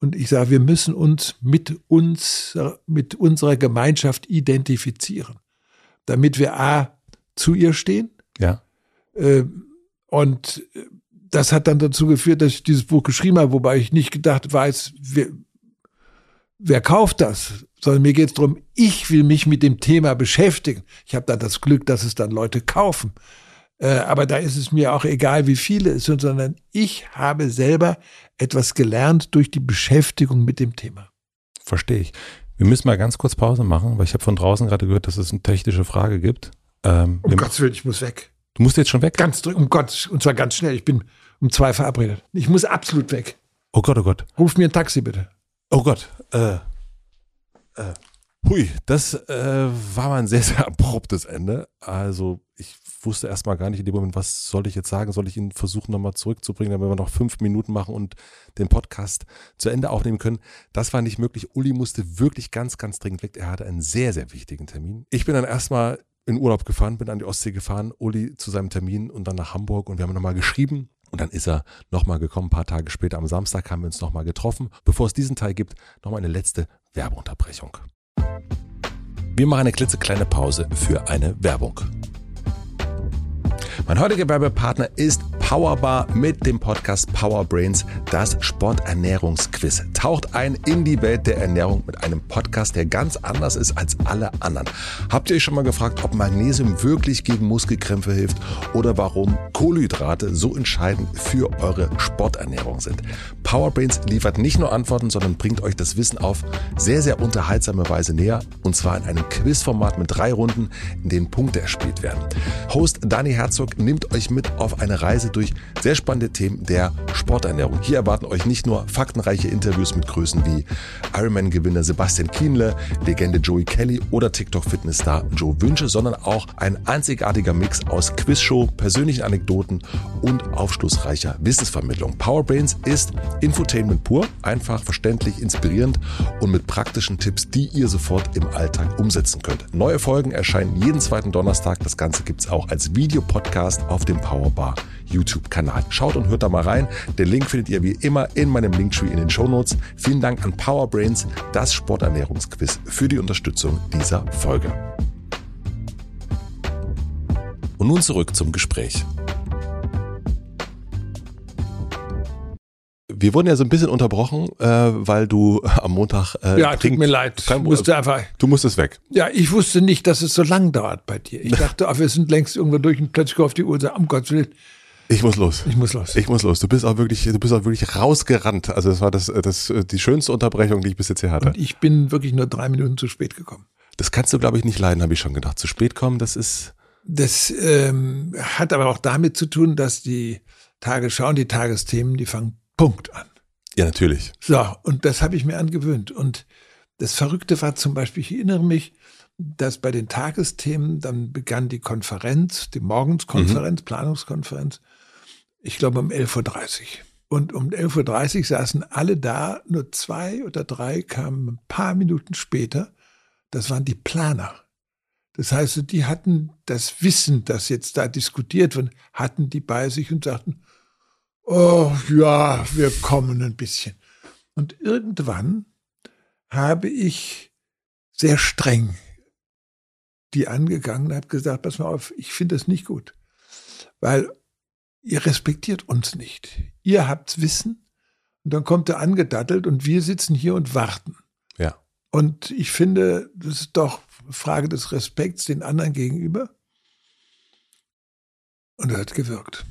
Und ich sage, wir müssen uns mit uns, mit unserer Gemeinschaft identifizieren, damit wir A, zu ihr stehen. Ja. Äh, und äh, das hat dann dazu geführt, dass ich dieses Buch geschrieben habe, wobei ich nicht gedacht weiß, wer, wer kauft das, sondern mir geht es darum, ich will mich mit dem Thema beschäftigen. Ich habe dann das Glück, dass es dann Leute kaufen. Äh, aber da ist es mir auch egal, wie viele es sind, sondern ich habe selber etwas gelernt durch die Beschäftigung mit dem Thema. Verstehe ich. Wir müssen mal ganz kurz Pause machen, weil ich habe von draußen gerade gehört, dass es eine technische Frage gibt. Ähm, Um Gottes Willen, ich muss weg. du musst jetzt schon weg. Ganz dringend, um Gott, und zwar ganz schnell. Ich bin um zwei verabredet. Ich muss absolut weg. Oh Gott, oh Gott. Ruf mir ein Taxi bitte. Oh Gott. Äh, äh, hui, das äh, war mal ein sehr, sehr abruptes Ende. Also ich wusste erstmal gar nicht in dem Moment, was soll ich jetzt sagen? Soll ich ihn versuchen, nochmal zurückzubringen, damit wir noch fünf Minuten machen und den Podcast zu Ende aufnehmen können? Das war nicht möglich. Uli musste wirklich ganz, ganz dringend weg. Er hatte einen sehr, sehr wichtigen Termin. Ich bin dann erstmal in Urlaub gefahren, bin an die Ostsee gefahren, Uli zu seinem Termin und dann nach Hamburg und wir haben nochmal geschrieben. Und dann ist er nochmal gekommen, ein paar Tage später am Samstag haben wir uns nochmal getroffen. Bevor es diesen Teil gibt, nochmal eine letzte Werbeunterbrechung. Wir machen eine klitzekleine Pause für eine Werbung. Mein heutiger Werbepartner ist Powerbar mit dem Podcast Power Brains, das Sporternährungsquiz. Taucht ein in die Welt der Ernährung mit einem Podcast, der ganz anders ist als alle anderen. Habt ihr euch schon mal gefragt, ob Magnesium wirklich gegen Muskelkrämpfe hilft oder warum Kohlenhydrate so entscheidend für eure Sporternährung sind? Power Brains liefert nicht nur Antworten, sondern bringt euch das Wissen auf sehr, sehr unterhaltsame Weise näher. Und zwar in einem Quizformat mit drei Runden, in denen Punkte erspielt werden. Host Dani Herzog nimmt euch mit auf eine Reise durch sehr spannende Themen der Sporternährung. Hier erwarten euch nicht nur faktenreiche Interviews mit Größen wie Ironman-Gewinner Sebastian Kienle, Legende Joey Kelly oder TikTok-Fitnessstar Joe Wünsche, sondern auch ein einzigartiger Mix aus Quizshow, persönlichen Anekdoten und aufschlussreicher Wissensvermittlung. Powerbrains ist Infotainment pur, einfach, verständlich, inspirierend und mit praktischen Tipps, die ihr sofort im Alltag umsetzen könnt. Neue Folgen erscheinen jeden zweiten Donnerstag. Das Ganze gibt's auch als Videopodcast auf dem Powerbar YouTube-Kanal. Schaut und hört da mal rein. Den Link findet ihr wie immer in meinem Linktree in den Shownotes. Vielen Dank an Powerbrains, das Sporternährungsquiz, für die Unterstützung dieser Folge. Und nun zurück zum Gespräch. Wir wurden ja so ein bisschen unterbrochen, äh, weil du am Montag. Äh, ja, tut mir leid. Kein, musste einfach, du musstest weg. Ja, ich wusste nicht, dass es so lang dauert bei dir. Ich dachte, ach, wir sind längst irgendwo durch und plötzlich auf die Uhr sag, um Gottes Willen. Ich muss los. Ich muss los. Ich muss los. Du bist auch wirklich, du bist auch wirklich rausgerannt. Also das war das, das, die schönste Unterbrechung, die ich bis jetzt hier hatte. Und ich bin wirklich nur drei Minuten zu spät gekommen. Das kannst du, glaube ich, nicht leiden, habe ich schon gedacht. Zu spät kommen, das ist. Das ähm, hat aber auch damit zu tun, dass die Tagesschau und die Tagesthemen, die fangen Punkt an. Ja, natürlich. So, und das habe ich mir angewöhnt. Und das Verrückte war zum Beispiel, ich erinnere mich, dass bei den Tagesthemen dann begann die Konferenz, die Morgenskonferenz, mhm. Planungskonferenz, ich glaube um 11.30 Uhr. Und um 11.30 Uhr saßen alle da, nur zwei oder drei kamen ein paar Minuten später. Das waren die Planer. Das heißt, die hatten das Wissen, das jetzt da diskutiert wird, hatten die bei sich und sagten, oh ja, wir kommen ein bisschen. Und irgendwann habe ich sehr streng die angegangen und habe gesagt, pass mal auf, ich finde das nicht gut. Weil ihr respektiert uns nicht. Ihr habt's Wissen und dann kommt er angedattelt und wir sitzen hier und warten. Ja. Und ich finde, das ist doch Frage des Respekts den anderen gegenüber. Und er hat gewirkt.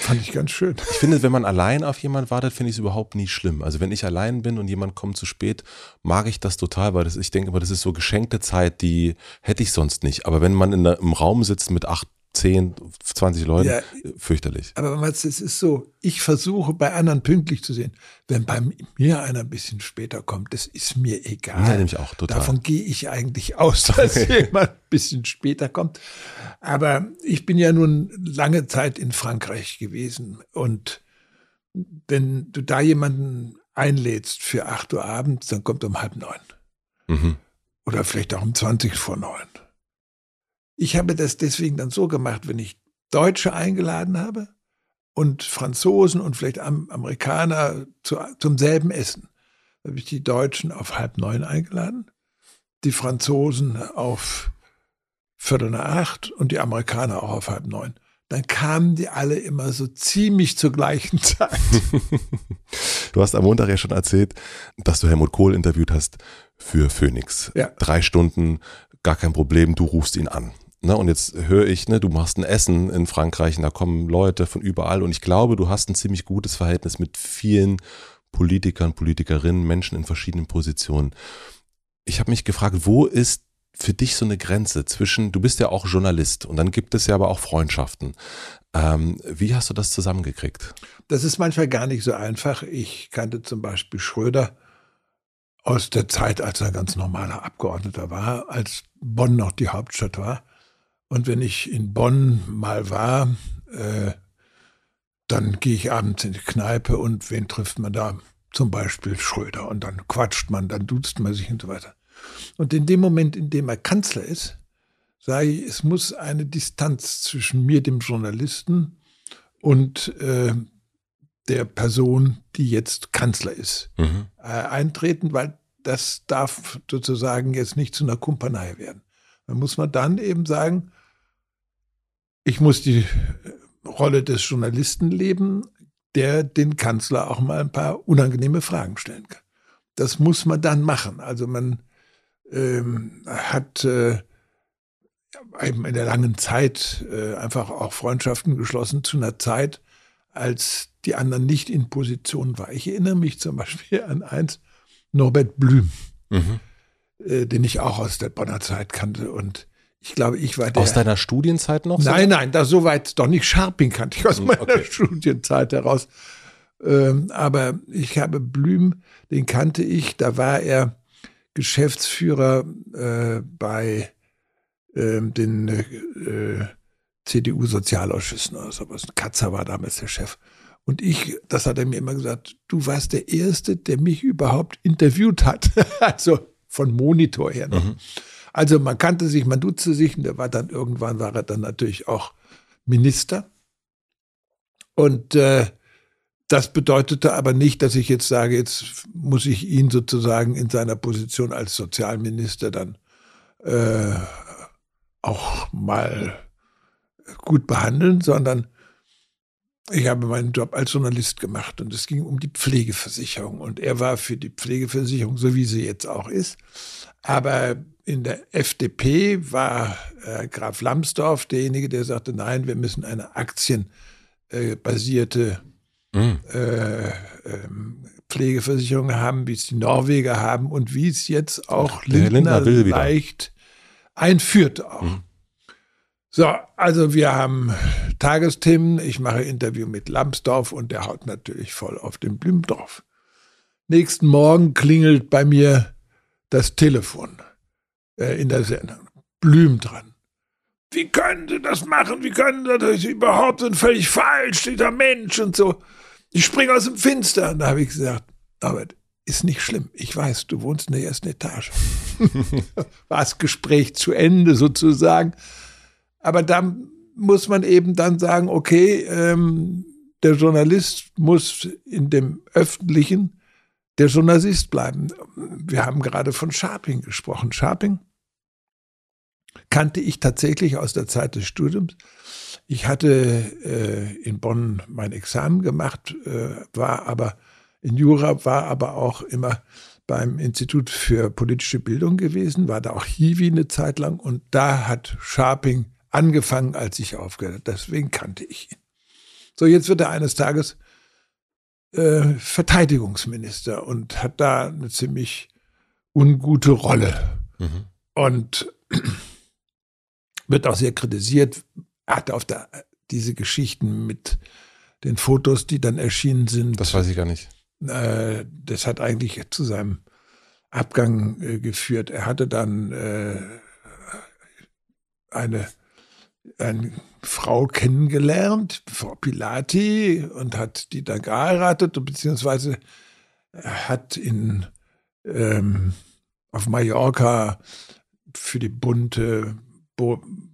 Fand ich ganz schön. Ich finde, wenn man allein auf jemanden wartet, finde ich es überhaupt nie schlimm. Also wenn ich allein bin und jemand kommt zu spät, mag ich das total, weil das, ich denke immer, das ist so geschenkte Zeit, die hätte ich sonst nicht. Aber wenn man in im Raum sitzt mit acht 10, 20 Leuten. Ja, fürchterlich. Aber es ist so, ich versuche bei anderen pünktlich zu sehen. Wenn bei mir einer ein bisschen später kommt, das ist mir egal. Ja, nämlich auch total. Davon gehe ich eigentlich aus, dass jemand ein bisschen später kommt. Aber ich bin ja nun lange Zeit in Frankreich gewesen und wenn du da jemanden einlädst für 8 Uhr abends, dann kommt er um halb neun. Mhm. Oder vielleicht auch um 20 vor neun. Ich habe das deswegen dann so gemacht, wenn ich Deutsche eingeladen habe und Franzosen und vielleicht Amerikaner zu, zum selben Essen, habe ich die Deutschen auf halb neun eingeladen, die Franzosen auf Viertel nach acht und die Amerikaner auch auf halb neun. Dann kamen die alle immer so ziemlich zur gleichen Zeit. du hast am Montag ja schon erzählt, dass du Helmut Kohl interviewt hast für Phoenix. Ja. Drei Stunden, gar kein Problem, du rufst ihn an. Ne, und jetzt höre ich, ne, du machst ein Essen in Frankreich und da kommen Leute von überall und ich glaube, du hast ein ziemlich gutes Verhältnis mit vielen Politikern, Politikerinnen, Menschen in verschiedenen Positionen. Ich habe mich gefragt, wo ist für dich so eine Grenze zwischen, du bist ja auch Journalist und dann gibt es ja aber auch Freundschaften. Ähm, wie hast du das zusammengekriegt? Das ist manchmal gar nicht so einfach. Ich kannte zum Beispiel Schröder aus der Zeit, als er ganz normaler Abgeordneter war, als Bonn noch die Hauptstadt war. Und wenn ich in Bonn mal war, äh, dann gehe ich abends in die Kneipe und wen trifft man da? Zum Beispiel Schröder. Und dann quatscht man, dann duzt man sich und so weiter. Und in dem Moment, in dem er Kanzler ist, sage ich, es muss eine Distanz zwischen mir, dem Journalisten, und äh, der Person, die jetzt Kanzler ist, mhm. äh, eintreten, weil das darf sozusagen jetzt nicht zu einer Kumpanei werden. Da muss man dann eben sagen, ich muss die Rolle des Journalisten leben, der den Kanzler auch mal ein paar unangenehme Fragen stellen kann. Das muss man dann machen. Also man ähm, hat äh, eben in der langen Zeit äh, einfach auch Freundschaften geschlossen zu einer Zeit, als die anderen nicht in Position waren. Ich erinnere mich zum Beispiel an eins, Norbert Blüm, mhm. äh, den ich auch aus der Bonner Zeit kannte und ich glaube, ich war der. Aus deiner Studienzeit noch? Nein, so? nein, da soweit doch nicht. Scharping kannte ich aus hm, meiner okay. Studienzeit heraus. Ähm, aber ich habe Blüm, den kannte ich, da war er Geschäftsführer äh, bei äh, den äh, CDU-Sozialausschüssen oder sowas. Katzer war damals der Chef. Und ich, das hat er mir immer gesagt, du warst der Erste, der mich überhaupt interviewt hat. also von Monitor her. Mhm. Also man kannte sich, man duzte sich und der war dann irgendwann war er dann natürlich auch Minister. Und äh, das bedeutete aber nicht, dass ich jetzt sage, jetzt muss ich ihn sozusagen in seiner Position als Sozialminister dann äh, auch mal gut behandeln, sondern ich habe meinen Job als Journalist gemacht und es ging um die Pflegeversicherung. Und er war für die Pflegeversicherung, so wie sie jetzt auch ist. Aber in der FDP war äh, Graf Lambsdorff derjenige, der sagte, nein, wir müssen eine aktienbasierte äh, mm. äh, Pflegeversicherung haben, wie es die Norweger haben und wie es jetzt auch Lindner, Lindner leicht einführt auch. Mm. So, also wir haben Tagesthemen. Ich mache Interview mit Lambsdorff und der haut natürlich voll auf den Blümdorf. Nächsten Morgen klingelt bei mir das Telefon in der Sendung. Blüm dran. Wie können Sie das machen? Wie können Sie das überhaupt? Sind völlig falsch, dieser Mensch und so. Ich springe aus dem Finster. Und da habe ich gesagt, aber ist nicht schlimm. Ich weiß, du wohnst in der ersten Etage. War das Gespräch zu Ende sozusagen. Aber da muss man eben dann sagen, okay, ähm, der Journalist muss in dem öffentlichen der Journalist bleiben. Wir haben gerade von Sharping gesprochen. Sharping kannte ich tatsächlich aus der Zeit des Studiums. Ich hatte äh, in Bonn mein Examen gemacht, äh, war aber in Jura, war aber auch immer beim Institut für politische Bildung gewesen, war da auch Hiwi eine Zeit lang und da hat Sharping angefangen, als ich aufgehört habe. Deswegen kannte ich ihn. So, jetzt wird er eines Tages äh, Verteidigungsminister und hat da eine ziemlich ungute Rolle. Mhm. Und wird auch sehr kritisiert. Er hat auf der, diese Geschichten mit den Fotos, die dann erschienen sind. Das weiß ich gar nicht. Äh, das hat eigentlich zu seinem Abgang äh, geführt. Er hatte dann äh, eine eine Frau kennengelernt, Frau Pilati, und hat die dann geheiratet, beziehungsweise hat in, ähm, auf Mallorca für die bunte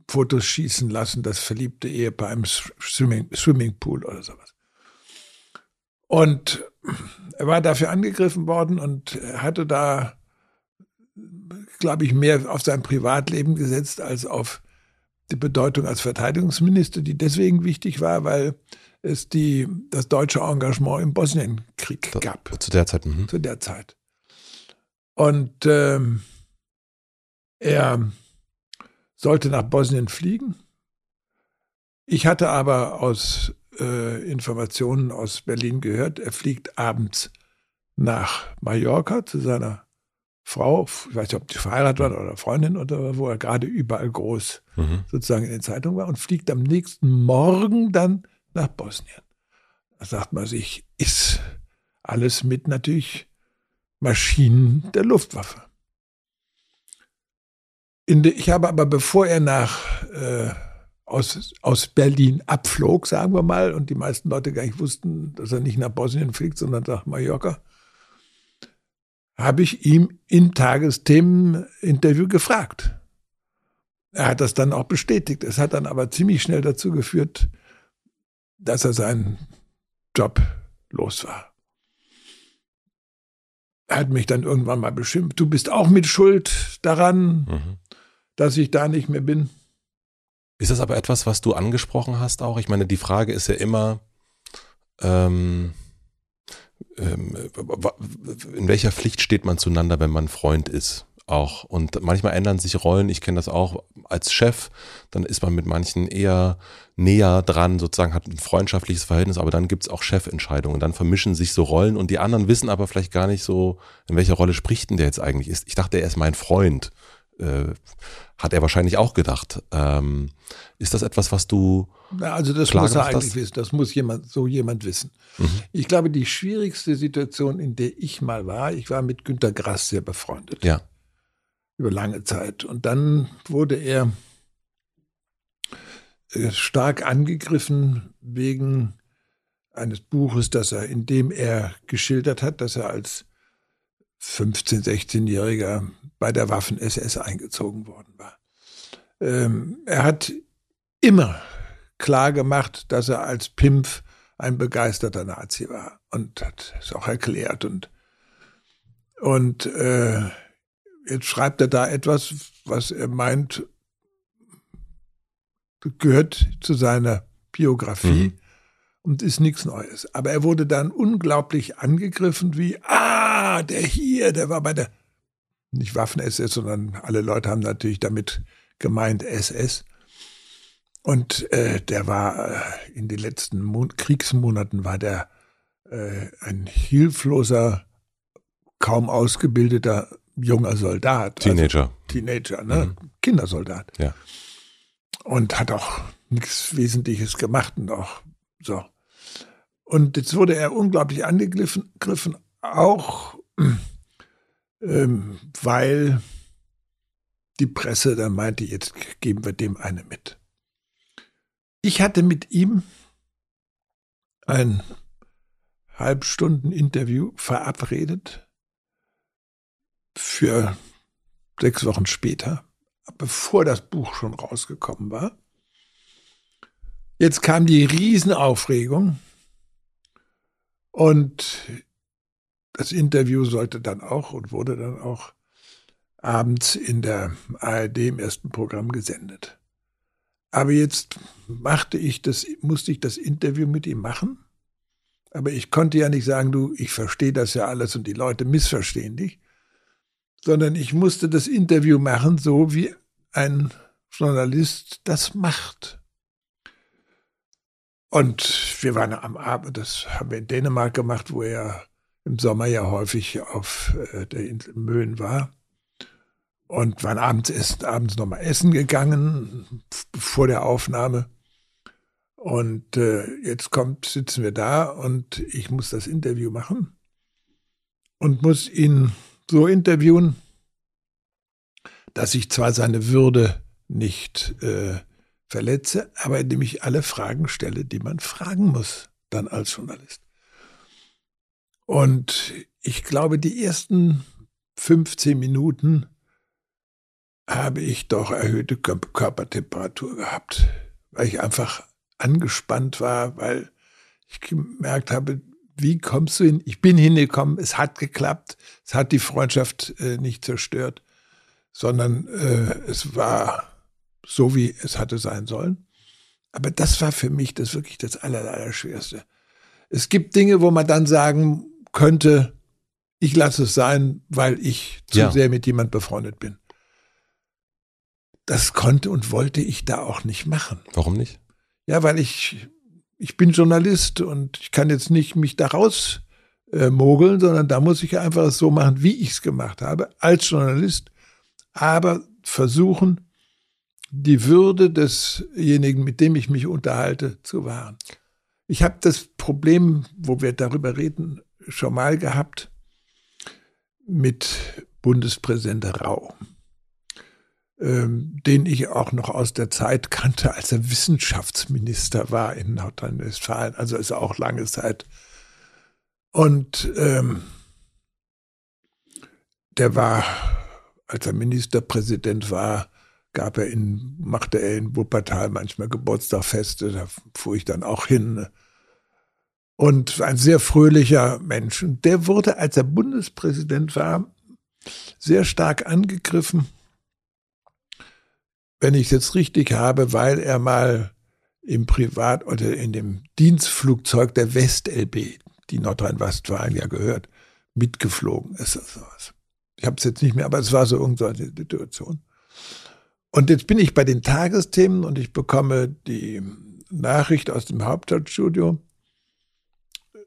Fotos schießen lassen, das verliebte Ehepaar im Swimming, Swimmingpool oder sowas. Und er war dafür angegriffen worden und hatte da, glaube ich, mehr auf sein Privatleben gesetzt als auf die Bedeutung als Verteidigungsminister, die deswegen wichtig war, weil es die, das deutsche Engagement im Bosnienkrieg gab. Zu der Zeit. Mhm. Zu der Zeit. Und ähm, er sollte nach Bosnien fliegen. Ich hatte aber aus äh, Informationen aus Berlin gehört, er fliegt abends nach Mallorca zu seiner Frau, ich weiß nicht, ob die verheiratet war oder Freundin oder wo er gerade überall groß mhm. sozusagen in den Zeitungen war und fliegt am nächsten Morgen dann nach Bosnien. Da sagt man sich, ist alles mit natürlich Maschinen der Luftwaffe. De, ich habe aber, bevor er nach äh, aus, aus Berlin abflog, sagen wir mal, und die meisten Leute gar nicht wussten, dass er nicht nach Bosnien fliegt, sondern nach Mallorca, habe ich ihm im Tagesthemen-Interview gefragt. Er hat das dann auch bestätigt. Es hat dann aber ziemlich schnell dazu geführt, dass er seinen Job los war. Er hat mich dann irgendwann mal beschimpft. Du bist auch mit Schuld daran, mhm. dass ich da nicht mehr bin. Ist das aber etwas, was du angesprochen hast auch? Ich meine, die Frage ist ja immer, ähm, ähm, in welcher Pflicht steht man zueinander, wenn man Freund ist? Auch. Und manchmal ändern sich Rollen. Ich kenne das auch als Chef. Dann ist man mit manchen eher näher dran, sozusagen hat ein freundschaftliches Verhältnis, aber dann gibt es auch Chefentscheidungen. Dann vermischen sich so Rollen und die anderen wissen aber vielleicht gar nicht so, in welcher Rolle spricht denn der jetzt eigentlich ist. Ich dachte, er ist mein Freund. Äh, hat er wahrscheinlich auch gedacht. Ähm, ist das etwas, was du. Na, also das muss er eigentlich hast? wissen. Das muss jemand, so jemand wissen. Mhm. Ich glaube, die schwierigste Situation, in der ich mal war, ich war mit Günter Grass sehr befreundet. Ja. Über lange Zeit. Und dann wurde er äh, stark angegriffen wegen eines Buches, das er, in dem er geschildert hat, dass er als 15-, 16-Jähriger bei der Waffen-SS eingezogen worden war. Ähm, er hat immer klar gemacht, dass er als Pimpf ein begeisterter Nazi war und hat es auch erklärt und und äh, jetzt schreibt er da etwas, was er meint, gehört zu seiner Biografie. Mhm. und ist nichts Neues. Aber er wurde dann unglaublich angegriffen, wie, ah, der hier, der war bei der, nicht Waffen-SS, sondern alle Leute haben natürlich damit gemeint SS. Und äh, der war äh, in den letzten Mon Kriegsmonaten war der äh, ein hilfloser, kaum ausgebildeter junger Soldat. Teenager. Also Teenager, ne? Mhm. Kindersoldat. Ja. Und hat auch nichts Wesentliches gemacht und auch so. Und jetzt wurde er unglaublich angegriffen, auch ähm, weil die Presse dann meinte, jetzt geben wir dem eine mit. Ich hatte mit ihm ein Halbstunden-Interview verabredet für sechs Wochen später, bevor das Buch schon rausgekommen war. Jetzt kam die Riesenaufregung und das Interview sollte dann auch und wurde dann auch abends in der ARD im ersten Programm gesendet. Aber jetzt machte ich das, musste ich das Interview mit ihm machen. Aber ich konnte ja nicht sagen, du, ich verstehe das ja alles und die Leute missverstehen dich, sondern ich musste das Interview machen, so wie ein Journalist das macht. Und wir waren am Abend, das haben wir in Dänemark gemacht, wo er im Sommer ja häufig auf äh, der Insel Möhn war. Und waren abends, essen, abends nochmal essen gegangen, vor der Aufnahme. Und äh, jetzt kommt, sitzen wir da und ich muss das Interview machen und muss ihn so interviewen, dass ich zwar seine Würde nicht äh, verletze, aber indem ich alle Fragen stelle, die man fragen muss, dann als Journalist. Und ich glaube, die ersten 15 Minuten habe ich doch erhöhte Körpertemperatur gehabt, weil ich einfach angespannt war, weil ich gemerkt habe, wie kommst du hin? Ich bin hingekommen, es hat geklappt, es hat die Freundschaft äh, nicht zerstört, sondern äh, es war so, wie es hatte sein sollen. Aber das war für mich das wirklich das Allerallerschwerste. Es gibt Dinge, wo man dann sagen könnte, ich lasse es sein, weil ich zu ja. sehr mit jemand befreundet bin. Das konnte und wollte ich da auch nicht machen. Warum nicht? Ja, weil ich, ich bin Journalist und ich kann jetzt nicht mich daraus äh, mogeln, sondern da muss ich einfach so machen, wie ich es gemacht habe, als Journalist, aber versuchen, die Würde desjenigen, mit dem ich mich unterhalte, zu wahren. Ich habe das Problem, wo wir darüber reden, schon mal gehabt mit Bundespräsident Rau, ähm, den ich auch noch aus der Zeit kannte, als er Wissenschaftsminister war in Nordrhein-Westfalen. Also ist auch lange Zeit. Und ähm, der war, als er Ministerpräsident war, gab er in, machte er in Wuppertal manchmal Geburtstagfeste, da fuhr ich dann auch hin und ein sehr fröhlicher Mensch. Und der wurde, als er Bundespräsident war, sehr stark angegriffen, wenn ich es jetzt richtig habe, weil er mal im Privat- oder in dem Dienstflugzeug der WestLB, die Nordrhein-Westfalen ja gehört, mitgeflogen ist. Ich habe es jetzt nicht mehr, aber es war so irgendeine Situation. Und jetzt bin ich bei den Tagesthemen und ich bekomme die Nachricht aus dem Hauptstadtstudio,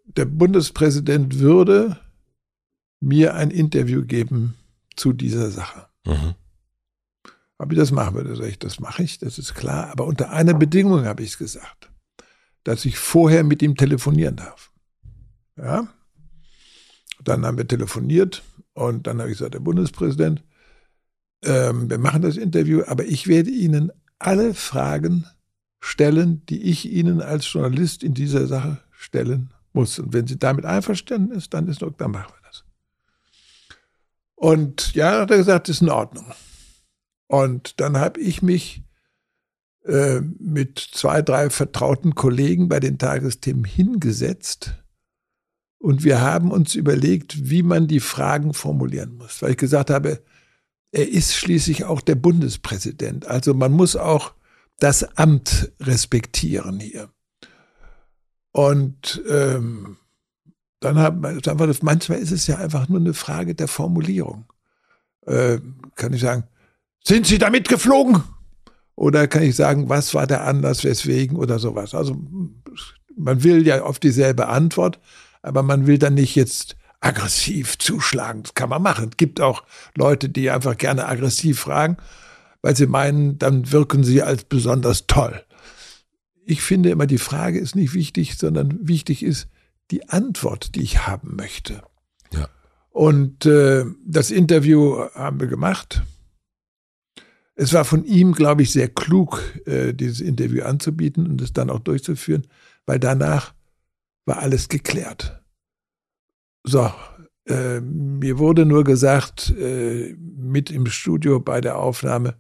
der Bundespräsident würde mir ein Interview geben zu dieser Sache. Mhm. Ob ich das machen würde, sage ich, das mache ich, das ist klar. Aber unter einer Bedingung habe ich es gesagt, dass ich vorher mit ihm telefonieren darf. Ja. Dann haben wir telefoniert und dann habe ich gesagt, der Bundespräsident, ähm, wir machen das Interview, aber ich werde Ihnen alle Fragen stellen, die ich Ihnen als Journalist in dieser Sache stellen muss. Und wenn sie damit einverstanden ist, dann ist dann machen wir das. Und ja, hat er gesagt, ist in Ordnung. Und dann habe ich mich äh, mit zwei, drei vertrauten Kollegen bei den Tagesthemen hingesetzt und wir haben uns überlegt, wie man die Fragen formulieren muss. Weil ich gesagt habe, er ist schließlich auch der Bundespräsident. Also man muss auch das Amt respektieren hier. Und ähm, dann haben wir, manchmal ist es ja einfach nur eine Frage der Formulierung. Äh, kann ich sagen, sind Sie damit geflogen? Oder kann ich sagen, was war der Anlass, weswegen oder sowas? Also man will ja auf dieselbe Antwort, aber man will dann nicht jetzt aggressiv zuschlagen. Das kann man machen. Es gibt auch Leute, die einfach gerne aggressiv fragen, weil sie meinen, dann wirken sie als besonders toll. Ich finde immer, die Frage ist nicht wichtig, sondern wichtig ist die Antwort, die ich haben möchte. Ja. Und äh, das Interview haben wir gemacht. Es war von ihm, glaube ich, sehr klug, äh, dieses Interview anzubieten und es dann auch durchzuführen, weil danach war alles geklärt. So, äh, mir wurde nur gesagt, äh, mit im Studio bei der Aufnahme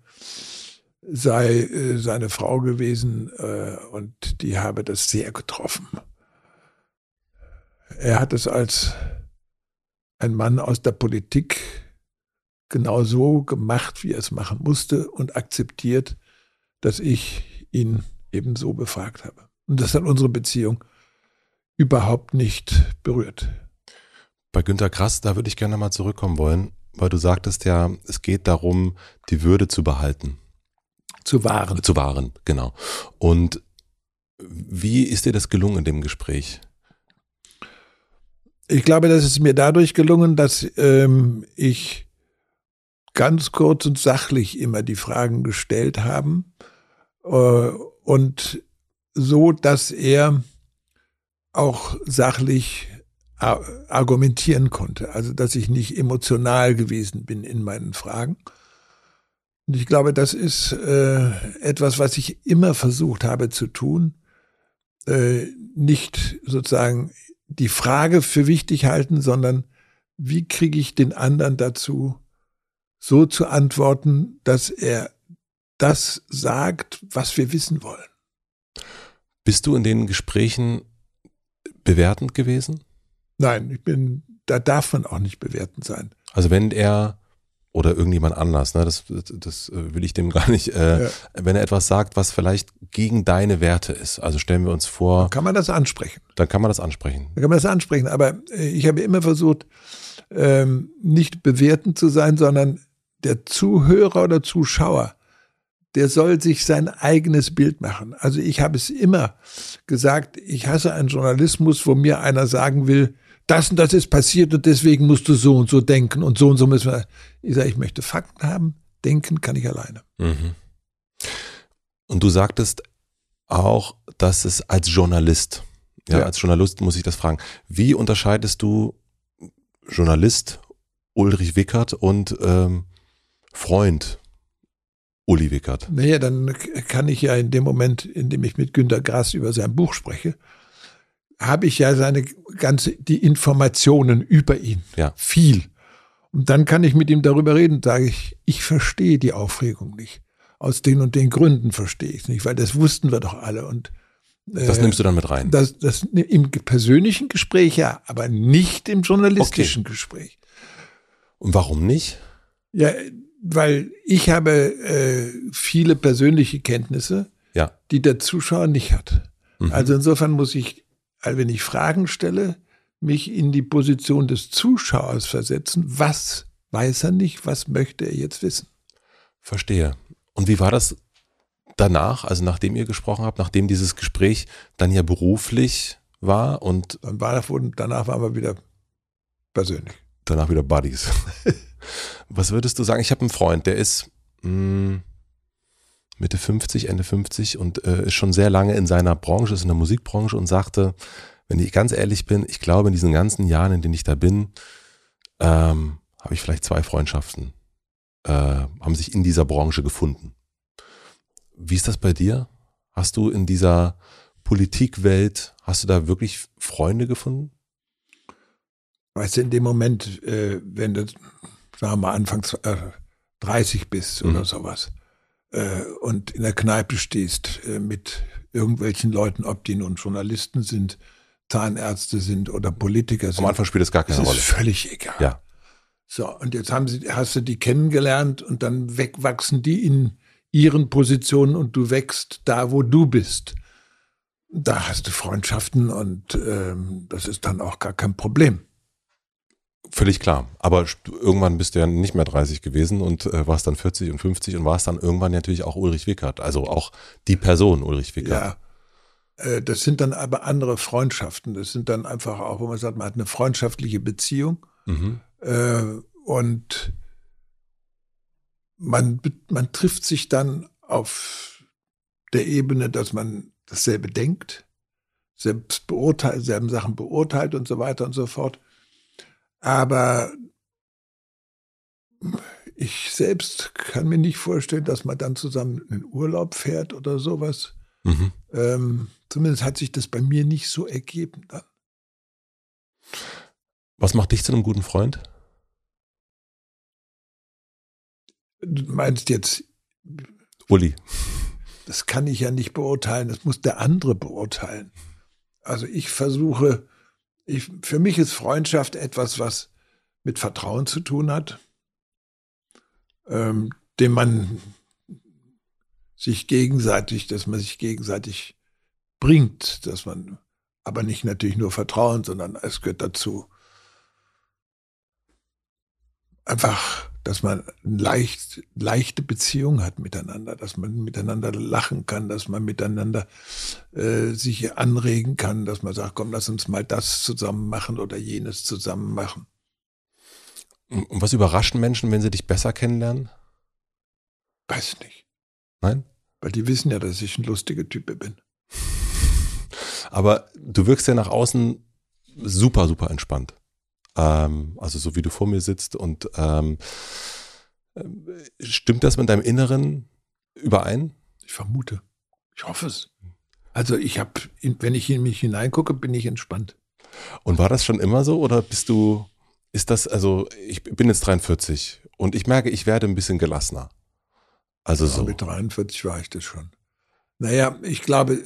sei äh, seine Frau gewesen äh, und die habe das sehr getroffen. Er hat es als ein Mann aus der Politik genau so gemacht, wie er es machen musste und akzeptiert, dass ich ihn eben so befragt habe. Und das hat unsere Beziehung überhaupt nicht berührt. Bei Günter Grass, da würde ich gerne mal zurückkommen wollen, weil du sagtest ja, es geht darum, die Würde zu behalten. Zu wahren. Zu wahren, genau. Und wie ist dir das gelungen in dem Gespräch? Ich glaube, das ist mir dadurch gelungen, dass ähm, ich ganz kurz und sachlich immer die Fragen gestellt habe äh, und so, dass er auch sachlich argumentieren konnte. Also, dass ich nicht emotional gewesen bin in meinen Fragen. Und ich glaube, das ist äh, etwas, was ich immer versucht habe zu tun. Äh, nicht sozusagen die Frage für wichtig halten, sondern wie kriege ich den anderen dazu, so zu antworten, dass er das sagt, was wir wissen wollen. Bist du in den Gesprächen bewertend gewesen? Nein, ich bin, da darf man auch nicht bewertend sein. Also wenn er oder irgendjemand anders, ne, das, das, äh, will ich dem gar nicht, äh, ja. wenn er etwas sagt, was vielleicht gegen deine Werte ist. Also stellen wir uns vor. Dann kann man das ansprechen. Dann kann man das ansprechen. Dann kann man das ansprechen. Aber äh, ich habe immer versucht, ähm, nicht bewertend zu sein, sondern der Zuhörer oder Zuschauer, der soll sich sein eigenes Bild machen. Also ich habe es immer gesagt, ich hasse einen Journalismus, wo mir einer sagen will, das und das ist passiert und deswegen musst du so und so denken und so und so müssen wir. Ich sage, ich möchte Fakten haben, denken kann ich alleine. Mhm. Und du sagtest auch, dass es als Journalist, ja, ja, als Journalist muss ich das fragen, wie unterscheidest du Journalist Ulrich Wickert und ähm, Freund Uli Wickert? Naja, dann kann ich ja in dem Moment, in dem ich mit Günter Grass über sein Buch spreche, habe ich ja seine ganze, die Informationen über ihn. Ja. Viel. Und dann kann ich mit ihm darüber reden, sage ich, ich verstehe die Aufregung nicht. Aus den und den Gründen verstehe ich es nicht, weil das wussten wir doch alle. Und äh, das nimmst du dann mit rein? Das, das im persönlichen Gespräch ja, aber nicht im journalistischen okay. Gespräch. Und warum nicht? Ja, weil ich habe äh, viele persönliche Kenntnisse, ja. die der Zuschauer nicht hat. Mhm. Also insofern muss ich also wenn ich Fragen stelle, mich in die Position des Zuschauers versetzen. Was weiß er nicht? Was möchte er jetzt wissen? Verstehe. Und wie war das danach, also nachdem ihr gesprochen habt, nachdem dieses Gespräch dann ja beruflich war und. Dann war, danach waren wir wieder persönlich. Danach wieder Buddies. Was würdest du sagen? Ich habe einen Freund, der ist mh, hm, Mitte 50, Ende 50 und äh, ist schon sehr lange in seiner Branche, ist in der Musikbranche und sagte, wenn ich ganz ehrlich bin, ich glaube, in diesen ganzen Jahren, in denen ich da bin, ähm, habe ich vielleicht zwei Freundschaften, äh, haben sich in dieser Branche gefunden. Wie ist das bei dir? Hast du in dieser Politikwelt, hast du da wirklich Freunde gefunden? Weißt du, in dem Moment, äh, wenn du, sagen wir mal, anfangs äh, 30 bist oder mhm. sowas, äh, und in der Kneipe stehst äh, mit irgendwelchen Leuten, ob die nun Journalisten sind, Zahnärzte sind oder Politiker sind. Am Anfang spielt es gar keine das Rolle. ist völlig egal. Ja. So, und jetzt haben sie, hast du die kennengelernt und dann wegwachsen die in ihren Positionen und du wächst da, wo du bist. da hast du Freundschaften und ähm, das ist dann auch gar kein Problem. Völlig klar. Aber irgendwann bist du ja nicht mehr 30 gewesen und äh, warst dann 40 und 50 und warst dann irgendwann natürlich auch Ulrich Wickert. Also auch die Person Ulrich Wickert. Ja. Äh, das sind dann aber andere Freundschaften. Das sind dann einfach auch, wo man sagt, man hat eine freundschaftliche Beziehung. Mhm. Äh, und man, man trifft sich dann auf der Ebene, dass man dasselbe denkt, selbst beurteilt, selben Sachen beurteilt und so weiter und so fort. Aber ich selbst kann mir nicht vorstellen, dass man dann zusammen in Urlaub fährt oder sowas. Mhm. Ähm, zumindest hat sich das bei mir nicht so ergeben dann. Was macht dich zu einem guten Freund? Du meinst jetzt. Uli. Das kann ich ja nicht beurteilen, das muss der andere beurteilen. Also ich versuche, ich, für mich ist Freundschaft etwas, was mit Vertrauen zu tun hat, ähm, dem man sich gegenseitig, dass man sich gegenseitig bringt, dass man aber nicht natürlich nur Vertrauen, sondern es gehört dazu einfach, dass man eine leicht, leichte Beziehung hat miteinander, dass man miteinander lachen kann, dass man miteinander äh, sich anregen kann, dass man sagt, komm, lass uns mal das zusammen machen oder jenes zusammen machen. Und was überraschen Menschen, wenn sie dich besser kennenlernen? Weiß nicht. Nein? Weil die wissen ja, dass ich ein lustiger Typ bin. Aber du wirkst ja nach außen super, super entspannt. Ähm, also so wie du vor mir sitzt und ähm, äh, stimmt das mit deinem Inneren überein? Ich vermute. Ich hoffe es. Also ich habe, wenn ich in mich hineingucke, bin ich entspannt. Und war das schon immer so oder bist du, ist das, also ich bin jetzt 43 und ich merke, ich werde ein bisschen gelassener. Also ja, so. Mit 43 war ich das schon. Naja, ich glaube,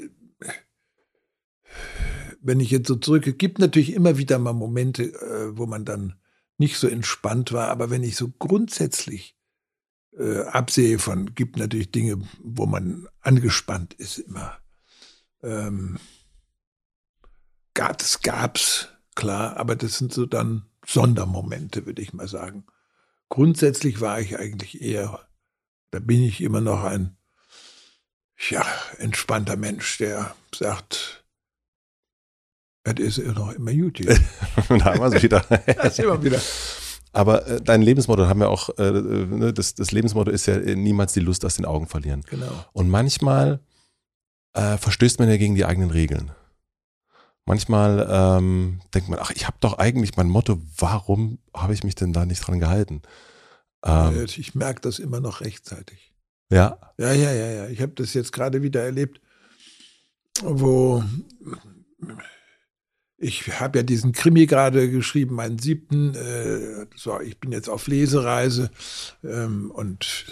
wenn ich jetzt so zurückgehe, gibt natürlich immer wieder mal Momente, äh, wo man dann nicht so entspannt war, aber wenn ich so grundsätzlich äh, absehe von, gibt natürlich Dinge, wo man angespannt ist immer. Ähm, das gab's, klar, aber das sind so dann Sondermomente, würde ich mal sagen. Grundsätzlich war ich eigentlich eher, da bin ich immer noch ein, ja, entspannter Mensch, der sagt, das ist noch immer YouTube. da haben wir es wieder. das immer wieder. Aber äh, dein Lebensmotto haben wir auch, äh, ne, das, das, Lebensmotto ist ja äh, niemals die Lust aus den Augen verlieren. Genau. Und manchmal äh, verstößt man ja gegen die eigenen Regeln. Manchmal ähm, denkt man, ach, ich habe doch eigentlich mein Motto, warum habe ich mich denn da nicht dran gehalten? Ähm, ich merke das immer noch rechtzeitig. Ja. Ja, ja, ja, ja. Ich habe das jetzt gerade wieder erlebt, wo ich habe ja diesen Krimi gerade geschrieben, meinen siebten. Äh, so, ich bin jetzt auf Lesereise ähm, und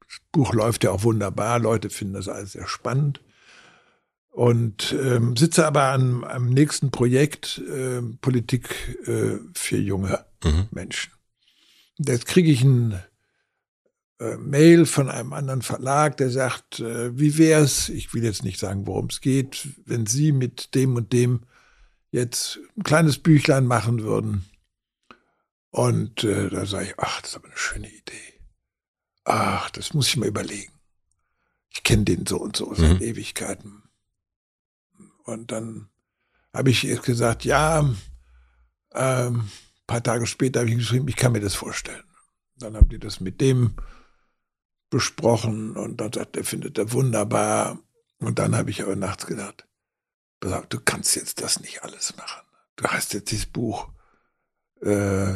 das Buch läuft ja auch wunderbar. Leute finden das alles sehr spannend. Und ähm, sitze aber an einem nächsten Projekt, äh, Politik äh, für junge mhm. Menschen. Jetzt kriege ich ein äh, Mail von einem anderen Verlag, der sagt, äh, wie wäre es, ich will jetzt nicht sagen, worum es geht, wenn Sie mit dem und dem jetzt ein kleines Büchlein machen würden. Und äh, da sage ich, ach, das ist aber eine schöne Idee. Ach, das muss ich mal überlegen. Ich kenne den so und so seit mhm. Ewigkeiten. Und dann habe ich jetzt gesagt, ja, ähm, ein paar Tage später habe ich geschrieben, ich kann mir das vorstellen. Dann haben die das mit dem besprochen und dann sagt er, findet er wunderbar. Und dann habe ich aber nachts gedacht, du kannst jetzt das nicht alles machen. Du hast jetzt dieses Buch äh,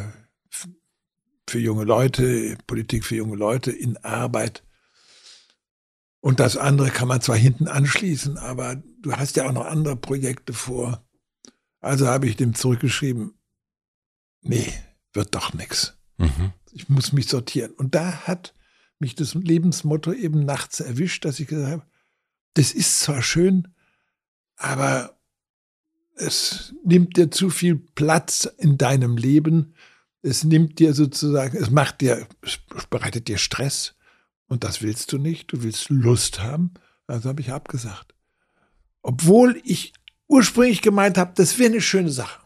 für junge Leute, Politik für junge Leute in Arbeit. Und das andere kann man zwar hinten anschließen, aber du hast ja auch noch andere Projekte vor. Also habe ich dem zurückgeschrieben, nee, wird doch nichts. Mhm. Ich muss mich sortieren. Und da hat mich das Lebensmotto eben nachts erwischt, dass ich gesagt habe, das ist zwar schön, aber es nimmt dir zu viel Platz in deinem Leben. Es nimmt dir sozusagen, es macht dir, es bereitet dir Stress. Und das willst du nicht. Du willst Lust haben. Also habe ich abgesagt. Obwohl ich ursprünglich gemeint habe, das wäre eine schöne Sache.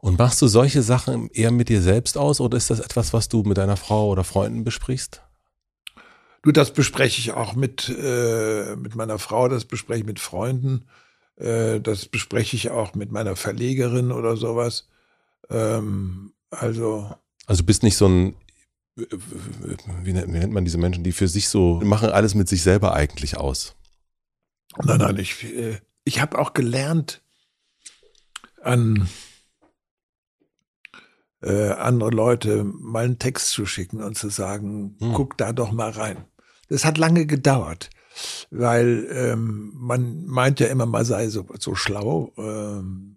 Und machst du solche Sachen eher mit dir selbst aus oder ist das etwas, was du mit deiner Frau oder Freunden besprichst? Du, das bespreche ich auch mit, äh, mit meiner Frau, das bespreche ich mit Freunden, äh, das bespreche ich auch mit meiner Verlegerin oder sowas. Ähm, also. Also du bist nicht so ein, wie nennt, wie nennt man diese Menschen, die für sich so machen alles mit sich selber eigentlich aus? Nein, nein, ich, äh, ich habe auch gelernt, an äh, andere Leute mal einen Text zu schicken und zu sagen, hm. guck da doch mal rein. Das hat lange gedauert, weil ähm, man meint ja immer, man sei so, so schlau. Ähm,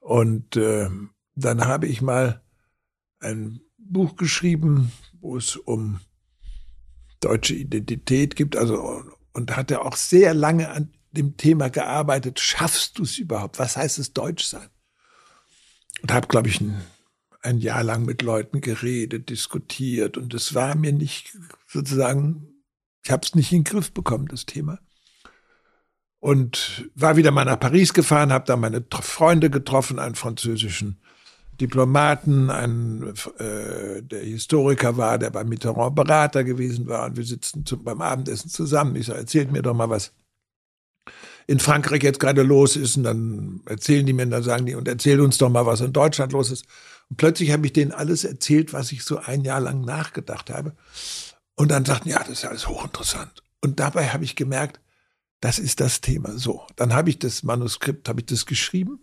und äh, dann habe ich mal ein Buch geschrieben, wo es um deutsche Identität gibt, also und hatte auch sehr lange an dem Thema gearbeitet. Schaffst du es überhaupt? Was heißt es Deutsch sein? Und habe, glaube ich, ein ein Jahr lang mit Leuten geredet, diskutiert und es war mir nicht sozusagen, ich habe es nicht in den Griff bekommen, das Thema. Und war wieder mal nach Paris gefahren, habe da meine Freunde getroffen, einen französischen Diplomaten, einen, äh, der Historiker war, der bei Mitterrand Berater gewesen war und wir sitzen zum, beim Abendessen zusammen. Ich sage, erzählt mir doch mal was in Frankreich jetzt gerade los ist und dann erzählen die mir, dann sagen die und erzähl uns doch mal, was in Deutschland los ist. Und plötzlich habe ich denen alles erzählt, was ich so ein Jahr lang nachgedacht habe. Und dann sagten, ja, das ist alles hochinteressant. Und dabei habe ich gemerkt, das ist das Thema. So, dann habe ich das Manuskript, habe ich das geschrieben.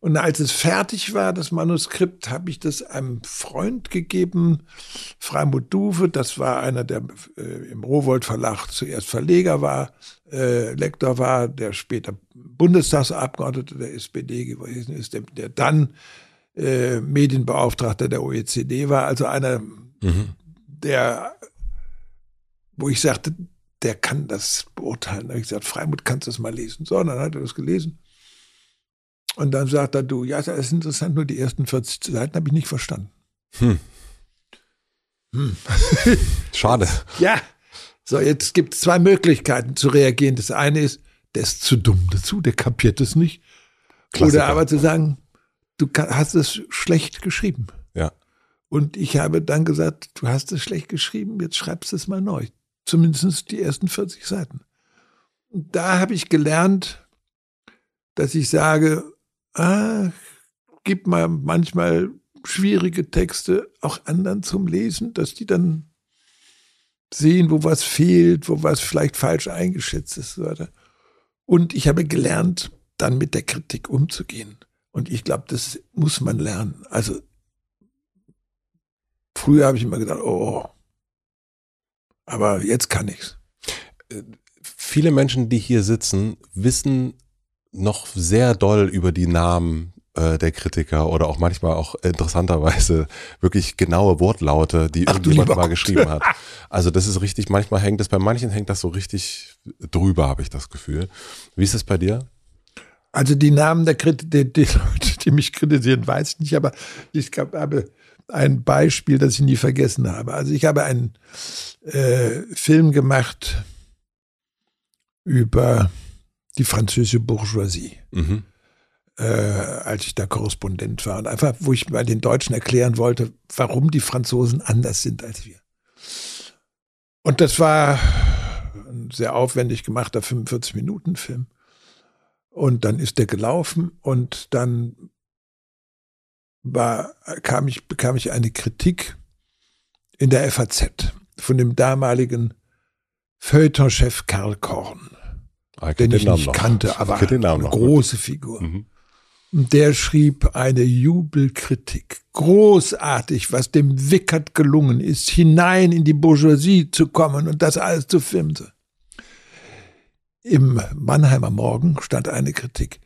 Und als es fertig war, das Manuskript, habe ich das einem Freund gegeben, Freimut Duwe, das war einer, der äh, im Rowold Verlag zuerst Verleger war, äh, Lektor war, der später Bundestagsabgeordneter der SPD gewesen ist, der, der dann äh, Medienbeauftragter der OECD war, also einer, mhm. Der, wo ich sagte, der kann das beurteilen. Da habe ich gesagt, Freimut, kannst du das mal lesen? So, und dann hat er das gelesen. Und dann sagt er, du, ja, das ist interessant, nur die ersten 40 Seiten habe ich nicht verstanden. Hm. Hm. Schade. Ja. So, jetzt gibt es zwei Möglichkeiten zu reagieren. Das eine ist, der ist zu dumm dazu, der kapiert es nicht. Klassiker. Oder aber zu sagen, du hast es schlecht geschrieben. Und ich habe dann gesagt, du hast es schlecht geschrieben, jetzt schreibst du es mal neu. Zumindest die ersten 40 Seiten. Und da habe ich gelernt, dass ich sage, ah, gib mal manchmal schwierige Texte auch anderen zum Lesen, dass die dann sehen, wo was fehlt, wo was vielleicht falsch eingeschätzt ist. Und ich habe gelernt, dann mit der Kritik umzugehen. Und ich glaube, das muss man lernen. Also früher habe ich immer gedacht, oh, aber jetzt kann ich's. Äh, viele Menschen, die hier sitzen, wissen noch sehr doll über die Namen äh, der Kritiker oder auch manchmal auch interessanterweise wirklich genaue Wortlaute, die Ach, irgendjemand mal geschrieben hat. Also das ist richtig, manchmal hängt das, bei manchen hängt das so richtig drüber, habe ich das Gefühl. Wie ist es bei dir? Also die Namen der Kritik, die, die Leute, die mich kritisieren, weiß ich nicht, aber ich habe ein Beispiel, das ich nie vergessen habe. Also ich habe einen äh, Film gemacht über die französische Bourgeoisie, mhm. äh, als ich da Korrespondent war. Und einfach, wo ich mal den Deutschen erklären wollte, warum die Franzosen anders sind als wir. Und das war ein sehr aufwendig gemachter 45-Minuten-Film. Und dann ist der gelaufen und dann war, kam ich, bekam ich eine Kritik in der FAZ von dem damaligen Feuilletonchef Karl Korn, ah, den ich nicht noch. kannte, aber eine große Figur. Mhm. Und der schrieb eine Jubelkritik. Großartig, was dem Wickert gelungen ist, hinein in die Bourgeoisie zu kommen und das alles zu filmen. Im Mannheimer Morgen stand eine Kritik.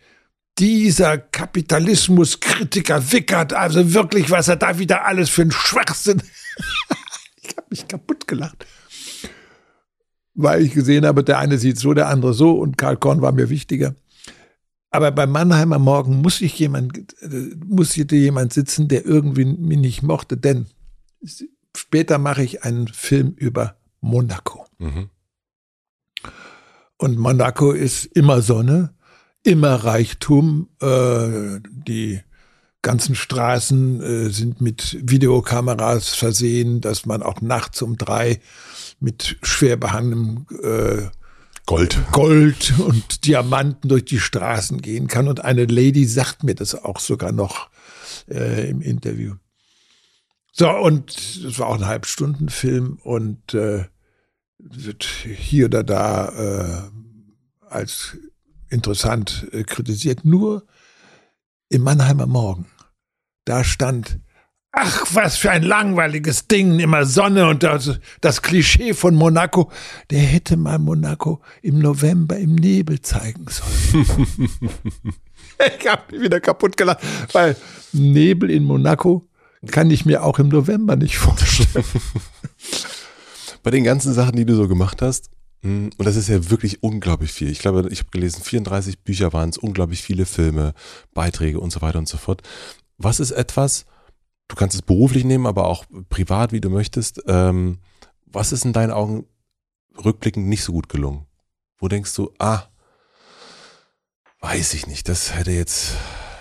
Dieser Kapitalismuskritiker Wickert, also wirklich, was er da wieder alles für ein Schwachsinn. ich habe mich kaputt gelacht. Weil ich gesehen habe, der eine sieht so, der andere so und Karl Korn war mir wichtiger. Aber beim Mannheimer Morgen muss ich jemand, muss hier jemand sitzen, der irgendwie mich nicht mochte, denn später mache ich einen Film über Monaco. Mhm. Und Monaco ist immer Sonne, immer Reichtum. Äh, die ganzen Straßen äh, sind mit Videokameras versehen, dass man auch nachts um drei mit schwer behangenem äh, Gold. Gold und Diamanten durch die Straßen gehen kann. Und eine Lady sagt mir das auch sogar noch äh, im Interview. So, und es war auch ein Halbstundenfilm und äh, wird hier oder da äh, als interessant äh, kritisiert. Nur im Mannheimer Morgen, da stand, ach, was für ein langweiliges Ding, immer Sonne und das, das Klischee von Monaco. Der hätte mal Monaco im November im Nebel zeigen sollen. ich habe mich wieder kaputt gelacht, weil Nebel in Monaco kann ich mir auch im November nicht vorstellen. Bei den ganzen Sachen, die du so gemacht hast, und das ist ja wirklich unglaublich viel. Ich glaube, ich habe gelesen, 34 Bücher waren es, unglaublich viele Filme, Beiträge und so weiter und so fort. Was ist etwas, du kannst es beruflich nehmen, aber auch privat, wie du möchtest, ähm, was ist in deinen Augen rückblickend nicht so gut gelungen? Wo denkst du, ah, weiß ich nicht, das hätte jetzt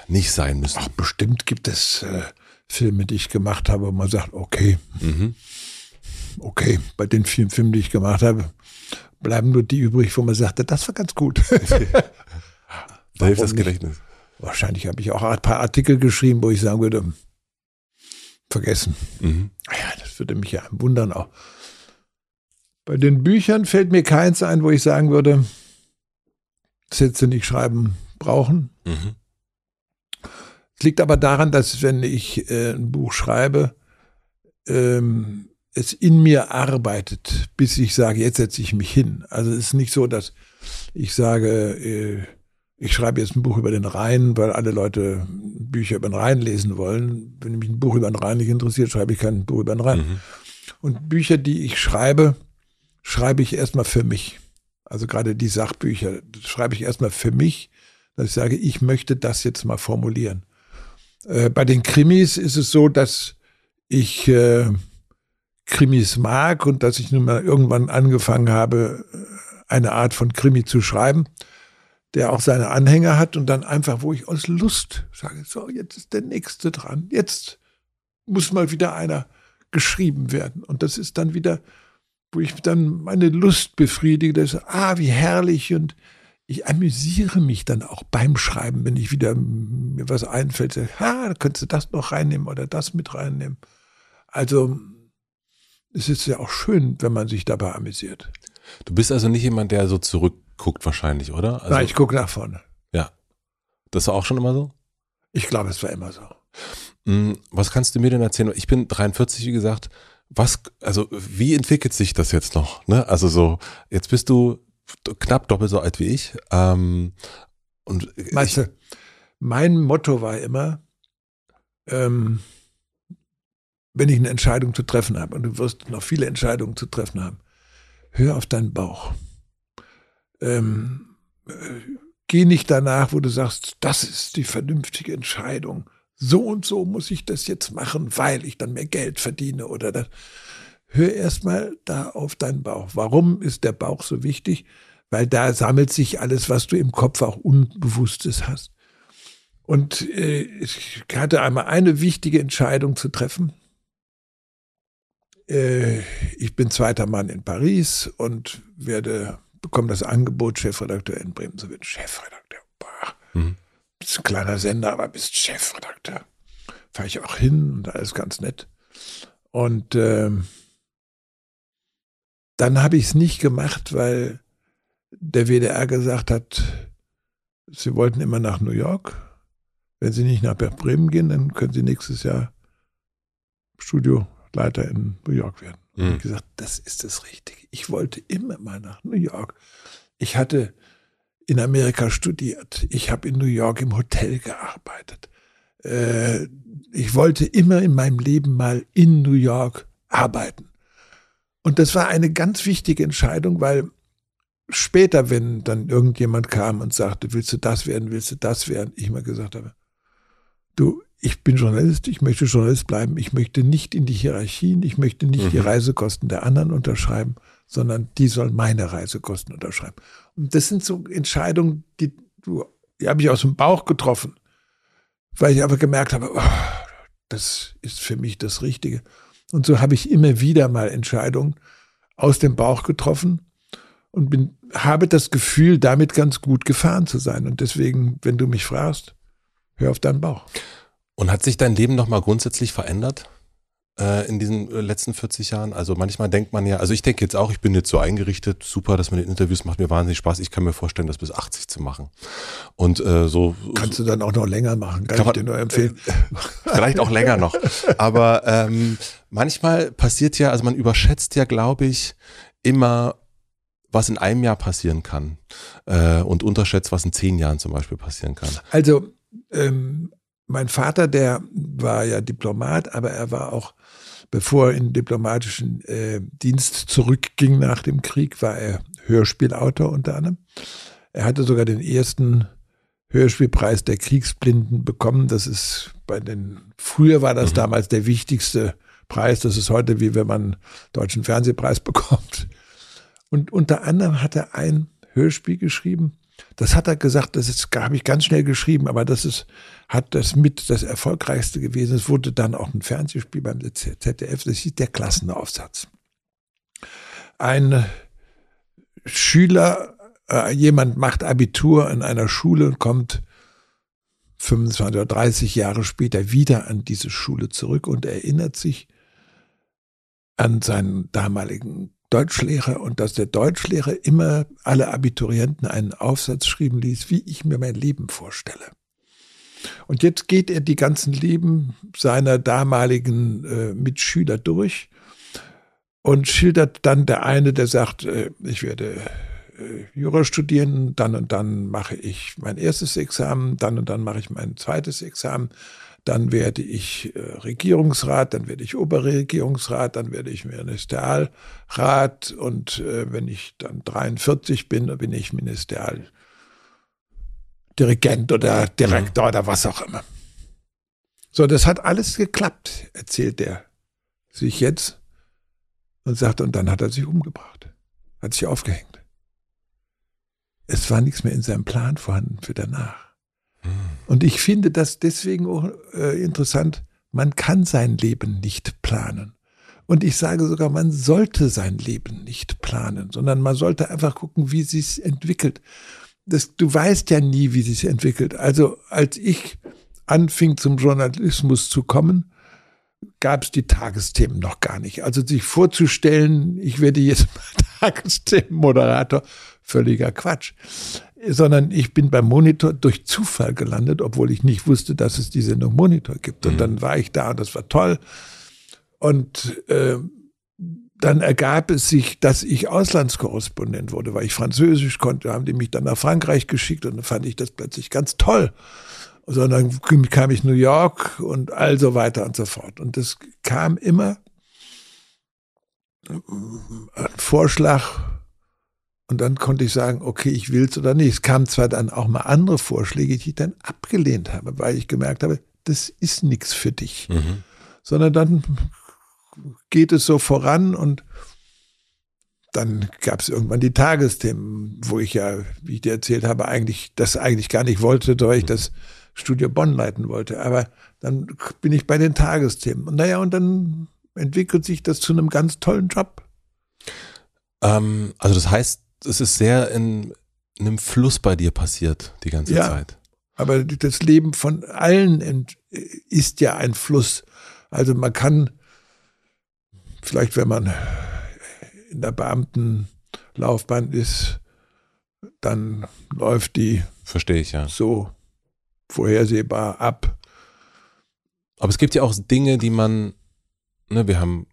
nicht sein müssen. Ach, bestimmt gibt es äh, Filme, die ich gemacht habe, wo man sagt, okay, mhm. okay, bei den vielen Filmen, die ich gemacht habe, bleiben nur die übrig, wo man sagte, das war ganz gut. da hilft das Gedächtnis. Wahrscheinlich habe ich auch ein paar Artikel geschrieben, wo ich sagen würde, vergessen. Mhm. Ja, das würde mich ja wundern auch. Bei den Büchern fällt mir keins ein, wo ich sagen würde, du nicht schreiben brauchen. Mhm. Es liegt aber daran, dass wenn ich äh, ein Buch schreibe, ähm, es in mir arbeitet, bis ich sage, jetzt setze ich mich hin. Also es ist nicht so, dass ich sage, äh, ich schreibe jetzt ein Buch über den Rhein, weil alle Leute Bücher über den Rhein lesen wollen. Wenn mich ein Buch über den Rhein nicht interessiert, schreibe ich kein Buch über den Rhein. Mhm. Und Bücher, die ich schreibe, schreibe ich erstmal für mich. Also gerade die Sachbücher schreibe ich erstmal für mich, dass ich sage, ich möchte das jetzt mal formulieren. Äh, bei den Krimis ist es so, dass ich äh, Krimis mag und dass ich nun mal irgendwann angefangen habe, eine Art von Krimi zu schreiben, der auch seine Anhänger hat und dann einfach, wo ich aus Lust sage, so, jetzt ist der nächste dran, jetzt muss mal wieder einer geschrieben werden. Und das ist dann wieder, wo ich dann meine Lust befriedige, dass, ah, wie herrlich und ich amüsiere mich dann auch beim Schreiben, wenn ich wieder mir was einfällt, ha, da könntest du das noch reinnehmen oder das mit reinnehmen. Also es ist ja auch schön, wenn man sich dabei amüsiert. Du bist also nicht jemand, der so zurückguckt wahrscheinlich, oder? Also, Nein, ich gucke nach vorne. Ja. Das war auch schon immer so? Ich glaube, es war immer so. Hm, was kannst du mir denn erzählen? Ich bin 43, wie gesagt. Was, also wie entwickelt sich das jetzt noch? Ne? Also so, jetzt bist du knapp doppelt so alt wie ich. Ähm, und Meinst du, mein Motto war immer, ähm, wenn ich eine Entscheidung zu treffen habe, und du wirst noch viele Entscheidungen zu treffen haben, hör auf deinen Bauch. Ähm, äh, geh nicht danach, wo du sagst, das ist die vernünftige Entscheidung. So und so muss ich das jetzt machen, weil ich dann mehr Geld verdiene oder das. Hör erstmal da auf deinen Bauch. Warum ist der Bauch so wichtig? Weil da sammelt sich alles, was du im Kopf auch Unbewusstes hast. Und äh, ich hatte einmal eine wichtige Entscheidung zu treffen ich bin zweiter Mann in Paris und werde bekomme das Angebot, Chefredakteur in Bremen zu werden. Chefredakteur, boah. Mhm. Bist ein kleiner Sender, aber bist Chefredakteur. Fahre ich auch hin und alles ganz nett. Und ähm, dann habe ich es nicht gemacht, weil der WDR gesagt hat, sie wollten immer nach New York. Wenn sie nicht nach Bremen gehen, dann können sie nächstes Jahr Studio Leiter in New York werden. Mhm. Und ich gesagt, das ist das Richtige. Ich wollte immer mal nach New York. Ich hatte in Amerika studiert. Ich habe in New York im Hotel gearbeitet. Äh, ich wollte immer in meinem Leben mal in New York arbeiten. Und das war eine ganz wichtige Entscheidung, weil später, wenn dann irgendjemand kam und sagte, willst du das werden, willst du das werden, ich mal gesagt habe, du, ich bin Journalist, ich möchte Journalist bleiben, ich möchte nicht in die Hierarchien, ich möchte nicht mhm. die Reisekosten der anderen unterschreiben. sondern die sollen meine Reisekosten unterschreiben. Und das sind so Entscheidungen, die, die habe ich aus dem Bauch getroffen, weil ich aber gemerkt habe, oh, das ist für mich das Richtige. Und so habe ich immer wieder mal Entscheidungen aus dem Bauch getroffen und bin, habe das Gefühl, damit ganz gut gefahren zu sein. Und deswegen, wenn du mich fragst, hör auf deinen Bauch. Und hat sich dein Leben nochmal grundsätzlich verändert? äh, in diesen äh, letzten 40 Jahren? Also manchmal denkt man ja, also ich denke jetzt auch, ich bin jetzt so eingerichtet, super, dass man den Interviews macht mir wahnsinnig Spaß. Ich kann mir vorstellen, das bis 80 zu machen. Und äh, so kannst du dann auch noch länger machen, kann, kann ich dir nur empfehlen. Vielleicht auch länger noch. Aber ähm, manchmal passiert ja, also man überschätzt ja, glaube ich, immer was in einem Jahr passieren kann äh, und unterschätzt, was in zehn Jahren zum Beispiel passieren kann. Also ähm, mein Vater, der war ja Diplomat, aber er war auch bevor er in den diplomatischen äh, Dienst zurückging nach dem Krieg, war er Hörspielautor unter anderem. Er hatte sogar den ersten Hörspielpreis der Kriegsblinden bekommen. Das ist bei den, früher war das mhm. damals der wichtigste Preis. Das ist heute wie wenn man einen deutschen Fernsehpreis bekommt. Und unter anderem hat er ein Hörspiel geschrieben, das hat er gesagt, das ist, habe ich ganz schnell geschrieben, aber das ist, hat das mit das erfolgreichste gewesen. Es wurde dann auch ein Fernsehspiel beim ZDF, das hieß der Klassenaufsatz. Ein Schüler, äh, jemand macht Abitur in einer Schule und kommt 25 oder 30 Jahre später wieder an diese Schule zurück und erinnert sich an seinen damaligen Deutschlehrer und dass der Deutschlehrer immer alle Abiturienten einen Aufsatz schreiben ließ, wie ich mir mein Leben vorstelle. Und jetzt geht er die ganzen Leben seiner damaligen äh, Mitschüler durch und schildert dann der eine, der sagt, äh, ich werde äh, Jura studieren, dann und dann mache ich mein erstes Examen, dann und dann mache ich mein zweites Examen dann werde ich äh, Regierungsrat, dann werde ich Oberregierungsrat, dann werde ich Ministerialrat und äh, wenn ich dann 43 bin, dann bin ich Ministerialdirigent oder Direktor ja. oder was auch immer. So, das hat alles geklappt, erzählt er sich jetzt und sagt, und dann hat er sich umgebracht, hat sich aufgehängt. Es war nichts mehr in seinem Plan vorhanden für danach. Und ich finde das deswegen auch äh, interessant. Man kann sein Leben nicht planen. Und ich sage sogar, man sollte sein Leben nicht planen, sondern man sollte einfach gucken, wie sich entwickelt. Das, du weißt ja nie, wie sich entwickelt. Also als ich anfing zum Journalismus zu kommen, gab es die Tagesthemen noch gar nicht. Also sich vorzustellen, ich werde jetzt mal Tagesthemenmoderator, völliger Quatsch sondern ich bin beim Monitor durch Zufall gelandet, obwohl ich nicht wusste, dass es die Sendung Monitor gibt. Und mhm. dann war ich da und das war toll. Und äh, dann ergab es sich, dass ich Auslandskorrespondent wurde, weil ich Französisch konnte, haben die mich dann nach Frankreich geschickt und dann fand ich das plötzlich ganz toll. Sondern dann kam ich New York und all so weiter und so fort. Und das kam immer ein Vorschlag und dann konnte ich sagen, okay, ich will es oder nicht. Es kamen zwar dann auch mal andere Vorschläge, die ich dann abgelehnt habe, weil ich gemerkt habe, das ist nichts für dich. Mhm. Sondern dann geht es so voran und dann gab es irgendwann die Tagesthemen, wo ich ja, wie ich dir erzählt habe, eigentlich das eigentlich gar nicht wollte, weil ich das Studio Bonn leiten wollte. Aber dann bin ich bei den Tagesthemen. Und naja, und dann entwickelt sich das zu einem ganz tollen Job. Ähm, also das heißt, es ist sehr in, in einem Fluss bei dir passiert die ganze ja, Zeit. Aber das Leben von allen ist ja ein Fluss. Also man kann vielleicht, wenn man in der Beamtenlaufbahn ist, dann läuft die verstehe ich ja so vorhersehbar ab. Aber es gibt ja auch Dinge, die man, ne, wir haben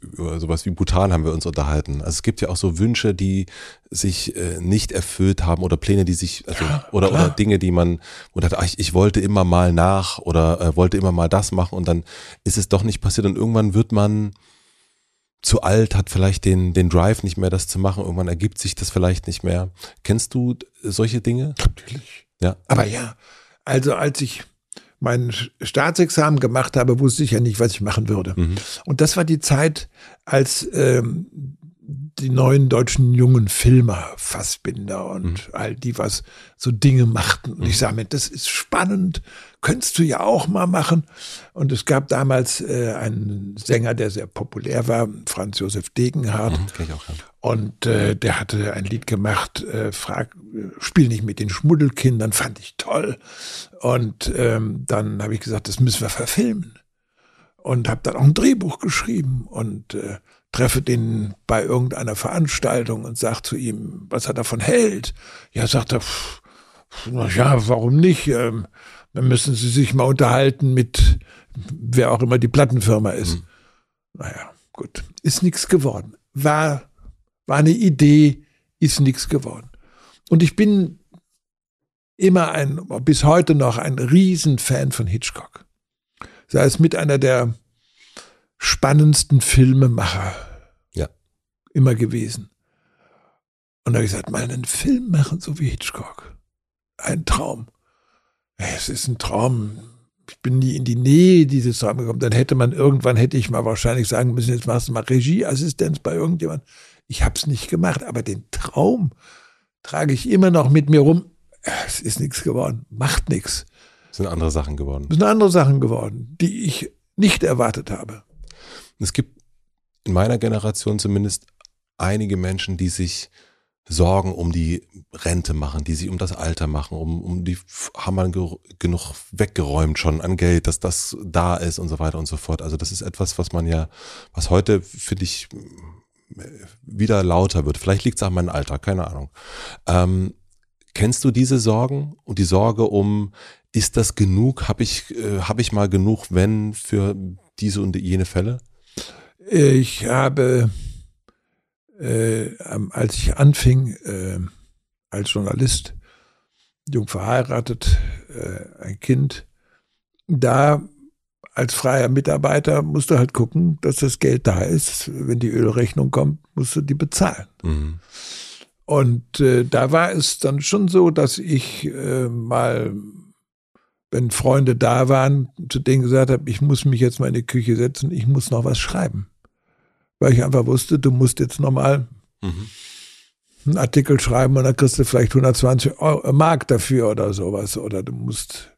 über sowas wie Bhutan haben wir uns unterhalten. Also es gibt ja auch so Wünsche, die sich äh, nicht erfüllt haben oder Pläne, die sich also, ja, oder oder Dinge, die man oder ach, ich, ich wollte immer mal nach oder äh, wollte immer mal das machen und dann ist es doch nicht passiert und irgendwann wird man zu alt, hat vielleicht den den Drive nicht mehr, das zu machen. Irgendwann ergibt sich das vielleicht nicht mehr. Kennst du solche Dinge? Natürlich. Ja. Aber ja, also als ich mein Staatsexamen gemacht habe, wusste ich ja nicht, was ich machen würde. Mhm. Und das war die Zeit, als ähm, die neuen deutschen jungen Filmer, Fassbinder und mhm. all die, was so Dinge machten. Und mhm. ich sage mir, das ist spannend, könntest du ja auch mal machen. Und es gab damals äh, einen Sänger, der sehr populär war, Franz Josef Degenhardt. Mhm, ich auch, ja. Und äh, der hatte ein Lied gemacht, äh, frag, spiel nicht mit den Schmuddelkindern, fand ich toll. Und ähm, dann habe ich gesagt, das müssen wir verfilmen. Und habe dann auch ein Drehbuch geschrieben und äh, treffe den bei irgendeiner Veranstaltung und sage zu ihm, was er davon hält. Ja, sagt er, pff, ja, warum nicht? Ähm, dann müssen Sie sich mal unterhalten mit wer auch immer die Plattenfirma ist. Mhm. Naja, gut. Ist nichts geworden. War, war eine Idee, ist nichts geworden. Und ich bin immer ein, bis heute noch ein Riesenfan von Hitchcock. Sei es mit einer der spannendsten Filmemacher. Immer gewesen. Und da habe ich gesagt, mal einen Film machen, so wie Hitchcock. Ein Traum. Es ist ein Traum. Ich bin nie in die Nähe dieses Traums gekommen. Dann hätte man irgendwann, hätte ich mal wahrscheinlich sagen müssen, jetzt machst du mal Regieassistenz bei irgendjemand. Ich habe es nicht gemacht, aber den Traum trage ich immer noch mit mir rum. Es ist nichts geworden, macht nichts. Es sind andere Sachen geworden. Es sind andere Sachen geworden, die ich nicht erwartet habe. Es gibt in meiner Generation zumindest einige Menschen, die sich Sorgen um die Rente machen, die sich um das Alter machen, um, um die haben wir genug weggeräumt schon an Geld, dass das da ist und so weiter und so fort. Also das ist etwas, was man ja, was heute finde ich wieder lauter wird. Vielleicht liegt es an meinem Alter, keine Ahnung. Ähm, kennst du diese Sorgen und die Sorge um, ist das genug? Habe ich, äh, hab ich mal genug, wenn für diese und jene Fälle? Ich habe, äh, als ich anfing äh, als Journalist, jung verheiratet, äh, ein Kind, da als freier Mitarbeiter musst du halt gucken, dass das Geld da ist. Wenn die Ölrechnung kommt, musst du die bezahlen. Mhm. Und äh, da war es dann schon so, dass ich äh, mal wenn Freunde da waren, zu denen gesagt habe, ich muss mich jetzt mal in die Küche setzen, ich muss noch was schreiben. Weil ich einfach wusste, du musst jetzt nochmal mhm. einen Artikel schreiben und dann kriegst du vielleicht 120 Euro, Mark dafür oder sowas. Oder du musst,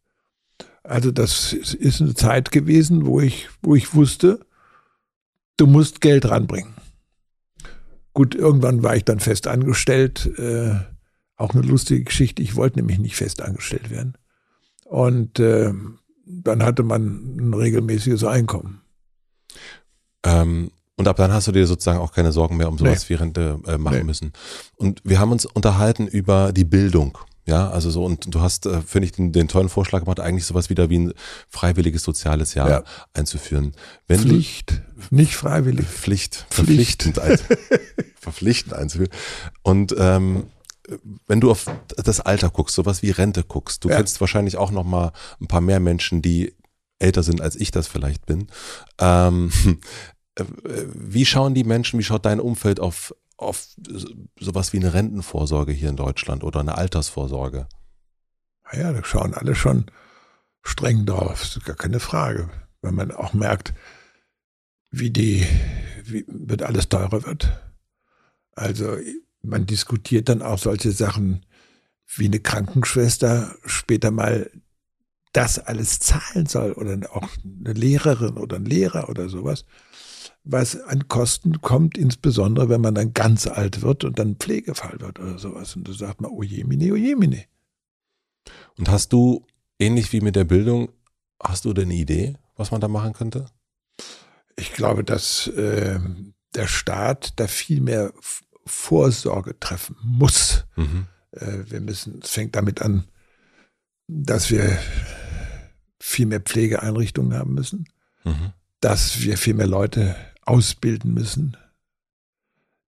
also das ist eine Zeit gewesen, wo ich, wo ich wusste, du musst Geld ranbringen. Gut, irgendwann war ich dann fest angestellt. Äh, auch eine lustige Geschichte. Ich wollte nämlich nicht fest angestellt werden. Und äh, dann hatte man ein regelmäßiges Einkommen. Ähm, und ab dann hast du dir sozusagen auch keine Sorgen mehr um sowas nee. wie Rente äh, machen nee. müssen. Und wir haben uns unterhalten über die Bildung. Ja, also so, und du hast, äh, finde ich, den, den, tollen Vorschlag gemacht, eigentlich sowas wieder wie ein freiwilliges soziales Jahr ja. einzuführen. Wenn Pflicht, du, nicht freiwillig. Pflicht, verpflichtend, Pflicht. Ein, verpflichtend einzuführen. Und ähm, wenn du auf das Alter guckst, sowas wie Rente guckst, du ja. kennst wahrscheinlich auch noch mal ein paar mehr Menschen, die älter sind, als ich das vielleicht bin. Ähm, wie schauen die Menschen, wie schaut dein Umfeld auf, auf sowas wie eine Rentenvorsorge hier in Deutschland oder eine Altersvorsorge? Ja, da schauen alle schon streng drauf, das ist gar keine Frage. Wenn man auch merkt, wie die, wie wird alles teurer wird. Also man diskutiert dann auch solche Sachen wie eine Krankenschwester später mal das alles zahlen soll oder auch eine Lehrerin oder ein Lehrer oder sowas, was an Kosten kommt, insbesondere wenn man dann ganz alt wird und dann Pflegefall wird oder sowas. Und da sagt man, ojemine, ojemine. Und hast du, ähnlich wie mit der Bildung, hast du denn eine Idee, was man da machen könnte? Ich glaube, dass äh, der Staat da viel mehr Vorsorge treffen muss. Mhm. Äh, wir müssen, es fängt damit an, dass wir viel mehr Pflegeeinrichtungen haben müssen, mhm. Dass wir viel mehr Leute ausbilden müssen,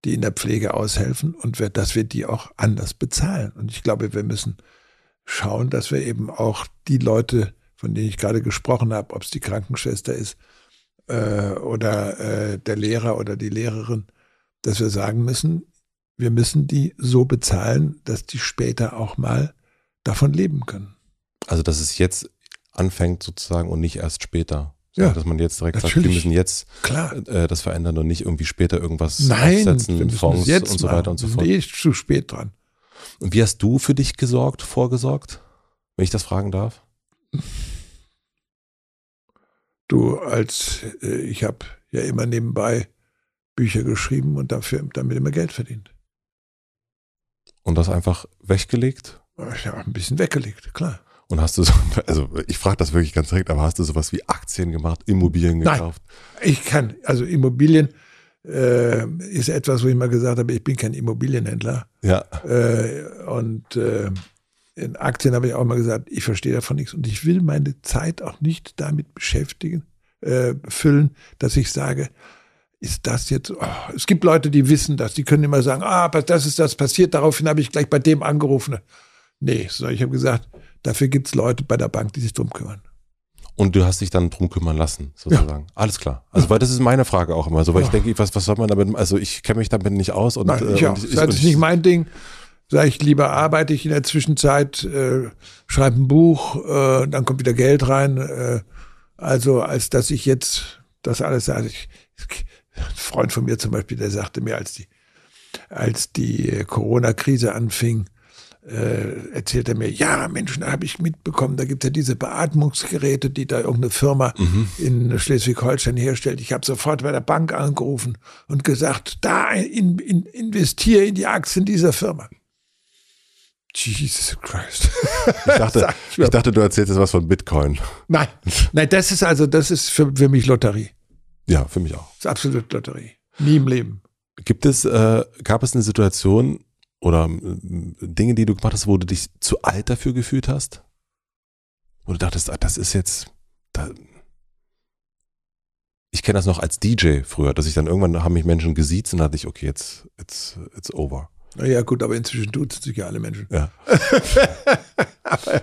die in der Pflege aushelfen und wir, dass wir die auch anders bezahlen. Und ich glaube, wir müssen schauen, dass wir eben auch die Leute, von denen ich gerade gesprochen habe, ob es die Krankenschwester ist äh, oder äh, der Lehrer oder die Lehrerin, dass wir sagen müssen, wir müssen die so bezahlen, dass die später auch mal davon leben können. Also, dass es jetzt anfängt sozusagen und nicht erst später. Ja, dass man jetzt direkt natürlich. sagt, wir müssen jetzt äh, das verändern und nicht irgendwie später irgendwas Nein, aufsetzen, Fonds und so machen. weiter und so fort. sind eh zu spät dran. Und wie hast du für dich gesorgt, vorgesorgt? Wenn ich das fragen darf? Du, als äh, ich habe ja immer nebenbei Bücher geschrieben und dafür damit immer Geld verdient. Und das einfach weggelegt? Habe ein bisschen weggelegt, klar. Und hast du so, also ich frage das wirklich ganz direkt, aber hast du sowas wie Aktien gemacht, Immobilien Nein. gekauft? Ich kann, also Immobilien äh, ist etwas, wo ich mal gesagt habe, ich bin kein Immobilienhändler. Ja. Äh, und äh, in Aktien habe ich auch mal gesagt, ich verstehe davon nichts und ich will meine Zeit auch nicht damit beschäftigen, äh, füllen, dass ich sage, ist das jetzt, oh, es gibt Leute, die wissen das, die können immer sagen, ah, das ist das passiert, daraufhin habe ich gleich bei dem angerufen. Nee, sondern ich habe gesagt, dafür gibt es Leute bei der Bank, die sich drum kümmern. Und du hast dich dann drum kümmern lassen, sozusagen. Alles klar. Also, weil das ist meine Frage auch immer so, weil ich Ja. denke, was, was soll man damit, also ich kenne mich damit nicht aus und, Nein, ich äh, auch. und das ist nicht mein Ding. Sag ich, lieber arbeite ich in der Zwischenzeit, äh, schreibe ein Buch, äh, dann kommt wieder Geld rein. Äh, also als dass ich jetzt das alles sage. Ich, ein Freund von mir zum Beispiel, der sagte mir, als die, als die Corona-Krise anfing, äh, erzählt er mir, ja, Mensch, da habe ich mitbekommen, da gibt es ja diese Beatmungsgeräte, die da irgendeine Firma in Schleswig-Holstein herstellt. Ich habe sofort bei der Bank angerufen und gesagt, da in, in, investiere in die Aktien dieser Firma. Jesus Christ. Ich dachte, ich ich dachte, du erzählst jetzt was von Bitcoin. Nein, nein, das ist also, das ist für, für mich Lotterie. Ja, für mich auch. Das ist absolut Lotterie. Nie im Leben. Gibt es, äh, gab es eine Situation oder äh, Dinge, die du gemacht hast, wo du dich zu alt dafür gefühlt hast? Wo du dachtest, ah, das ist jetzt, da, ich kenne das noch als DJ früher, dass ich dann irgendwann haben mich Menschen gesiezt und da dachte ich, okay, jetzt, it's, it's over. Naja, gut, aber inzwischen tut sich ja alle Menschen. Ja. aber,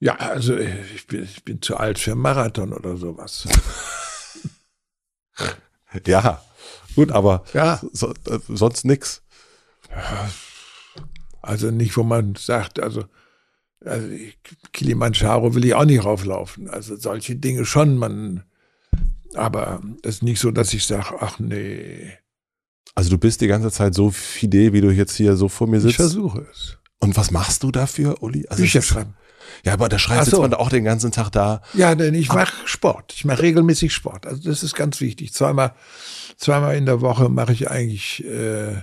ja, also ich bin, ich bin zu alt für Marathon oder sowas. Ja, gut, aber Ja, so, äh, sonst nix. Also nicht, wo man sagt, also, also ich, Kilimanjaro will ich auch nicht rauflaufen. Also solche Dinge schon, man, aber es ist nicht so, dass ich sage, ach nee, Also du bist die ganze Zeit so fidel, wie du jetzt hier so vor mir ich sitzt. versuche es. Und was machst du dafür, Uli? Also Bücher schreiben. Ja, aber da schreibst Ach so. man auch den ganzen Tag da. Ja, denn ich mache Sport. Ich mache regelmäßig Sport. Also das ist ganz wichtig. Zweimal, zweimal in der Woche mache ich eigentlich äh,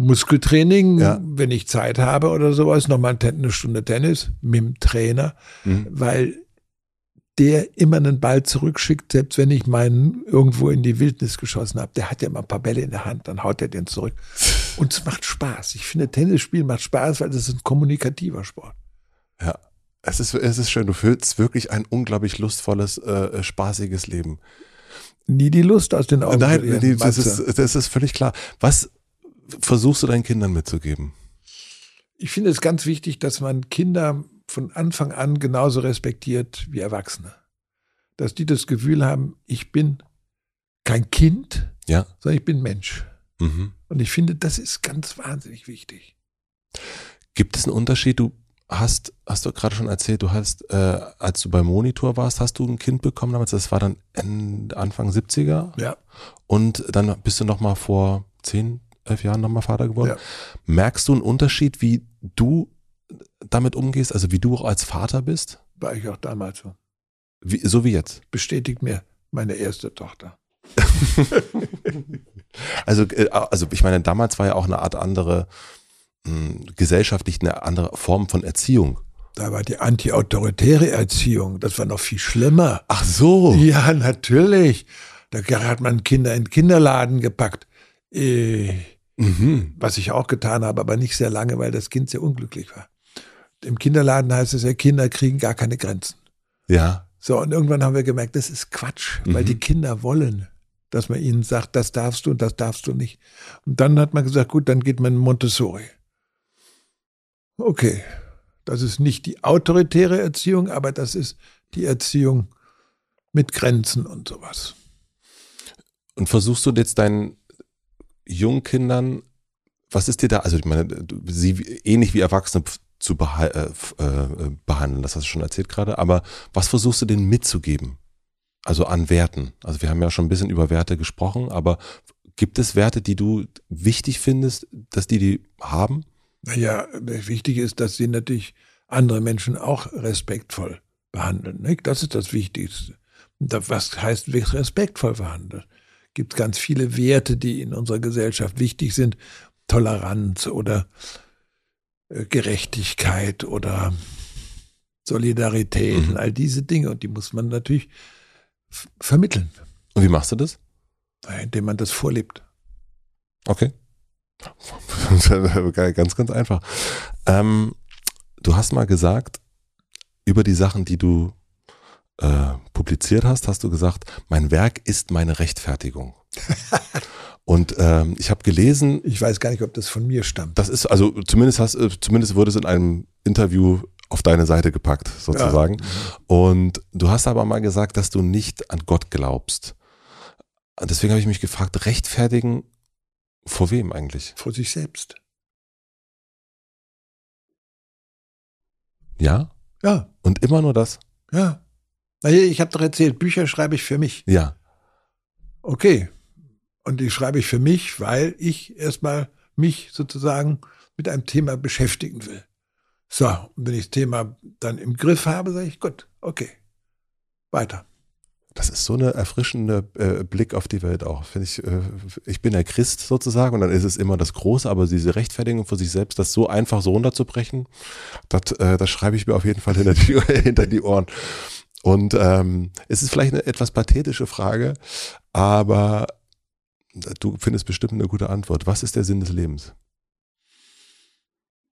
Muskeltraining, Ja. wenn ich Zeit habe oder sowas. Nochmal eine Stunde Tennis mit dem Trainer, Mhm. weil der immer einen Ball zurückschickt, selbst wenn ich meinen irgendwo in die Wildnis geschossen habe. Der hat ja immer ein paar Bälle in der Hand, dann haut er den zurück. Und es macht Spaß. Ich finde, Tennisspielen macht Spaß, weil das ist ein kommunikativer Sport. Ja. Es ist, es ist schön. Du fühlst wirklich ein unglaublich lustvolles, äh, spaßiges Leben. Nie die Lust aus den Augen. Nein, die, das, ist, das ist völlig klar. Was versuchst du deinen Kindern mitzugeben? Ich finde es ganz wichtig, dass man Kinder von Anfang an genauso respektiert wie Erwachsene. Dass die das Gefühl haben, ich bin kein Kind, Ja. sondern ich bin Mensch. Mhm. Und ich finde, das ist ganz wahnsinnig wichtig. Gibt es einen Unterschied? Du hast, hast du gerade schon erzählt, du hast, äh, als du beim Monitor warst, hast du ein Kind bekommen damals. Das war dann Anfang 70er. Ja. Und dann bist du nochmal vor zehn, elf Jahren nochmal Vater geworden. Ja. Merkst du einen Unterschied, wie du damit umgehst, also wie du auch als Vater bist? War ich auch damals so. Wie, so wie jetzt. Bestätigt mir meine erste Tochter. Also, äh, also ich meine, damals war ja auch eine Art andere, mh, gesellschaftlich eine andere Form von Erziehung. Da war die antiautoritäre Erziehung. Das war noch viel schlimmer. Ach so. Ja, natürlich. Da hat man Kinder in den Kinderladen gepackt. Äh, Mhm. was ich auch getan habe, aber nicht sehr lange, weil das Kind sehr unglücklich war. Im Kinderladen heißt es ja, Kinder kriegen gar keine Grenzen. Ja. So, und irgendwann haben wir gemerkt, das ist Quatsch, weil Mhm. die Kinder wollen, dass man ihnen sagt, das darfst du und das darfst du nicht. Und dann hat man gesagt, gut, dann geht man in Montessori. Okay, das ist nicht die autoritäre Erziehung, aber das ist die Erziehung mit Grenzen und sowas. Und versuchst du jetzt deinen jungen Kindern, was ist dir da, also ich meine, sie ähnlich wie Erwachsene zu beha äh, äh, behandeln. Das hast du schon erzählt gerade. Aber was versuchst du denen mitzugeben? Also an Werten. Also wir haben ja schon ein bisschen über Werte gesprochen, aber gibt es Werte, die du wichtig findest, dass die die haben? Naja, wichtig ist, dass sie natürlich andere Menschen auch respektvoll behandeln. Nicht? Das ist das Wichtigste. Was heißt respektvoll behandeln? Es gibt ganz viele Werte, die in unserer Gesellschaft wichtig sind. Toleranz oder äh, Gerechtigkeit oder Solidarität mhm. und all diese Dinge. Und die muss man natürlich vermitteln. Und wie machst du das? Indem man das vorlebt. Okay. ganz, ganz einfach. Ähm, du hast mal gesagt, über die Sachen, die du äh, publiziert hast, hast du gesagt, mein Werk ist meine Rechtfertigung. Und ähm, ich habe gelesen. Ich weiß gar nicht, ob das von mir stammt. Das ist, also zumindest hast, äh, zumindest wurde es in einem Interview auf deine Seite gepackt, sozusagen. Ja. Und du hast aber mal gesagt, dass du nicht an Gott glaubst. Deswegen habe ich mich gefragt, rechtfertigen vor wem eigentlich? Vor sich selbst. Ja? Ja. Und immer nur das? Ja. Naja, ich habe doch erzählt, Bücher schreibe ich für mich. Ja. Okay. Und die schreibe ich für mich, weil ich erstmal mich sozusagen mit einem Thema beschäftigen will. So, und wenn ich das Thema dann im Griff habe, sage ich, gut, okay, weiter. Das ist so eine erfrischende äh, Blick auf die Welt auch. Finde ich, äh, ich bin der Christ sozusagen und dann ist es immer das Große, aber diese Rechtfertigung für sich selbst, das so einfach so runterzubrechen, das, äh, das schreibe ich mir auf jeden Fall hinter die, hinter die Ohren. Und ähm, es ist vielleicht eine etwas pathetische Frage, aber du findest bestimmt eine gute Antwort. Was ist der Sinn des Lebens?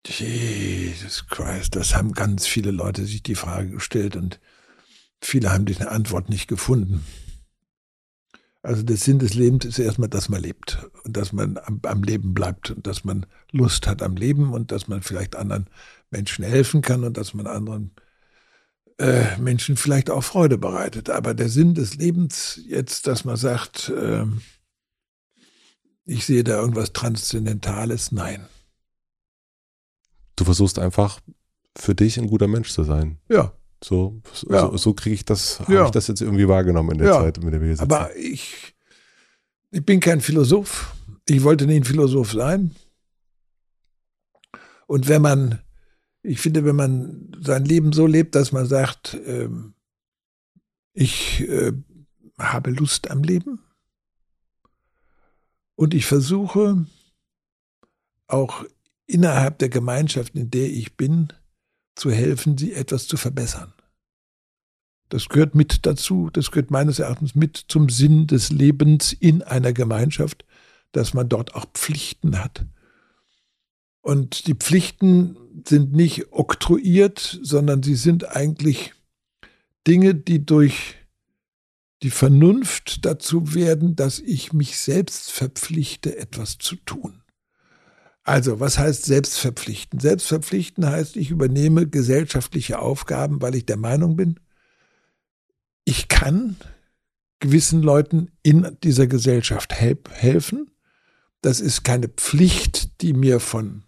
Jesus Christ, das haben ganz viele Leute sich die Frage gestellt und viele haben die Antwort nicht gefunden. Also der Sinn des Lebens ist erstmal, dass man lebt und dass man am, am, Leben bleibt und dass man Lust hat am Leben und dass man vielleicht anderen Menschen helfen kann und dass man anderen äh, Menschen vielleicht auch Freude bereitet. Aber der Sinn des Lebens jetzt, dass man sagt, äh, ich sehe da irgendwas Transzendentales, nein. Du versuchst einfach für dich ein guter Mensch zu sein. Ja. So, so, ja. so, kriege ich das, ja. habe ich das jetzt irgendwie wahrgenommen in der ja. Zeit, mit der wir hier sitzen. Aber ich, ich bin kein Philosoph. Ich wollte nie ein Philosoph sein. Und wenn man ich finde, wenn man sein Leben so lebt, dass man sagt, äh, ich äh, habe Lust am Leben und ich versuche auch innerhalb der Gemeinschaft, in der ich bin, zu helfen, sie etwas zu verbessern. Das gehört mit dazu, das gehört meines Erachtens mit zum Sinn des Lebens in einer Gemeinschaft, dass man dort auch Pflichten hat. Und die Pflichten sind nicht oktroyiert, sondern sie sind eigentlich Dinge, die durch die Vernunft dazu werden, dass ich mich selbst verpflichte, etwas zu tun. Also, was heißt selbstverpflichten? Selbstverpflichten heißt, ich übernehme gesellschaftliche Aufgaben, weil ich der Meinung bin, ich kann gewissen Leuten in dieser Gesellschaft helfen. Das ist keine Pflicht, die mir von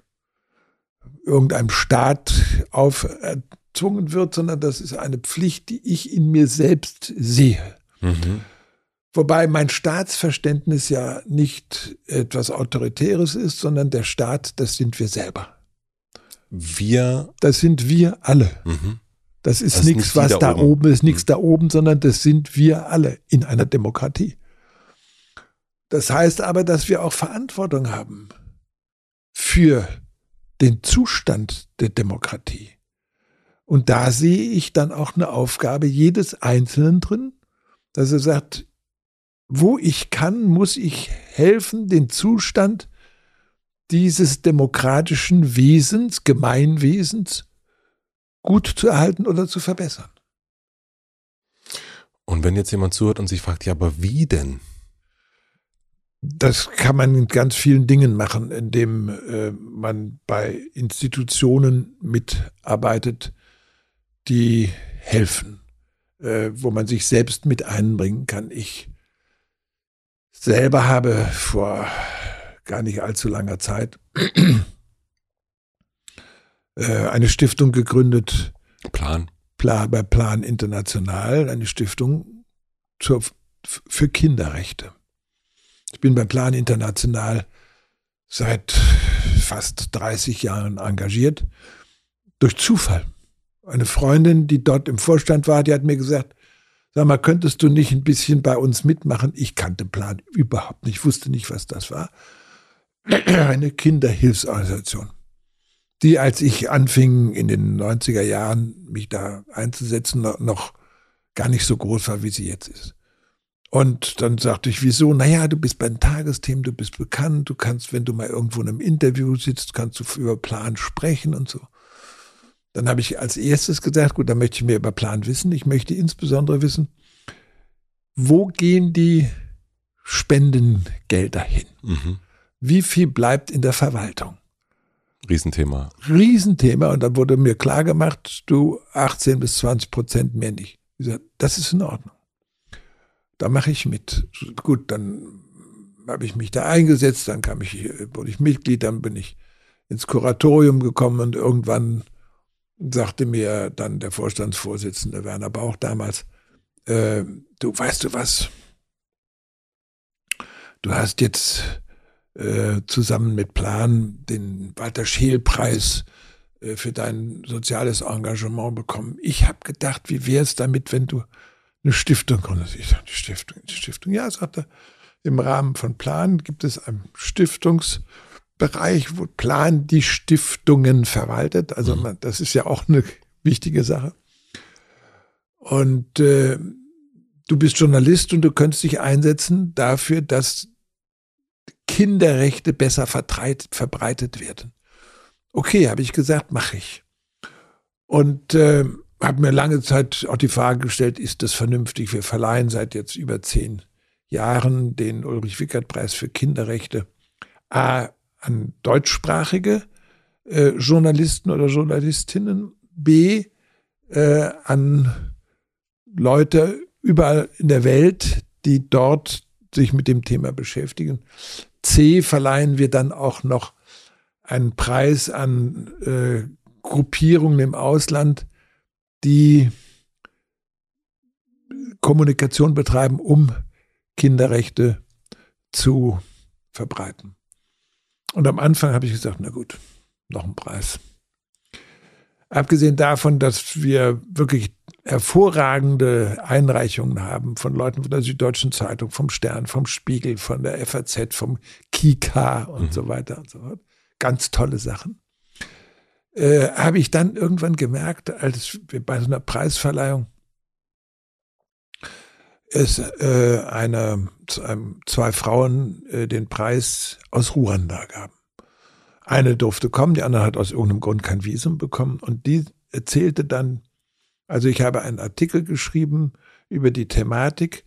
irgendeinem Staat aufzwungen wird, sondern das ist eine Pflicht, die ich in mir selbst sehe. Mhm. Wobei mein Staatsverständnis ja nicht etwas Autoritäres ist, sondern der Staat, das sind wir selber. Wir? Das sind wir alle. Mhm. Das ist nichts, was da oben, oben ist, nichts mhm. da oben, sondern das sind wir alle in einer Demokratie. Das heißt aber, dass wir auch Verantwortung haben für den Zustand der Demokratie. Und da sehe ich dann auch eine Aufgabe jedes Einzelnen drin, dass er sagt, wo ich kann, muss ich helfen, den Zustand dieses demokratischen Wesens, Gemeinwesens gut zu erhalten oder zu verbessern. Und wenn jetzt jemand zuhört und sich fragt, ja, aber wie denn? Das kann man in ganz vielen Dingen machen, indem äh, man bei Institutionen mitarbeitet, die helfen, äh, wo man sich selbst mit einbringen kann. Ich selber habe vor gar nicht allzu langer Zeit äh, eine Stiftung gegründet. Plan. Plan, bei Plan International, eine Stiftung zur, für Kinderrechte. Ich bin bei Plan International seit fast 30 Jahren engagiert. Durch Zufall. Eine Freundin, die dort im Vorstand war, die hat mir gesagt, sag mal, könntest du nicht ein bisschen bei uns mitmachen? Ich kannte Plan überhaupt nicht, wusste nicht, was das war. Eine Kinderhilfsorganisation, die, als ich anfing, in den 90er Jahren mich da einzusetzen, noch gar nicht so groß war, wie sie jetzt ist. Und dann sagte ich, wieso? Naja, du bist beim Tagesthemen, du bist bekannt, du kannst, wenn du mal irgendwo in einem Interview sitzt, kannst du über Plan sprechen und so. Dann habe ich als erstes gesagt, gut, dann möchte ich mehr über Plan wissen. Ich möchte insbesondere wissen, wo gehen die Spendengelder hin? Mhm. Wie viel bleibt in der Verwaltung? Riesenthema. Riesenthema. Und dann wurde mir klar gemacht, du 18 bis 20 Prozent mehr nicht. Ich gesagt, das ist in Ordnung da mache ich mit. Gut, dann habe ich mich da eingesetzt, dann kam ich, wurde ich Mitglied, dann bin ich ins Kuratorium gekommen und irgendwann sagte mir dann der Vorstandsvorsitzende Werner Bauch damals, äh, du weißt du was, du hast jetzt äh, zusammen mit Plan den Walter Scheel-Preis äh, für dein soziales Engagement bekommen. Ich habe gedacht, wie wäre es damit, wenn du eine Stiftung gründet. Ich sage, die Stiftung, die Stiftung. Ja, sagt er, im Rahmen von Plan gibt es einen Stiftungsbereich, wo Plan die Stiftungen verwaltet. Also mhm. man, das ist ja auch eine wichtige Sache. Und äh, du bist Journalist und du könntest dich einsetzen dafür, dass Kinderrechte besser verbreitet werden. Okay, habe ich gesagt, mache ich. Und äh, habe mir lange Zeit auch die Frage gestellt, ist das vernünftig? Wir verleihen seit jetzt über zehn Jahren den Ulrich-Wickert-Preis für Kinderrechte A, an deutschsprachige äh, Journalisten oder Journalistinnen, B, äh, an Leute überall in der Welt, die dort sich mit dem Thema beschäftigen. C, verleihen wir dann auch noch einen Preis an äh, Gruppierungen im Ausland, die Kommunikation betreiben, um Kinderrechte zu verbreiten. Und am Anfang habe ich gesagt, na gut, noch ein Preis. Abgesehen davon, dass wir wirklich hervorragende Einreichungen haben von Leuten von der Süddeutschen Zeitung, vom Stern, vom Spiegel, von der FAZ, vom Kika und mhm. so weiter und so fort. Ganz tolle Sachen äh, habe ich dann irgendwann gemerkt, als wir bei so einer Preisverleihung es äh, eine, zwei Frauen äh, den Preis aus Ruanda gaben. Eine durfte kommen, die andere hat aus irgendeinem Grund kein Visum bekommen und die erzählte dann, also ich habe einen Artikel geschrieben über die Thematik,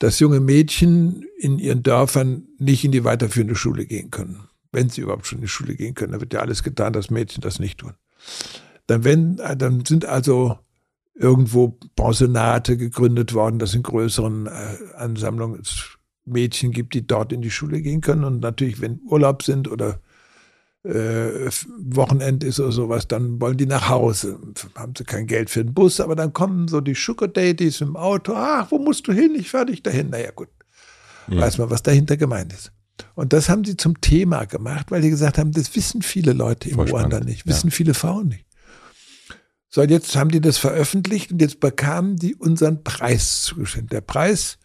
dass junge Mädchen in ihren Dörfern nicht in die weiterführende Schule gehen können wenn sie überhaupt schon in die Schule gehen können. Da wird ja alles getan, dass Mädchen das nicht tun. Dann, wenn, dann sind also irgendwo Pensionate gegründet worden, dass in größeren äh, Ansammlungen es Mädchen gibt, die dort in die Schule gehen können. Und natürlich, wenn Urlaub sind oder äh, Wochenend ist oder sowas, dann wollen die nach Hause. Haben sie kein Geld für den Bus, aber dann kommen so die Sugar Daddies im Auto. Ach, wo musst du hin? Ich fahre dich dahin. Naja, gut. Ja. Weiß man, was dahinter gemeint ist. Und das haben sie zum Thema gemacht, weil die gesagt haben, das wissen viele Leute im Ruanda nicht, wissen ja. viele Frauen nicht. So, und jetzt haben die das veröffentlicht und jetzt bekamen die unseren Preis zugeschickt. Der Preis,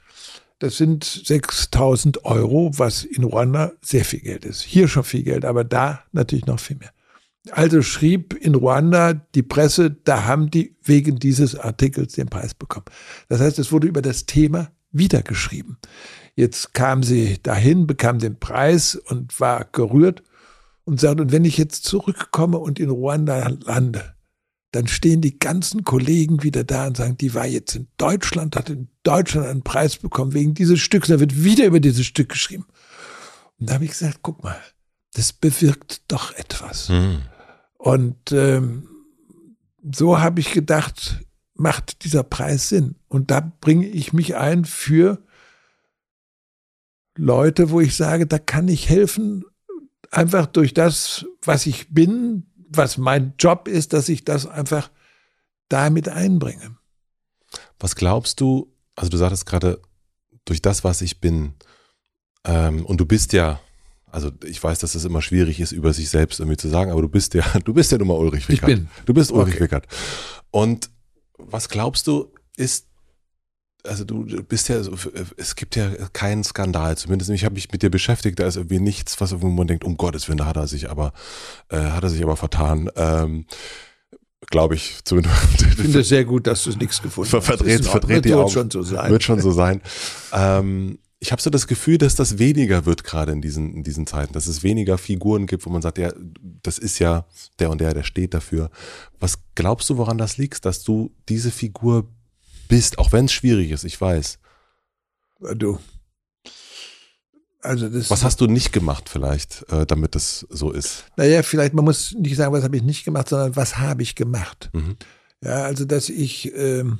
das sind 6000 Euro, was in Ruanda sehr viel Geld ist. Hier schon viel Geld, aber da natürlich noch viel mehr. Also schrieb in Ruanda die Presse, da haben die wegen dieses Artikels den Preis bekommen. Das heißt, es wurde über das Thema wiedergeschrieben. Jetzt kam sie dahin, bekam den Preis und war gerührt und sagte, und wenn ich jetzt zurückkomme und in Ruanda lande, dann stehen die ganzen Kollegen wieder da und sagen, die war jetzt in Deutschland, hat in Deutschland einen Preis bekommen wegen dieses Stücks. Da wird wieder über dieses Stück geschrieben. Und da habe ich gesagt, guck mal, das bewirkt doch etwas. Mhm. Und ähm, so habe ich gedacht, macht dieser Preis Sinn. Und da bringe ich mich ein für Leute, wo ich sage, da kann ich helfen, einfach durch das, was ich bin, was mein Job ist, dass ich das einfach damit einbringe. Was glaubst du, also du sagtest gerade, durch das, was ich bin, ähm, und du bist ja, also ich weiß, dass es immer schwierig ist, über sich selbst irgendwie zu sagen, aber du bist ja, du bist ja nun mal Ulrich Wickert. Ich bin. Du bist Ulrich Okay. Wickert. Und was glaubst du, ist, also du bist ja, es gibt ja keinen Skandal, zumindest ich habe mich mit dir beschäftigt, da ist irgendwie nichts, was irgendwo man denkt, um Gottes Willen, da hat er sich aber, äh, hat er sich aber vertan. Ähm, Glaube ich, zumindest. Ich finde es sehr gut, dass du nichts gefunden hast. verdreht- verdreht die Wird Augen. schon so sein. Wird schon so sein. ähm, ich habe so das Gefühl, dass das weniger wird gerade in diesen, in diesen Zeiten, dass es weniger Figuren gibt, wo man sagt, ja, das ist ja der und der, der steht dafür. Was glaubst du, woran das liegt, dass du diese Figur bist, auch wenn es schwierig ist, ich weiß. Du. Also das Was hast du nicht gemacht vielleicht, äh, damit das so ist? Naja, vielleicht, man muss nicht sagen, was habe ich nicht gemacht, sondern was habe ich gemacht. Mhm. Ja, also dass ich ähm,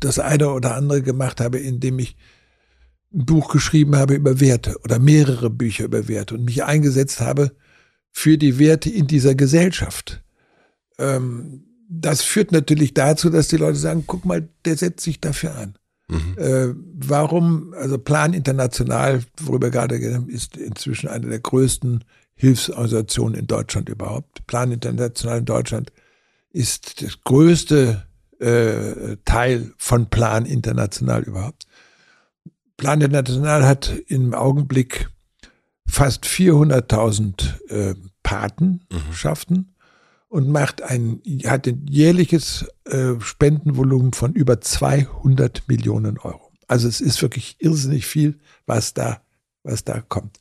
das eine oder andere gemacht habe, indem ich ein Buch geschrieben habe über Werte oder mehrere Bücher über Werte und mich eingesetzt habe für die Werte in dieser Gesellschaft. Ähm, das führt natürlich dazu, dass die Leute sagen, guck mal, der setzt sich dafür ein. Mhm. Äh, warum, also Plan International, worüber gerade geredet haben, ist inzwischen eine der größten Hilfsorganisationen in Deutschland überhaupt. Plan International in Deutschland ist das größte äh, Teil von Plan International überhaupt. Plan International hat im Augenblick fast 400.000 äh, Patenschaften und macht ein, hat ein jährliches äh, Spendenvolumen von über 200 Millionen Euro. Also es ist wirklich irrsinnig viel, was da, was da kommt.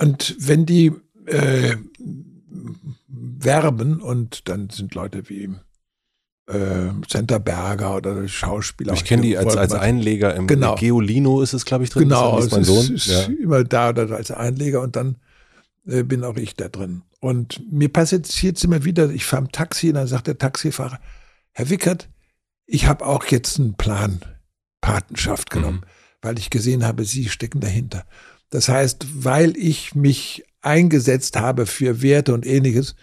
Und wenn die äh, werben und dann sind Leute wie äh, Senta Berger oder Schauspieler. Ich kenne die als, als Einleger im Genau. Geolino ist es, glaube ich, drin. Genau, ist mein Sohn. ist, ja. immer da oder da als Einleger und dann äh, bin auch ich da drin. Und mir passiert jetzt immer wieder, ich fahre im Taxi und dann sagt der Taxifahrer, Herr Wickert, ich habe auch jetzt einen Plan Patenschaft genommen, Mhm. weil ich gesehen habe, Sie stecken dahinter. Das heißt, weil ich mich eingesetzt habe für Werte und ähnliches,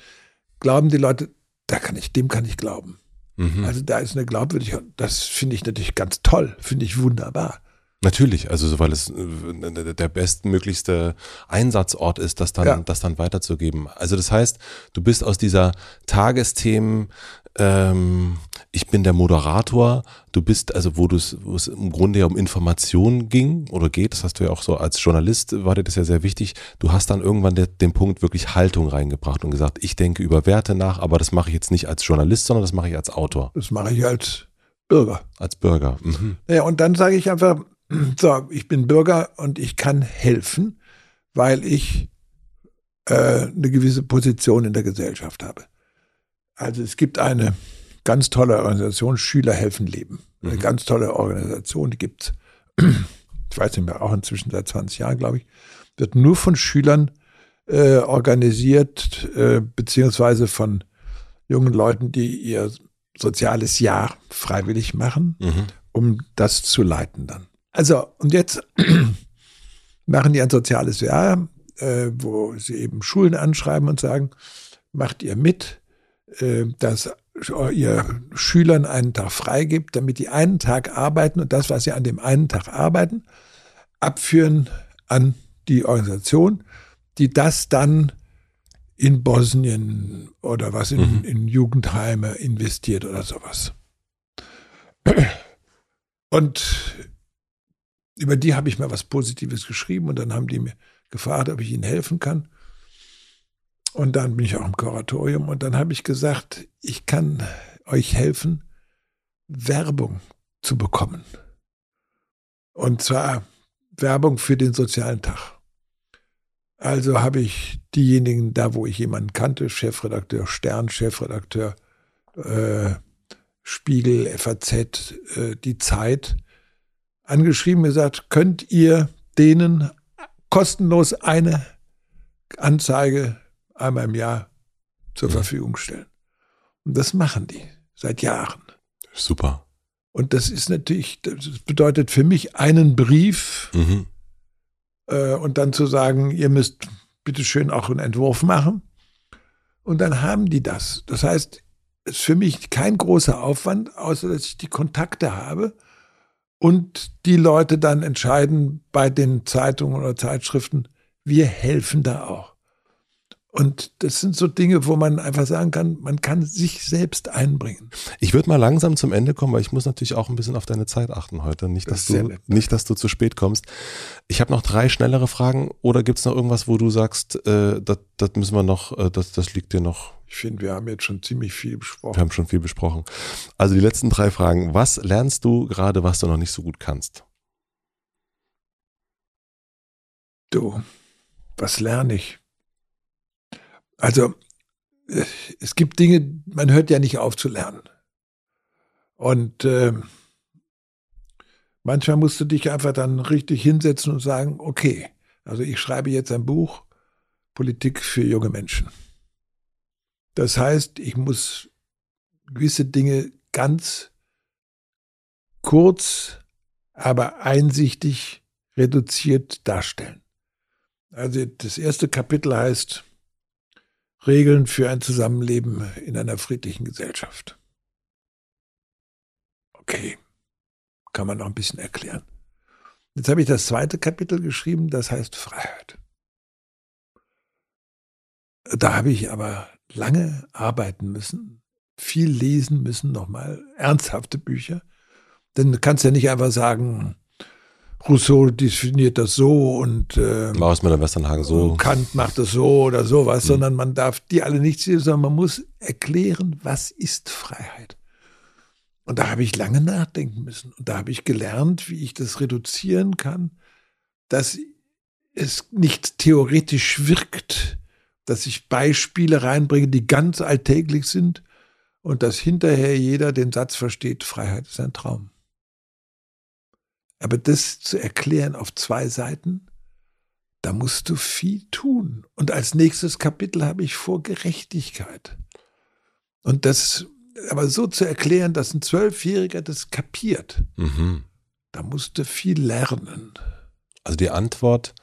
glauben die Leute, da kann ich, dem kann ich glauben. Mhm. Also da ist eine Glaubwürdigkeit. Das finde ich natürlich ganz toll, finde ich wunderbar. Natürlich, also so, weil es äh, der bestmöglichste Einsatzort ist, das dann, Ja. das dann weiterzugeben. Also das heißt, du bist aus dieser Tagesthemen, ähm, ich bin der Moderator, du bist, also wo du es, wo es im Grunde ja um Informationen ging oder geht, das hast du ja auch so als Journalist, war dir das ja sehr wichtig, du hast dann irgendwann der, den Punkt wirklich Haltung reingebracht und gesagt, ich denke über Werte nach, aber das mache ich jetzt nicht als Journalist, sondern das mache ich als Autor, Das mache ich als Bürger. als Bürger. Mhm. Ja, und dann sage ich einfach, so, ich bin Bürger und ich kann helfen, weil ich äh, eine gewisse Position in der Gesellschaft habe. Also es gibt eine ganz tolle Organisation, Schüler helfen Leben. Eine Mhm. ganz tolle Organisation, die gibt's, ich weiß nicht mehr, auch inzwischen seit 20 Jahren, glaube ich, wird nur von Schülern äh, organisiert, äh, beziehungsweise von jungen Leuten, die ihr soziales Jahr freiwillig machen Mhm. um das zu leiten dann. Also, und jetzt machen die ein soziales Jahr, äh, wo sie eben Schulen anschreiben und sagen, macht ihr mit, äh, dass ihr Schülern einen Tag freigibt, damit die einen Tag arbeiten und das, was sie an dem einen Tag arbeiten, abführen an die Organisation, die das dann in Bosnien oder was in, Mhm. in Jugendheime investiert oder sowas. Und über die habe ich mal was Positives geschrieben und dann haben die mir gefragt, ob ich ihnen helfen kann. Und dann bin ich auch im Kuratorium und dann habe ich gesagt, ich kann euch helfen, Werbung zu bekommen. Und zwar Werbung für den sozialen Tag. Also habe ich diejenigen, da wo ich jemanden kannte, Chefredakteur Stern, Chefredakteur äh, Spiegel, FAZ, äh, die Zeit, angeschrieben, gesagt, könnt ihr denen kostenlos eine Anzeige einmal im Jahr zur Mhm. Verfügung stellen. Und das machen die seit Jahren. Super. Und das ist natürlich, das bedeutet für mich einen Brief Mhm. äh, und dann zu sagen, ihr müsst bitteschön auch einen Entwurf machen. Und dann haben die das. Das heißt, es ist für mich kein großer Aufwand, außer dass ich die Kontakte habe und die Leute dann entscheiden bei den Zeitungen oder Zeitschriften, wir helfen da auch. Und das sind so Dinge, wo man einfach sagen kann, man kann sich selbst einbringen. Ich würde mal langsam zum Ende kommen, weil ich muss natürlich auch ein bisschen auf deine Zeit achten heute. Nicht, dass, das du, nicht, dass du zu spät kommst. Ich habe noch drei schnellere Fragen oder gibt es noch irgendwas, wo du sagst, äh, das, das müssen wir noch, äh, das, das liegt dir noch? Ich finde, wir haben jetzt schon ziemlich viel besprochen. Wir haben schon viel besprochen. Also die letzten drei Fragen. Was lernst du gerade, was du noch nicht so gut kannst? Du, was lerne ich? Also äh, es gibt Dinge, man hört ja nicht auf zu lernen. Und äh, manchmal musst du dich einfach dann richtig hinsetzen und sagen, okay, also ich schreibe jetzt ein Buch, Politik für junge Menschen. Das heißt, ich muss gewisse Dinge ganz kurz, aber einsichtig reduziert darstellen. Also das erste Kapitel heißt Regeln für ein Zusammenleben in einer friedlichen Gesellschaft. Okay, kann man noch ein bisschen erklären. Jetzt habe ich das zweite Kapitel geschrieben, das heißt Freiheit. Da habe ich aber lange arbeiten müssen, viel lesen müssen, nochmal ernsthafte Bücher. Denn du kannst ja nicht einfach sagen, Rousseau definiert das so und äh, Maus mit der Westernhagen so. Kant macht das so oder sowas, mhm. sondern man darf die alle nicht sehen, sondern man muss erklären, was ist Freiheit. Und da habe ich lange nachdenken müssen. Und da habe ich gelernt, wie ich das reduzieren kann, dass es nicht theoretisch wirkt, dass ich Beispiele reinbringe, die ganz alltäglich sind und dass hinterher jeder den Satz versteht, Freiheit ist ein Traum. Aber das zu erklären auf zwei Seiten, da musst du viel tun. Und als nächstes Kapitel habe ich vor Gerechtigkeit. Und das aber so zu erklären, dass ein Zwölfjähriger das kapiert, mhm. da musst du viel lernen. Also die Antwort,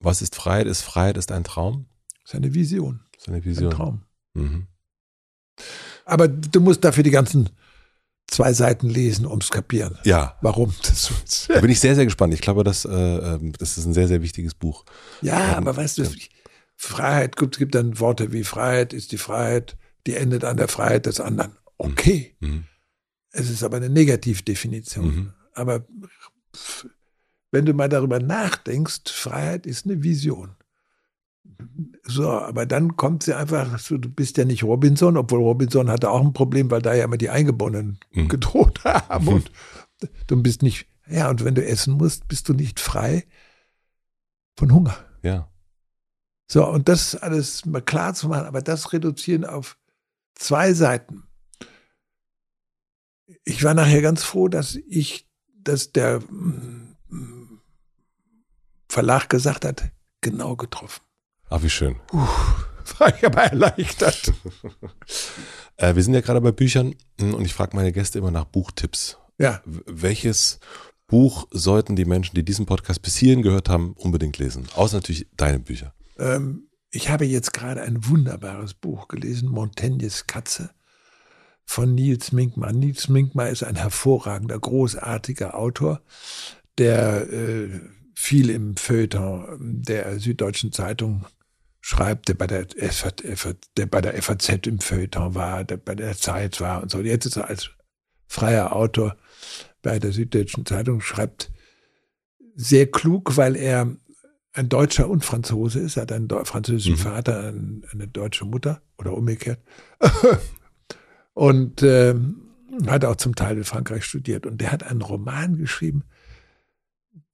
was ist Freiheit? Ist Freiheit ist ein Traum? Das ist eine Vision. Das ist eine Vision. Ein Traum. Mhm. Aber du musst dafür die ganzen zwei Seiten lesen, um es kapieren. Ja. Warum? Das da bin ich sehr, sehr gespannt. Ich glaube, das, äh, ähm, das ist ein sehr, sehr wichtiges Buch. Ja, ähm, aber weißt du, Freiheit gibt, gibt dann Worte wie Freiheit ist die Freiheit, die endet an der Freiheit des anderen. Okay. Mhm. mhm. Es ist aber eine Negativdefinition. Mhm. Aber wenn du mal darüber nachdenkst, Freiheit ist eine Vision. So, aber dann kommt sie einfach, so, du bist ja nicht Robinson, obwohl Robinson hatte auch ein Problem, weil da ja immer die Eingeborenen mhm. gedroht haben. Und du bist nicht, ja, und wenn du essen musst, bist du nicht frei von Hunger. Ja. So, und das alles mal klar zu machen, aber das reduzieren auf zwei Seiten. Ich war nachher ganz froh, dass ich, dass der mm, Verlag gesagt hat, genau getroffen. Ach, wie schön. Uh, war ich aber erleichtert. äh, wir sind ja gerade bei Büchern hm, und ich frage meine Gäste immer nach Buchtipps. Ja. Welches Buch sollten die Menschen, die diesen Podcast bis hierhin gehört haben, unbedingt lesen? Außer natürlich deine Bücher. Ähm, ich habe jetzt gerade ein wunderbares Buch gelesen, Montaignes Katze von Nils Minkmar. Nils Minkmar ist ein hervorragender, großartiger Autor, der äh, viel im Feuilleton der Süddeutschen Zeitung schreibt, der bei der, der bei der FAZ im Feuilleton war, der bei der Zeit war und so. Jetzt ist er als freier Autor bei der Süddeutschen Zeitung, schreibt sehr klug, weil er ein Deutscher und Franzose ist. Er hat einen französischen mhm. Vater, eine deutsche Mutter oder umgekehrt. und äh, hat auch zum Teil in Frankreich studiert. Und der hat einen Roman geschrieben,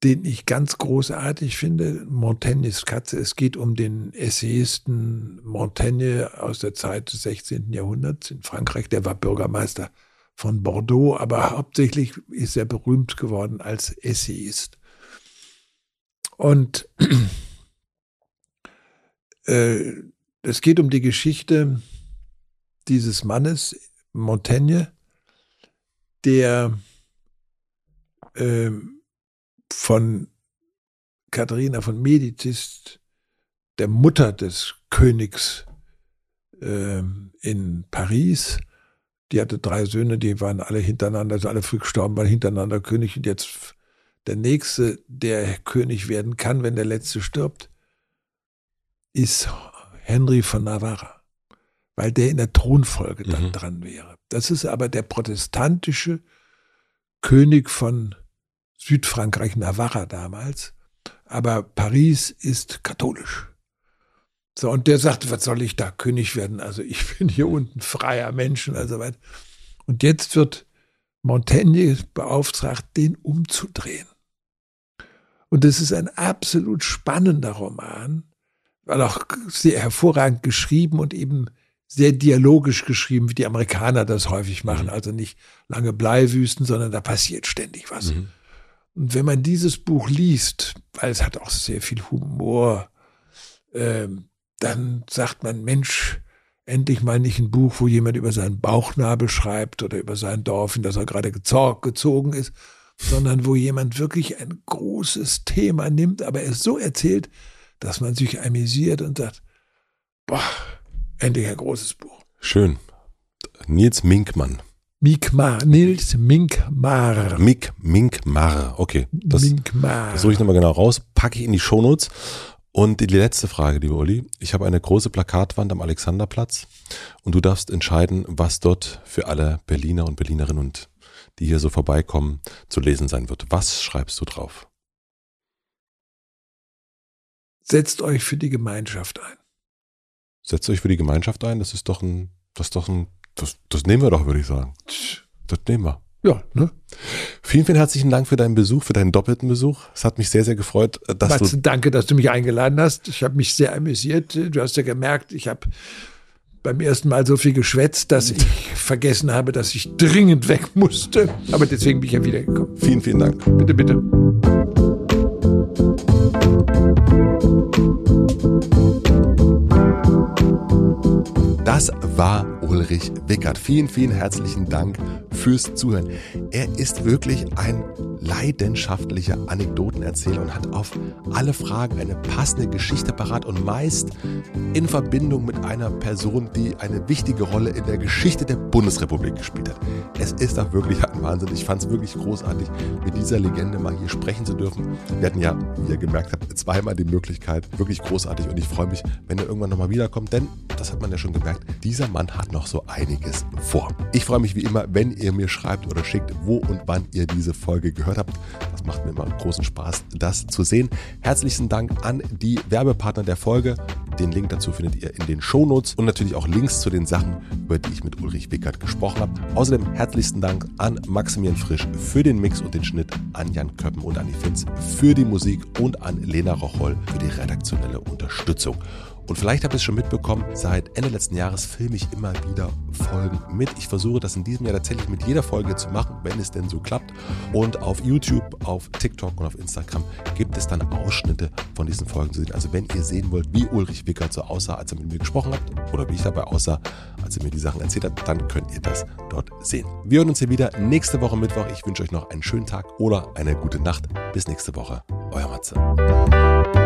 den ich ganz großartig finde, Montaignes Katze. Es geht um den Essayisten Montaigne aus der Zeit des 16. Jahrhunderts in Frankreich. Der war Bürgermeister von Bordeaux, aber hauptsächlich ist er berühmt geworden als Essayist. Und äh, es geht um die Geschichte dieses Mannes, Montaigne, der äh, von Katharina von Medicis der Mutter des Königs äh, in Paris. Die hatte drei Söhne, die waren alle hintereinander, also alle früh gestorben, waren hintereinander König. Und jetzt der nächste, der König werden kann, wenn der letzte stirbt, ist Henry von Navarra, weil der in der Thronfolge dann mhm. dran wäre. Das ist aber der protestantische König von Südfrankreich, Navarra damals. Aber Paris ist katholisch. So, und der sagte, was soll ich da König werden? Also ich bin hier unten freier Mensch und so weiter. Und jetzt wird Montaigne beauftragt, den umzudrehen. Und das ist ein absolut spannender Roman, weil auch sehr hervorragend geschrieben und eben sehr dialogisch geschrieben, wie die Amerikaner das häufig machen. Mhm. Also nicht lange Bleiwüsten, sondern da passiert ständig was. Mhm. Und wenn man dieses Buch liest, weil es hat auch sehr viel Humor, ähm, dann sagt man, Mensch, endlich mal nicht ein Buch, wo jemand über seinen Bauchnabel schreibt oder über sein Dorf, in das er gerade gezogen ist, sondern wo jemand wirklich ein großes Thema nimmt, aber es so erzählt, dass man sich amüsiert und sagt, boah, endlich ein großes Buch. Schön. Nils Minkmann. Minkmar, Nils Minkmar. Mik, Minkmar, okay. Das, Minkmar. das suche ich nochmal genau raus, packe ich in die Shownotes. Und die letzte Frage, liebe Uli. Ich habe eine große Plakatwand am Alexanderplatz und du darfst entscheiden, was dort für alle Berliner und Berlinerinnen und die hier so vorbeikommen, zu lesen sein wird. Was schreibst du drauf? Setzt euch für die Gemeinschaft ein. Setzt euch für die Gemeinschaft ein? Das ist doch ein, das ist doch ein, das, das nehmen wir doch, würde ich sagen. Das nehmen wir. Ja, ne? Vielen, vielen herzlichen Dank für deinen Besuch, für deinen doppelten Besuch. Es hat mich sehr, sehr gefreut, dass Matzen, du. Danke, dass du mich eingeladen hast. Ich habe mich sehr amüsiert. Du hast ja gemerkt, ich habe beim ersten Mal so viel geschwätzt, dass ich vergessen habe, dass ich dringend weg musste. Aber deswegen bin ich ja wiedergekommen. Vielen, vielen Dank. Bitte, bitte. Das war Ulrich Wickert. Vielen, vielen herzlichen Dank fürs Zuhören. Er ist wirklich ein leidenschaftlicher Anekdotenerzähler und hat auf alle Fragen eine passende Geschichte parat und meist in Verbindung mit einer Person, die eine wichtige Rolle in der Geschichte der Bundesrepublik gespielt hat. Es ist doch wirklich ein Wahnsinn. Ich fand es wirklich großartig, mit dieser Legende mal hier sprechen zu dürfen. Wir hatten ja, wie ihr gemerkt habt, zweimal die Möglichkeit. Wirklich großartig und ich freue mich, wenn er irgendwann nochmal wiederkommt, denn, das hat man ja schon gemerkt, dieser Mann hat noch so einiges vor. Ich freue mich wie immer, wenn ihr mir schreibt oder schickt, wo und wann ihr diese Folge gehört habt. Das macht mir immer großen Spaß, das zu sehen. Herzlichen Dank an die Werbepartner der Folge. Den Link dazu findet ihr in den Shownotes und natürlich auch Links zu den Sachen, über die ich mit Ulrich Wickert gesprochen habe. Außerdem herzlichsten Dank an Maximilian Frisch für den Mix und den Schnitt, an Jan Köppen und an die Finz für die Musik und an Lena Rocholl für die redaktionelle Unterstützung. Und vielleicht habt ihr es schon mitbekommen, seit Ende letzten Jahres filme ich immer wieder Folgen mit. Ich versuche das in diesem Jahr tatsächlich mit jeder Folge zu machen, wenn es denn so klappt. Und auf YouTube, auf TikTok und auf Instagram gibt es dann Ausschnitte von diesen Folgen zu sehen. Also wenn ihr sehen wollt, wie Ulrich Wickert so aussah, als er mit mir gesprochen hat, oder wie ich dabei aussah, als er mir die Sachen erzählt hat, dann könnt ihr das dort sehen. Wir hören uns hier wieder nächste Woche Mittwoch. Ich wünsche euch noch einen schönen Tag oder eine gute Nacht. Bis nächste Woche. Euer Matze.